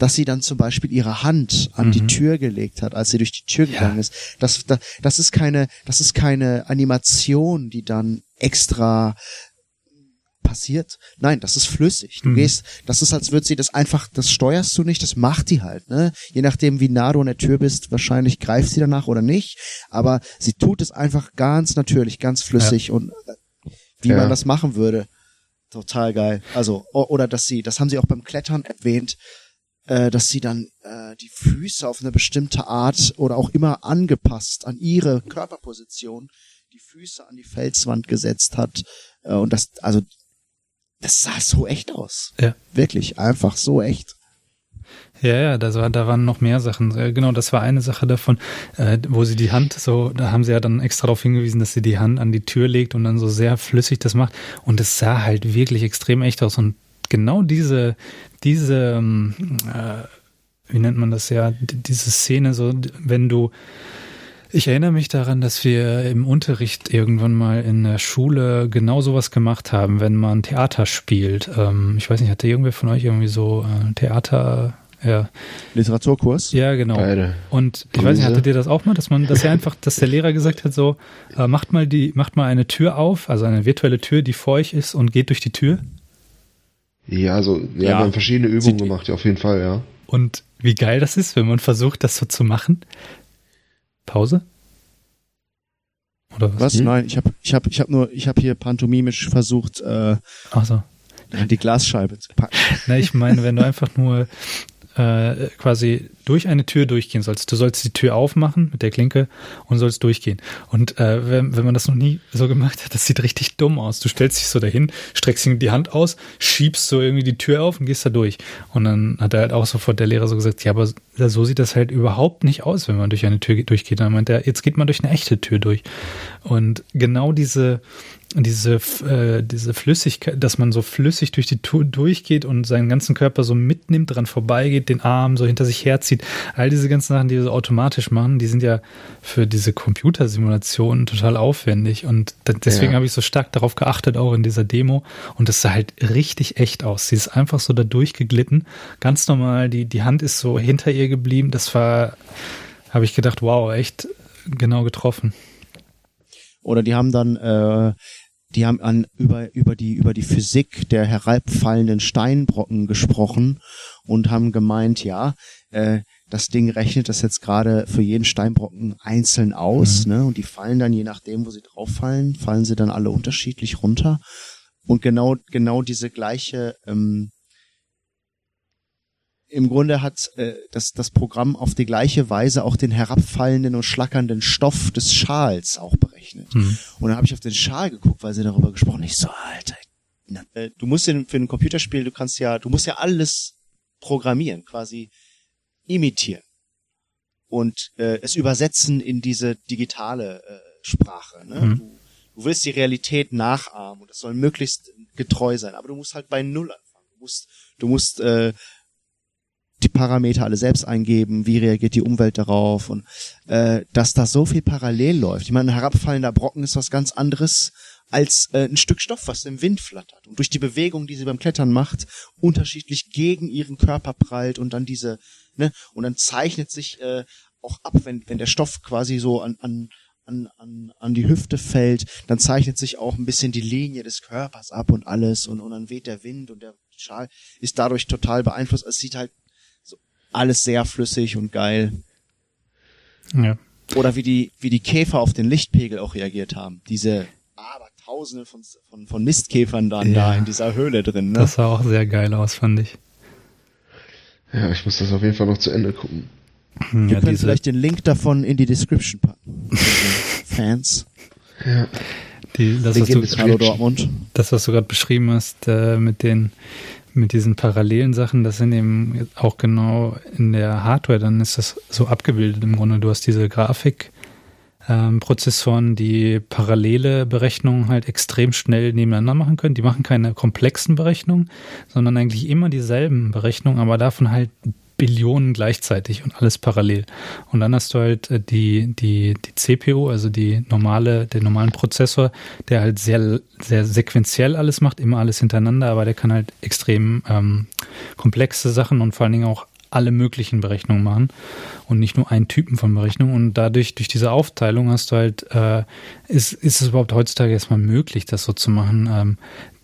dass sie dann zum Beispiel ihre Hand an mhm. die Tür gelegt hat, als sie durch die Tür ja. gegangen ist. Das, das, das ist keine, das ist keine Animation, die dann extra passiert. Nein, das ist flüssig. Du mhm. gehst, das ist, als würde sie das einfach, das steuerst du nicht, das macht die halt, ne? Je nachdem, wie nah du an der Tür bist, wahrscheinlich greift sie danach oder nicht. Aber sie tut es einfach ganz natürlich, ganz flüssig ja. und äh, wie ja. man das machen würde. Total geil. Also, oder dass sie, das haben sie auch beim Klettern erwähnt, äh, dass sie dann äh, die Füße auf eine bestimmte Art oder auch immer angepasst an ihre Körperposition die Füße an die Felswand gesetzt hat äh, und das also das sah so echt aus. Ja. Wirklich einfach so echt. Ja, ja, das war, da waren noch mehr Sachen. Genau, das war eine Sache davon, äh, wo sie die Hand so, da haben sie ja dann extra darauf hingewiesen, dass sie die Hand an die Tür legt und dann so sehr flüssig das macht. Und es sah halt wirklich extrem echt aus. Und genau diese, diese, ähm, äh, wie nennt man das ja, diese Szene, so, wenn du, ich erinnere mich daran, dass wir im Unterricht irgendwann mal in der Schule genau sowas gemacht haben, wenn man Theater spielt. Ähm, ich weiß nicht, hatte irgendwer von euch irgendwie so äh, Theater, ja. Literaturkurs? Ja, genau. Beide. Und ich Grüße. weiß nicht, hattet ihr das auch mal, dass man, dass er einfach, dass der Lehrer gesagt hat, so, äh, macht mal die, macht mal eine Tür auf, also eine virtuelle Tür, die vor euch ist und geht durch die Tür? Ja, also wir ja. haben verschiedene Übungen gemacht, ja, auf jeden Fall, ja. Und wie geil das ist, wenn man versucht, das so zu machen. Pause? Oder was? was? Hm? Nein, ich habe ich hab, ich hab nur, ich habe hier pantomimisch versucht, äh, Ach so. die Glasscheibe zu packen. Na, ich meine, wenn du einfach nur äh, quasi durch eine Tür durchgehen sollst. Du sollst die Tür aufmachen mit der Klinke und sollst durchgehen. Und äh, wenn, wenn man das noch nie so gemacht hat, das sieht richtig dumm aus. Du stellst dich so dahin, streckst die Hand aus, schiebst so irgendwie die Tür auf und gehst da durch. Und dann hat er halt auch sofort der Lehrer so gesagt, ja, aber so sieht das halt überhaupt nicht aus, wenn man durch eine Tür durchgeht. Dann meint er, jetzt geht man durch eine echte Tür durch. Und genau diese, diese, äh, diese Flüssigkeit, dass man so flüssig durch die Tour durchgeht und seinen ganzen Körper so mitnimmt, dran vorbeigeht, den Arm so hinter sich herzieht. All diese ganzen Sachen, die wir so automatisch machen, die sind ja für diese Computersimulationen total aufwendig. Und deswegen ja. habe ich so stark darauf geachtet, auch in dieser Demo. Und das sah halt richtig echt aus. Sie ist einfach so da durchgeglitten. Ganz normal, die, die Hand ist so hinter ihr geblieben. Das war, habe ich gedacht, wow, echt genau getroffen. Oder die haben dann äh, die haben an über über die über die Physik der herabfallenden Steinbrocken gesprochen und haben gemeint, ja, äh, das Ding rechnet das jetzt gerade für jeden Steinbrocken einzeln aus, mhm. ne? Und die fallen dann je nachdem, wo sie drauf fallen, fallen sie dann alle unterschiedlich runter. Und genau genau diese gleiche ähm, im Grunde hat äh, das, das Programm auf die gleiche Weise auch den herabfallenden und schlackernden Stoff des Schals auch berechnet. Mhm. Und dann habe ich auf den Schal geguckt, weil sie darüber gesprochen Ich so, Alter, na, äh, du musst den, für ein Computerspiel, du kannst ja, du musst ja alles programmieren, quasi imitieren und äh, es übersetzen in diese digitale äh, Sprache. Ne? Mhm. Du, du willst die Realität nachahmen und es soll möglichst getreu sein, aber du musst halt bei Null anfangen. Du musst, du musst äh, die Parameter alle selbst eingeben, wie reagiert die Umwelt darauf und äh, dass da so viel parallel läuft. Ich meine, ein herabfallender Brocken ist was ganz anderes als äh, ein Stück Stoff, was im Wind flattert und durch die Bewegung, die sie beim Klettern macht, unterschiedlich gegen ihren Körper prallt und dann diese, ne, und dann zeichnet sich äh, auch ab, wenn, wenn der Stoff quasi so an, an, an, an, die Hüfte fällt, dann zeichnet sich auch ein bisschen die Linie des Körpers ab und alles und, und dann weht der Wind und der Schal ist dadurch total beeinflusst. Es sieht halt alles sehr flüssig und geil. Ja. Oder wie die, wie die Käfer auf den Lichtpegel auch reagiert haben. Diese aber Tausende von, von, von Mistkäfern dann ja, da in dieser Höhle drin. Ne? Das sah auch sehr geil aus, fand ich. Ja, ich muss das auf jeden Fall noch zu Ende gucken. Wir ja, können vielleicht den Link davon in die Description packen. Fans. Ja. Die, das, was du, Hallo Dortmund. Das, was du gerade beschrieben hast, äh, mit den mit diesen parallelen Sachen, das sind eben auch genau in der Hardware, dann ist das so abgebildet im Grunde. Du hast diese Grafikprozessoren, ähm, die parallele Berechnungen halt extrem schnell nebeneinander machen können. Die machen keine komplexen Berechnungen, sondern eigentlich immer dieselben Berechnungen, aber davon halt Billionen gleichzeitig und alles parallel. Und dann hast du halt äh, die, die, die CPU, also die normale, den normalen Prozessor, der halt sehr, sehr sequenziell alles macht, immer alles hintereinander, aber der kann halt extrem ähm, komplexe Sachen und vor allen Dingen auch alle möglichen Berechnungen machen und nicht nur einen Typen von Berechnungen. Und dadurch, durch diese Aufteilung hast du halt, äh, ist, ist es überhaupt heutzutage erstmal möglich, das so zu machen. Ähm,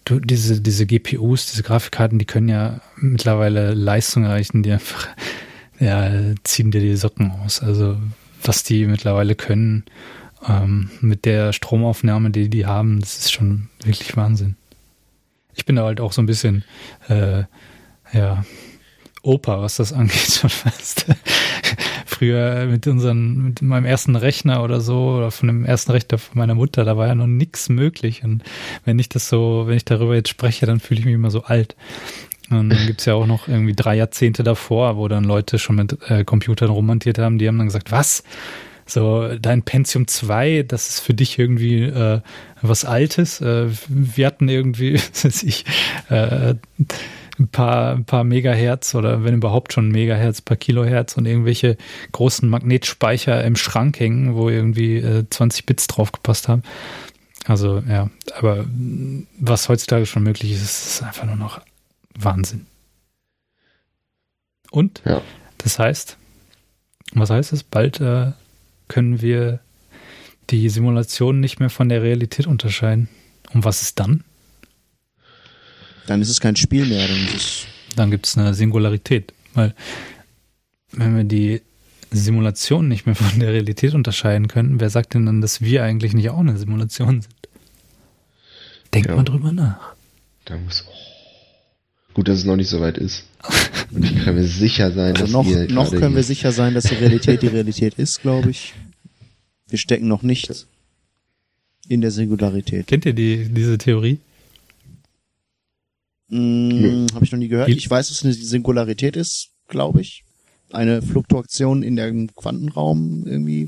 du, diese, diese GPUs, diese Grafikkarten, die können ja mittlerweile Leistung erreichen, die einfach, ja, ziehen dir die Socken aus. Also, was die mittlerweile können, ähm, mit der Stromaufnahme, die die haben, das ist schon wirklich Wahnsinn. Ich bin da halt auch so ein bisschen, äh, ja, Opa, was das angeht, schon fast früher mit unseren, mit meinem ersten Rechner oder so, oder von dem ersten Rechner von meiner Mutter, da war ja noch nichts möglich. Und wenn ich das so, wenn ich darüber jetzt spreche, dann fühle ich mich immer so alt. Und dann gibt's ja auch noch irgendwie drei Jahrzehnte davor, wo dann Leute schon mit äh, Computern romantiert haben, die haben dann gesagt, was? So, dein Pentium 2, das ist für dich irgendwie äh, was Altes. Äh, wir hatten irgendwie, weiß ich, äh, ein paar, ein paar Megahertz oder wenn überhaupt schon Megahertz, paar Kilohertz und irgendwelche großen Magnetspeicher im Schrank hängen, wo irgendwie äh, 20 Bits draufgepasst haben. Also ja, aber was heutzutage schon möglich ist, ist einfach nur noch Wahnsinn. Und ja. das heißt, was heißt es? Bald äh, können wir die Simulation nicht mehr von der Realität unterscheiden. Und was ist dann? Dann ist es kein Spiel mehr. Dann, dann gibt es eine Singularität. Weil wenn wir die Simulation nicht mehr von der Realität unterscheiden können, wer sagt denn dann, dass wir eigentlich nicht auch eine Simulation sind? Denkt ja. mal drüber nach. Da muss. Oh. Gut, dass es noch nicht so weit ist. Und ich kann mir sicher sein, also dass noch, wir noch können wir sicher sein, dass die Realität die Realität ist, glaube ich. Wir stecken noch nicht in der Singularität. Kennt ihr die, diese Theorie? Hm, Habe ich noch nie gehört. Ich weiß, dass es eine Singularität ist, glaube ich. Eine Fluktuation in der Quantenraum irgendwie.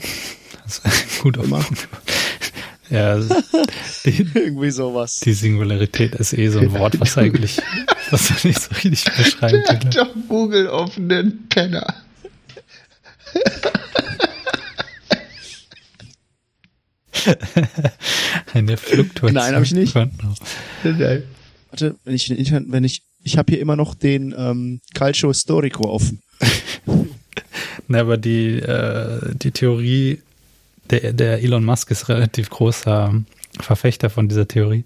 Das ist gut immer. Ja, also die, irgendwie sowas. Die Singularität ist eh so ein Wort, was eigentlich, was man nicht so richtig beschreiben kann. Der hat doch Google offenen Penner. Eine Fluktuation. Nein, habe ich nicht. Nein. Warte, wenn ich den Internet, wenn ich, ich habe hier immer noch den ähm, Calcio Storico offen. Na, aber die, äh, die Theorie, der, der Elon Musk ist relativ großer Verfechter von dieser Theorie,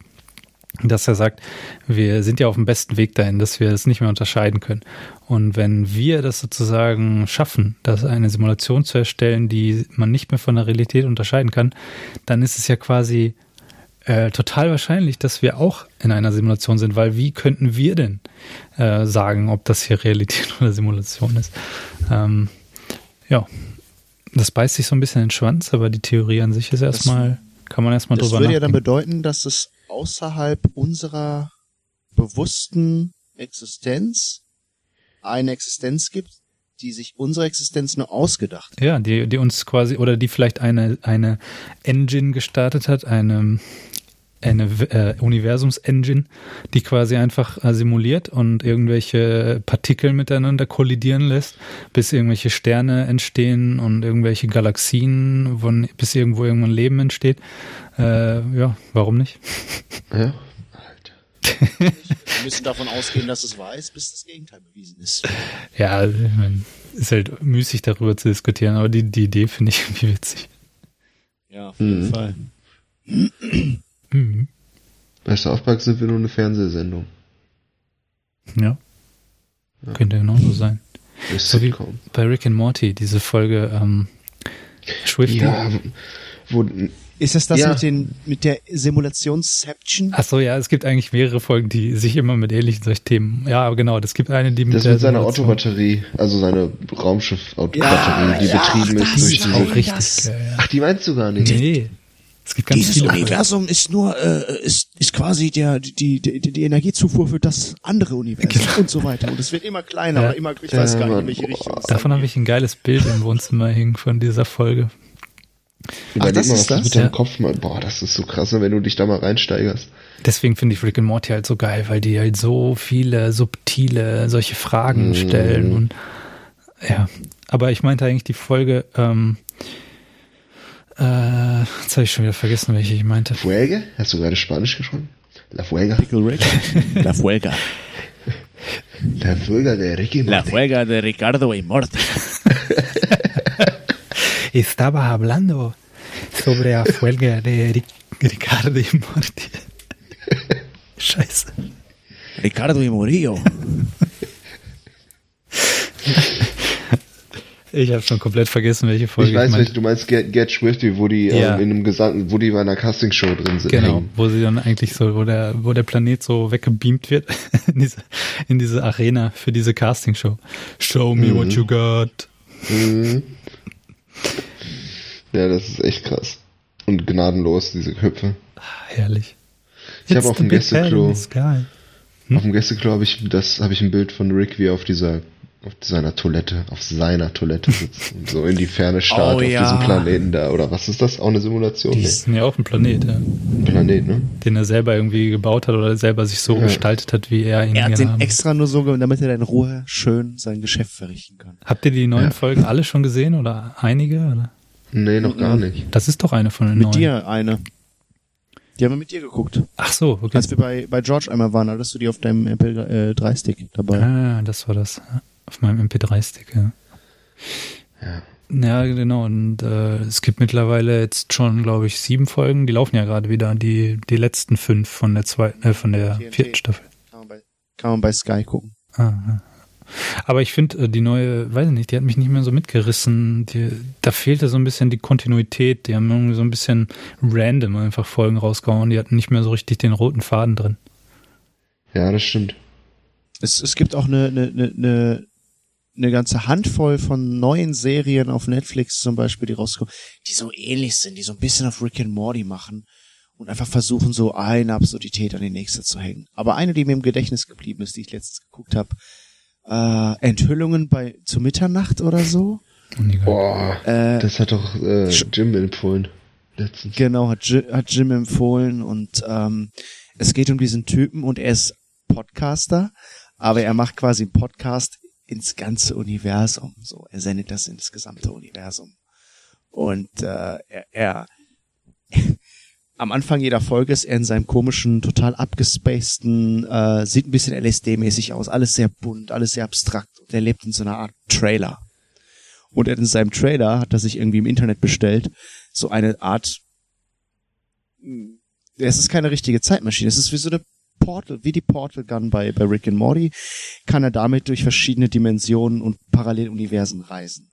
dass er sagt, wir sind ja auf dem besten Weg dahin, dass wir es nicht mehr unterscheiden können. Und wenn wir das sozusagen schaffen, das eine Simulation zu erstellen, die man nicht mehr von der Realität unterscheiden kann, dann ist es ja quasi äh, total wahrscheinlich, dass wir auch in einer Simulation sind, weil wie könnten wir denn äh, sagen, ob das hier Realität oder Simulation ist. Ähm, ja, das beißt sich so ein bisschen in den Schwanz, aber die Theorie an sich ist erstmal, kann man erstmal drüber nachdenken. Das würde ja dann bedeuten, dass es außerhalb unserer bewussten Existenz eine Existenz gibt, die sich unsere Existenz nur ausgedacht hat. Ja, die, die uns quasi, oder die vielleicht eine, eine Engine gestartet hat, eine, eine äh, Universums-Engine, die quasi einfach äh, simuliert und irgendwelche Partikel miteinander kollidieren lässt, bis irgendwelche Sterne entstehen und irgendwelche Galaxien, wo, bis irgendwo irgendwann Leben entsteht. Äh, ja, warum nicht? Ja, wir müssen davon ausgehen, dass es weiß, bis das Gegenteil bewiesen ist. Ja, ist halt müßig darüber zu diskutieren, aber die, die Idee finde ich irgendwie witzig. Ja, auf jeden mhm. Fall. Mhm. Bei South Park sind wir nur eine Fernsehsendung. Ja. ja. Könnte genauso sein. So wie bei Rick and Morty, diese Folge ähm, Swifty. Ja, wo ist das das ja. mit, den, mit der Simulationsception? Ach so, ja, es gibt eigentlich mehrere Folgen, die sich immer mit ähnlichen solchen Themen. Ja, genau, das gibt eine, die mit Das mit seiner Autobatterie, also seine Raumschiff-Autobatterie, ja, die ja, betrieben ach, ist durch diese. Auch richtig. Ach, die meinst du gar nicht? Nee. Es gibt ganz Dieses viele Universum ist nur äh, ist ist quasi der die, die die Energiezufuhr für das andere Universum genau. und so weiter und es wird immer kleiner, ja. aber immer ich weiß gar nicht in welche Richtung. Davon habe ich ein geiles Bild im Wohnzimmer hängen von dieser Folge. Überleg Ach, das mal, was das? mit deinem ja. Kopf mal, boah, das ist so krass, wenn du dich da mal reinsteigerst. Deswegen finde ich Rick and Morty halt so geil, weil die halt so viele subtile solche Fragen mm. stellen und ja. Aber ich meinte eigentlich die Folge, ähm, äh, jetzt habe ich schon wieder vergessen, welche ich meinte. Fuege? Hast du gerade Spanisch gesprochen? La Fuega. Pickle Rick. La Fuega. La Fuega de Ricky Morty. La Fuega de Ricardo y Morty. Estaba hablando sobre la huelga de Ricardo y Morty. Scheiße. Ricardo y Murillo. Ich habe schon komplett vergessen, welche Folge ich weiß, ich welche du meinst. Get, Get Swifty, wo die ja. ähm, in einem Gesang, wo die bei einer Castingshow drin sind. Genau, hängen. wo sie dann eigentlich so, wo der, wo der Planet so weggebeamt wird in diese, in diese Arena für diese Castingshow. Show me mhm. what you got. Mhm. Ja, das ist echt krass. Und gnadenlos, diese Köpfe. Ah, herrlich. Ich habe auf dem Gästeklo, hm? auf dem Gästeklo habe ich das, habe ich ein Bild von Rick, wie er auf dieser, auf seiner Toilette, auf seiner Toilette sitzt und so in die Ferne starrt oh, auf ja. diesem Planeten da. Oder was ist das? Auch eine Simulation? Die ist ja auch ein Planet, ja. Ein Planet, ne? Den er selber irgendwie gebaut hat oder selber sich so ja. gestaltet hat, wie er ihn Er hat den extra nur so, damit er in Ruhe schön sein Geschäft verrichten kann. Habt ihr die neuen ja. Folgen alle schon gesehen oder einige? Oder? Nee, noch gar nicht. Das ist doch eine von den Mit neuen. dir eine. Die haben wir mit dir geguckt. Ach so, okay. Als wir bei, bei George einmal waren, hattest du die auf deinem MP3-Stick dabei. Ah, das war das. Auf meinem MP3-Stick, ja. Ja. Ja, genau. Und äh, es gibt mittlerweile jetzt schon, glaube ich, sieben Folgen. Die laufen ja gerade wieder. Die, die letzten fünf von der zweiten, äh, von der TNT. vierten Staffel. Kann man, bei, kann man bei Sky gucken. Ah, ja. Aber ich finde, äh, die neue, weiß ich nicht, die hat mich nicht mehr so mitgerissen. Die, da fehlte so ein bisschen die Kontinuität. Die haben irgendwie so ein bisschen random einfach Folgen rausgehauen. Die hatten nicht mehr so richtig den roten Faden drin. Ja, das stimmt. Es, es gibt auch eine, eine, eine, eine ganze Handvoll von neuen Serien auf Netflix zum Beispiel, die rauskommen, die so ähnlich sind, die so ein bisschen auf Rick and Morty machen und einfach versuchen, so eine Absurdität an die nächste zu hängen. Aber eine, die mir im Gedächtnis geblieben ist, die ich letztens geguckt habe, äh, Enthüllungen bei zu Mitternacht oder so. Boah, äh, das hat doch äh, Jim empfohlen. Letztens. Genau, hat, hat Jim empfohlen und ähm, es geht um diesen Typen und er ist Podcaster, aber er macht quasi einen Podcast ins ganze Universum. So, er sendet das ins gesamte Universum. Und äh, er, er am Anfang jeder Folge ist er in seinem komischen, total abgespaceden, äh, sieht ein bisschen LSD-mäßig aus, alles sehr bunt, alles sehr abstrakt. Und er lebt in so einer Art Trailer. Und er in seinem Trailer hat er sich irgendwie im Internet bestellt, so eine Art, hm, es ist keine richtige Zeitmaschine, es ist wie so eine Portal, wie die Portal Gun bei, bei Rick and Morty, kann er damit durch verschiedene Dimensionen und Paralleluniversen reisen.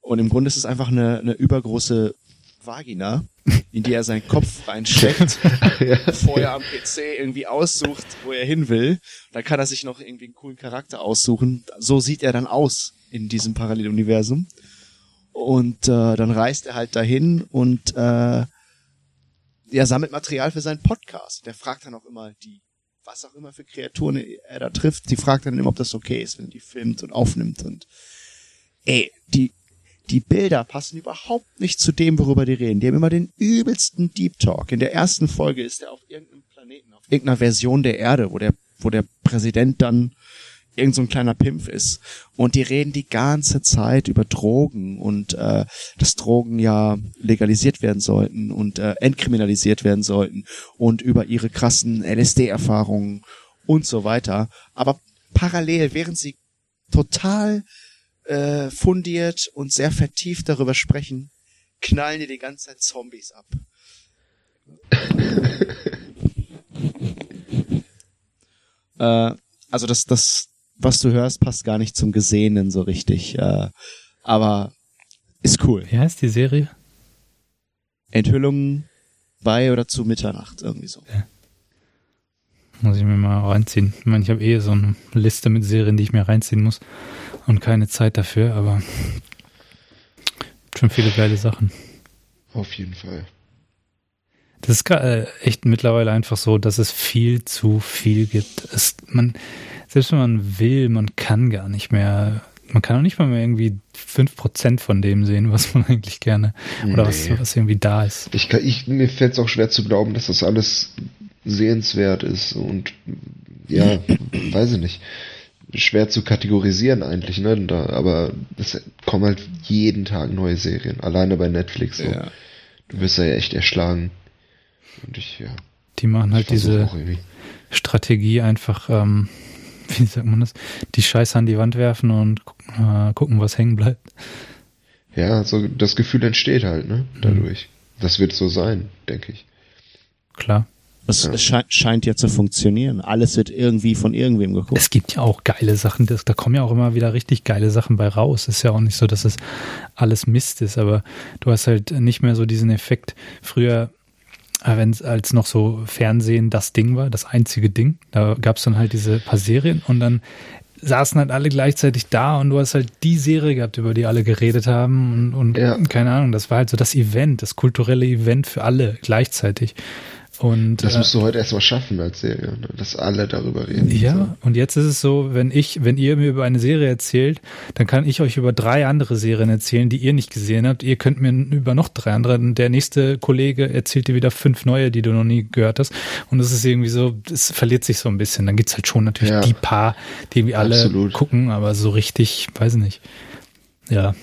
Und im Grunde ist es einfach eine, eine übergroße Vagina, in die er seinen Kopf reinsteckt, ja. bevor er am PC irgendwie aussucht, wo er hin will. Da kann er sich noch irgendwie einen coolen Charakter aussuchen. So sieht er dann aus in diesem Paralleluniversum. Und äh, dann reist er halt dahin und äh, er sammelt Material für seinen Podcast. Der fragt dann auch immer die, was auch immer für Kreaturen er da trifft, die fragt dann immer, ob das okay ist, wenn die filmt und aufnimmt. Und ey, die die Bilder passen überhaupt nicht zu dem, worüber die reden. Die haben immer den übelsten Deep Talk. In der ersten Folge ist er auf irgendeinem Planeten, auf irgendeiner Version der Erde, wo der, wo der Präsident dann irgend so ein kleiner Pimpf ist. Und die reden die ganze Zeit über Drogen und äh, dass Drogen ja legalisiert werden sollten und äh, entkriminalisiert werden sollten und über ihre krassen LSD-Erfahrungen und so weiter. Aber parallel, während sie total äh, fundiert und sehr vertieft darüber sprechen, knallen die die ganze Zeit Zombies ab. äh, also das, das, was du hörst, passt gar nicht zum Gesehenen so richtig. Äh, aber ist cool. Wie heißt die Serie? Enthüllungen bei oder zu Mitternacht, irgendwie so. Ja. Muss ich mir mal reinziehen. Ich meine, ich habe eh so eine Liste mit Serien, die ich mir reinziehen muss und keine Zeit dafür, aber schon viele geile Sachen. Auf jeden Fall. Das ist äh, echt mittlerweile einfach so, dass es viel zu viel gibt. Es, man, selbst wenn man will, man kann gar nicht mehr, man kann auch nicht mal mehr irgendwie fünf Prozent von dem sehen, was man eigentlich gerne oder nee. was, was irgendwie da ist. Ich kann, ich, mir fällt es auch schwer zu glauben, dass das alles sehenswert ist und ja, weiß ich nicht schwer zu kategorisieren eigentlich, ne? Da, aber es kommen halt jeden Tag neue Serien, alleine bei Netflix. So. Ja. Du wirst ja echt erschlagen. Und ich, ja. Die machen halt diese Strategie einfach, ähm, wie sagt man das, die Scheiße an die Wand werfen und äh, gucken, was hängen bleibt. Ja, so das Gefühl entsteht halt, ne? Dadurch. Mhm. Das wird so sein, denke ich. Klar. Es, ja. sche scheint ja zu funktionieren. Alles wird irgendwie von irgendwem geguckt. Es gibt ja auch geile Sachen. Das, da kommen ja auch immer wieder richtig geile Sachen bei raus. Ist ja auch nicht so, dass es alles Mist ist, aber du hast halt nicht mehr so diesen Effekt. Früher, wenn es als noch so Fernsehen das Ding war, das einzige Ding, da gab es dann halt diese paar Serien und dann saßen halt alle gleichzeitig da und du hast halt die Serie gehabt, über die alle geredet haben und, und ja. keine Ahnung, das war halt so das Event, das kulturelle Event für alle gleichzeitig. Und, das musst du äh, heute erstmal schaffen als Serie, ne? dass alle darüber reden. Ja, so. und jetzt ist es so, wenn ich, wenn ihr mir über eine Serie erzählt, dann kann ich euch über drei andere Serien erzählen, die ihr nicht gesehen habt. Ihr könnt mir über noch drei andere. Der nächste Kollege erzählt dir wieder fünf neue, die du noch nie gehört hast. Und es ist irgendwie so, es verliert sich so ein bisschen. Dann gibt's halt schon natürlich ja. die paar, die irgendwie alle Absolut. gucken, aber so richtig, weiß nicht. Ja,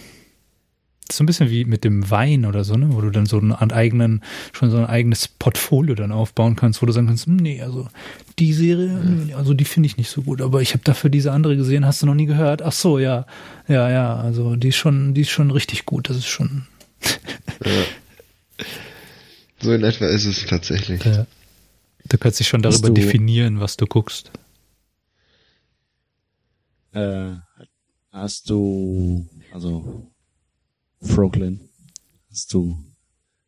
so ein bisschen wie mit dem Wein oder so, ne? wo du dann so einen eigenen, schon so ein eigenes Portfolio dann aufbauen kannst, wo du sagen kannst, hm, nee, also die Serie, also die finde ich nicht so gut, aber ich habe dafür diese andere gesehen, hast du noch nie gehört? Ach so, ja, ja, ja, also die ist schon, die ist schon richtig gut, das ist schon. ja. So in etwa ist es tatsächlich. Ja. Du kannst dich schon darüber definieren, was du guckst. Äh, hast du, also Froglin. Hast du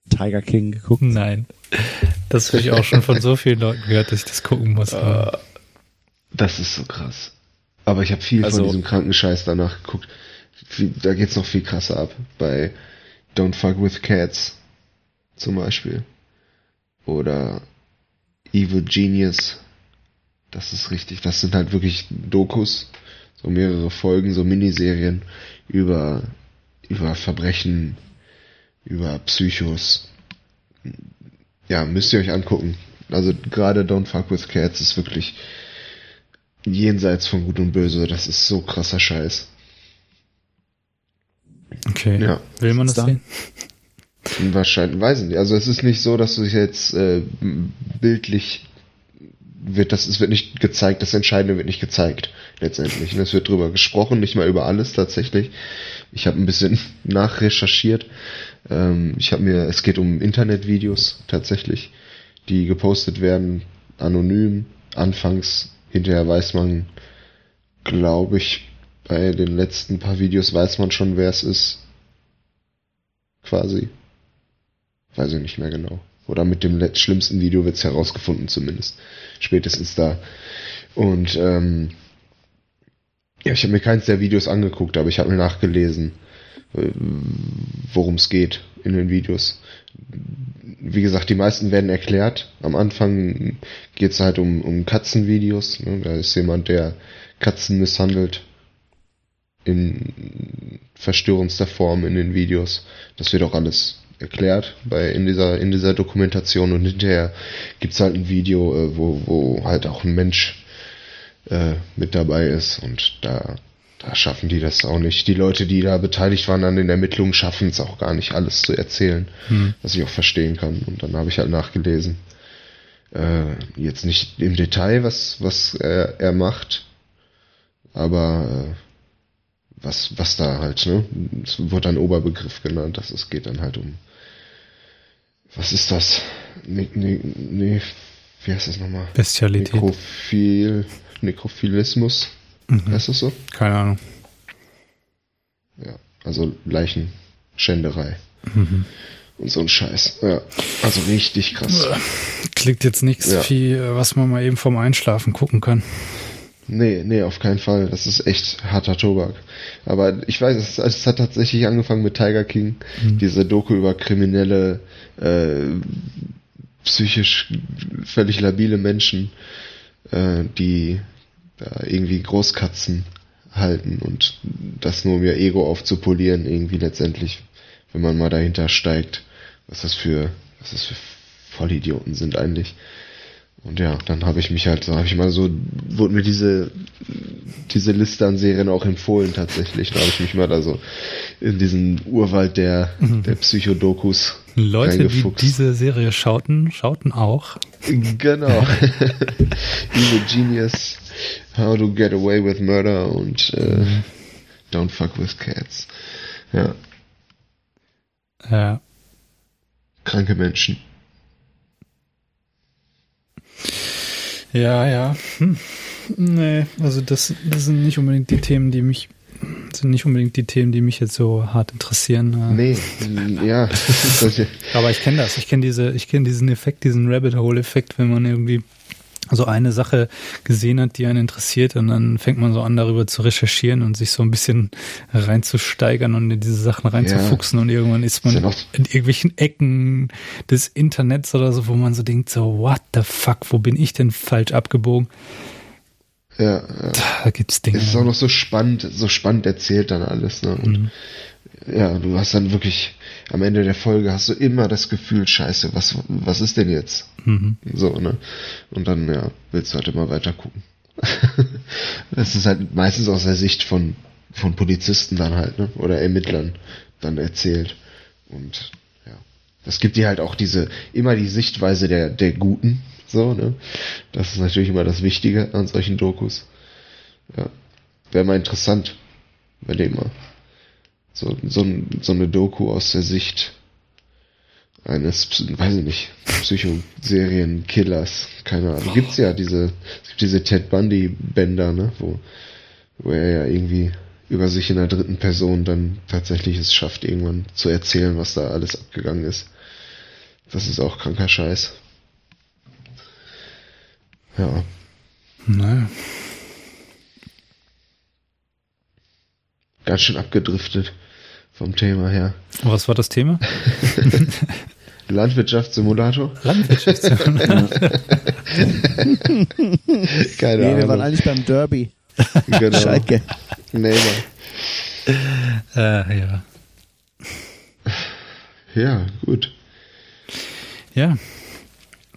Tiger King geguckt? Nein. Das habe ich auch schon von so vielen Leuten gehört, dass ich das gucken muss. Uh, das ist so krass. Aber ich habe viel also, von diesem kranken Scheiß danach geguckt. Da geht's noch viel krasser ab. Bei Don't Fuck with Cats zum Beispiel. Oder Evil Genius. Das ist richtig. Das sind halt wirklich Dokus. So mehrere Folgen, so Miniserien über über Verbrechen, über Psychos. Ja, müsst ihr euch angucken. Also gerade Don't Fuck with Cats ist wirklich jenseits von Gut und Böse. Das ist so krasser Scheiß. Okay. Ja. Will man das da? sehen? Wahrscheinlich, weiß ich nicht. Also es ist nicht so, dass du dich jetzt äh, bildlich wird das, es wird nicht gezeigt, das Entscheidende wird nicht gezeigt, letztendlich. es wird drüber gesprochen, nicht mal über alles tatsächlich. Ich habe ein bisschen nachrecherchiert. Ähm, ich habe mir, es geht um Internetvideos tatsächlich, die gepostet werden, anonym, anfangs, hinterher weiß man, glaube ich, bei den letzten paar Videos weiß man schon, wer es ist. Quasi. Weiß ich nicht mehr genau. Oder mit dem schlimmsten Video wird's herausgefunden zumindest. Spätestens da. Und ähm, ja, ich habe mir keins der Videos angeguckt, aber ich habe mir nachgelesen, äh, worum es geht in den Videos. Wie gesagt, die meisten werden erklärt. Am Anfang geht's halt um, um Katzenvideos. Ne? Da ist jemand, der Katzen misshandelt in verstörendster Form in den Videos. Das wird auch alles erklärt bei in dieser in dieser Dokumentation und hinterher gibt's halt ein Video, äh, wo wo halt auch ein Mensch äh, mit dabei ist und da da schaffen die das auch nicht. Die Leute, die da beteiligt waren an den Ermittlungen, schaffen es auch gar nicht, alles zu erzählen, hm. was ich auch verstehen kann. Und dann habe ich halt nachgelesen. Äh, jetzt nicht im Detail, was, was er, er macht, aber äh, was, was da halt, ne? Es wird ein Oberbegriff genannt, dass es geht dann halt um. Was ist das? Nee, nee, nee wie heißt das nochmal? Bestialität. Nekrophil, Nekrophilismus. Mhm. Heißt das so? Keine Ahnung. Ja, also Leichenschänderei. Mhm. Und so ein Scheiß. Ja, also richtig krass. Klingt jetzt nichts, ja. viel, was man mal eben vom Einschlafen gucken kann. Nee, nee, auf keinen Fall. Das ist echt harter Tobak. Aber ich weiß, es, es hat tatsächlich angefangen mit Tiger King, mhm. diese Doku über kriminelle, äh, psychisch völlig labile Menschen, äh, die da irgendwie Großkatzen halten und das nur um ihr Ego aufzupolieren, irgendwie letztendlich, wenn man mal dahinter steigt, was das für, was das für Vollidioten sind eigentlich. Und ja, dann habe ich mich halt, so habe ich mal so, wurde mir diese, diese Liste an Serien auch empfohlen tatsächlich. Da habe ich mich mal da so in diesen Urwald der, mhm. der Psychodokus Leute, die diese Serie schauten, schauten auch. Genau. Evil Genius, How to Get Away with Murder und äh. Don't Fuck with Cats. Ja. Ja. Kranke Menschen. Ja, ja. Hm. Nee, also das, das sind nicht unbedingt die Themen, die mich sind nicht unbedingt die Themen, die mich jetzt so hart interessieren. Nee, ja. Aber ich kenne das. Ich kenne diese, ich kenne diesen Effekt, diesen Rabbit Hole Effekt, wenn man irgendwie so eine Sache gesehen hat, die einen interessiert und dann fängt man so an, darüber zu recherchieren und sich so ein bisschen reinzusteigern und in diese Sachen reinzufuchsen ja. und irgendwann ist man ist in irgendwelchen Ecken des Internets oder so, wo man so denkt, so, what the fuck, wo bin ich denn falsch abgebogen? Ja, ja. Da gibt's Dinge. Es ist auch noch so spannend, so spannend erzählt dann alles, ne? Und mhm. Ja, du hast dann wirklich am Ende der Folge hast du immer das Gefühl, scheiße, was, was ist denn jetzt? Mhm. So, ne? Und dann, ja, willst du halt immer weiter gucken. das ist halt meistens aus der Sicht von, von Polizisten dann halt, ne? Oder Ermittlern dann erzählt. Und ja. Das gibt dir halt auch diese, immer die Sichtweise der, der Guten, so, ne? Das ist natürlich immer das Wichtige an solchen Dokus. Ja. Wäre mal interessant, überleg mal. So, so, so eine Doku aus der Sicht eines, weiß ich nicht, Psychoserienen-Killers. Keine Ahnung. Gibt's ja diese, es gibt diese Ted Bundy-Bänder, ne, wo, wo er ja irgendwie über sich in der dritten Person dann tatsächlich es schafft, irgendwann zu erzählen, was da alles abgegangen ist. Das ist auch kranker Scheiß. Ja. Naja. Ganz schön abgedriftet vom Thema her. Was war das Thema? Landwirtschaftssimulator? Landwirtschaftssimulator. Keine nee, Ahnung. wir waren eigentlich beim Derby. Genau. Schalke. Nee, äh, ja. Ja, gut. Ja.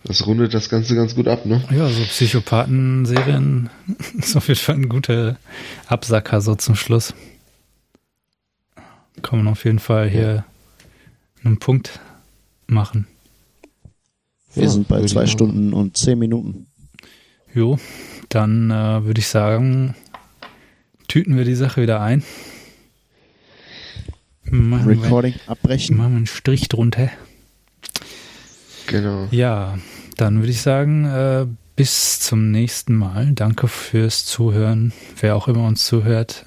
Das rundet das Ganze ganz gut ab, ne? Ja, so Psychopathen-Serien ist auf jeden Fall ein guter Absacker so zum Schluss. Kann man auf jeden Fall hier einen Punkt machen. Wir ja, sind bei zwei Stunden und zehn Minuten. Jo, dann äh, würde ich sagen, tüten wir die Sache wieder ein. Machen Recording wir, abbrechen. Machen wir einen Strich drunter. Genau. Ja, dann würde ich sagen, äh, bis zum nächsten Mal. Danke fürs Zuhören, wer auch immer uns zuhört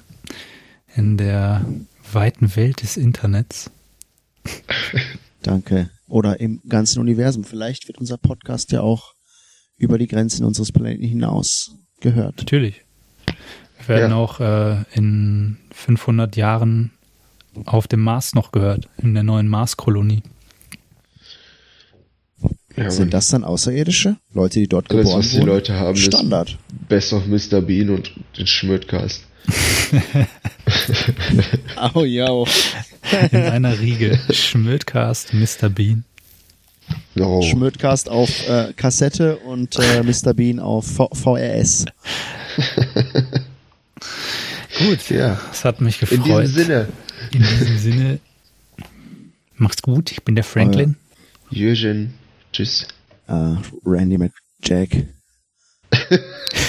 in der weiten Welt des Internets. Danke. Oder im ganzen Universum. Vielleicht wird unser Podcast ja auch über die Grenzen unseres Planeten hinaus gehört. Natürlich. Wir werden ja. auch äh, in 500 Jahren auf dem Mars noch gehört, in der neuen Marskolonie. Ja, Sind das dann Außerirdische? Leute, die dort alles, geboren was die Leute haben, Standard. ist Best of Mr. Bean und den Schmödcast. Au ja. In einer Riege. Schmödcast, Mr. Bean. Oh. Schmödcast auf äh, Kassette und äh, Mr. Bean auf v VRS. gut, ja. Es hat mich gefreut. In diesem Sinne. In diesem Sinne. Macht's gut, ich bin der Franklin. Uh, Jürgen. Tschüss. Uh, Randy McJack.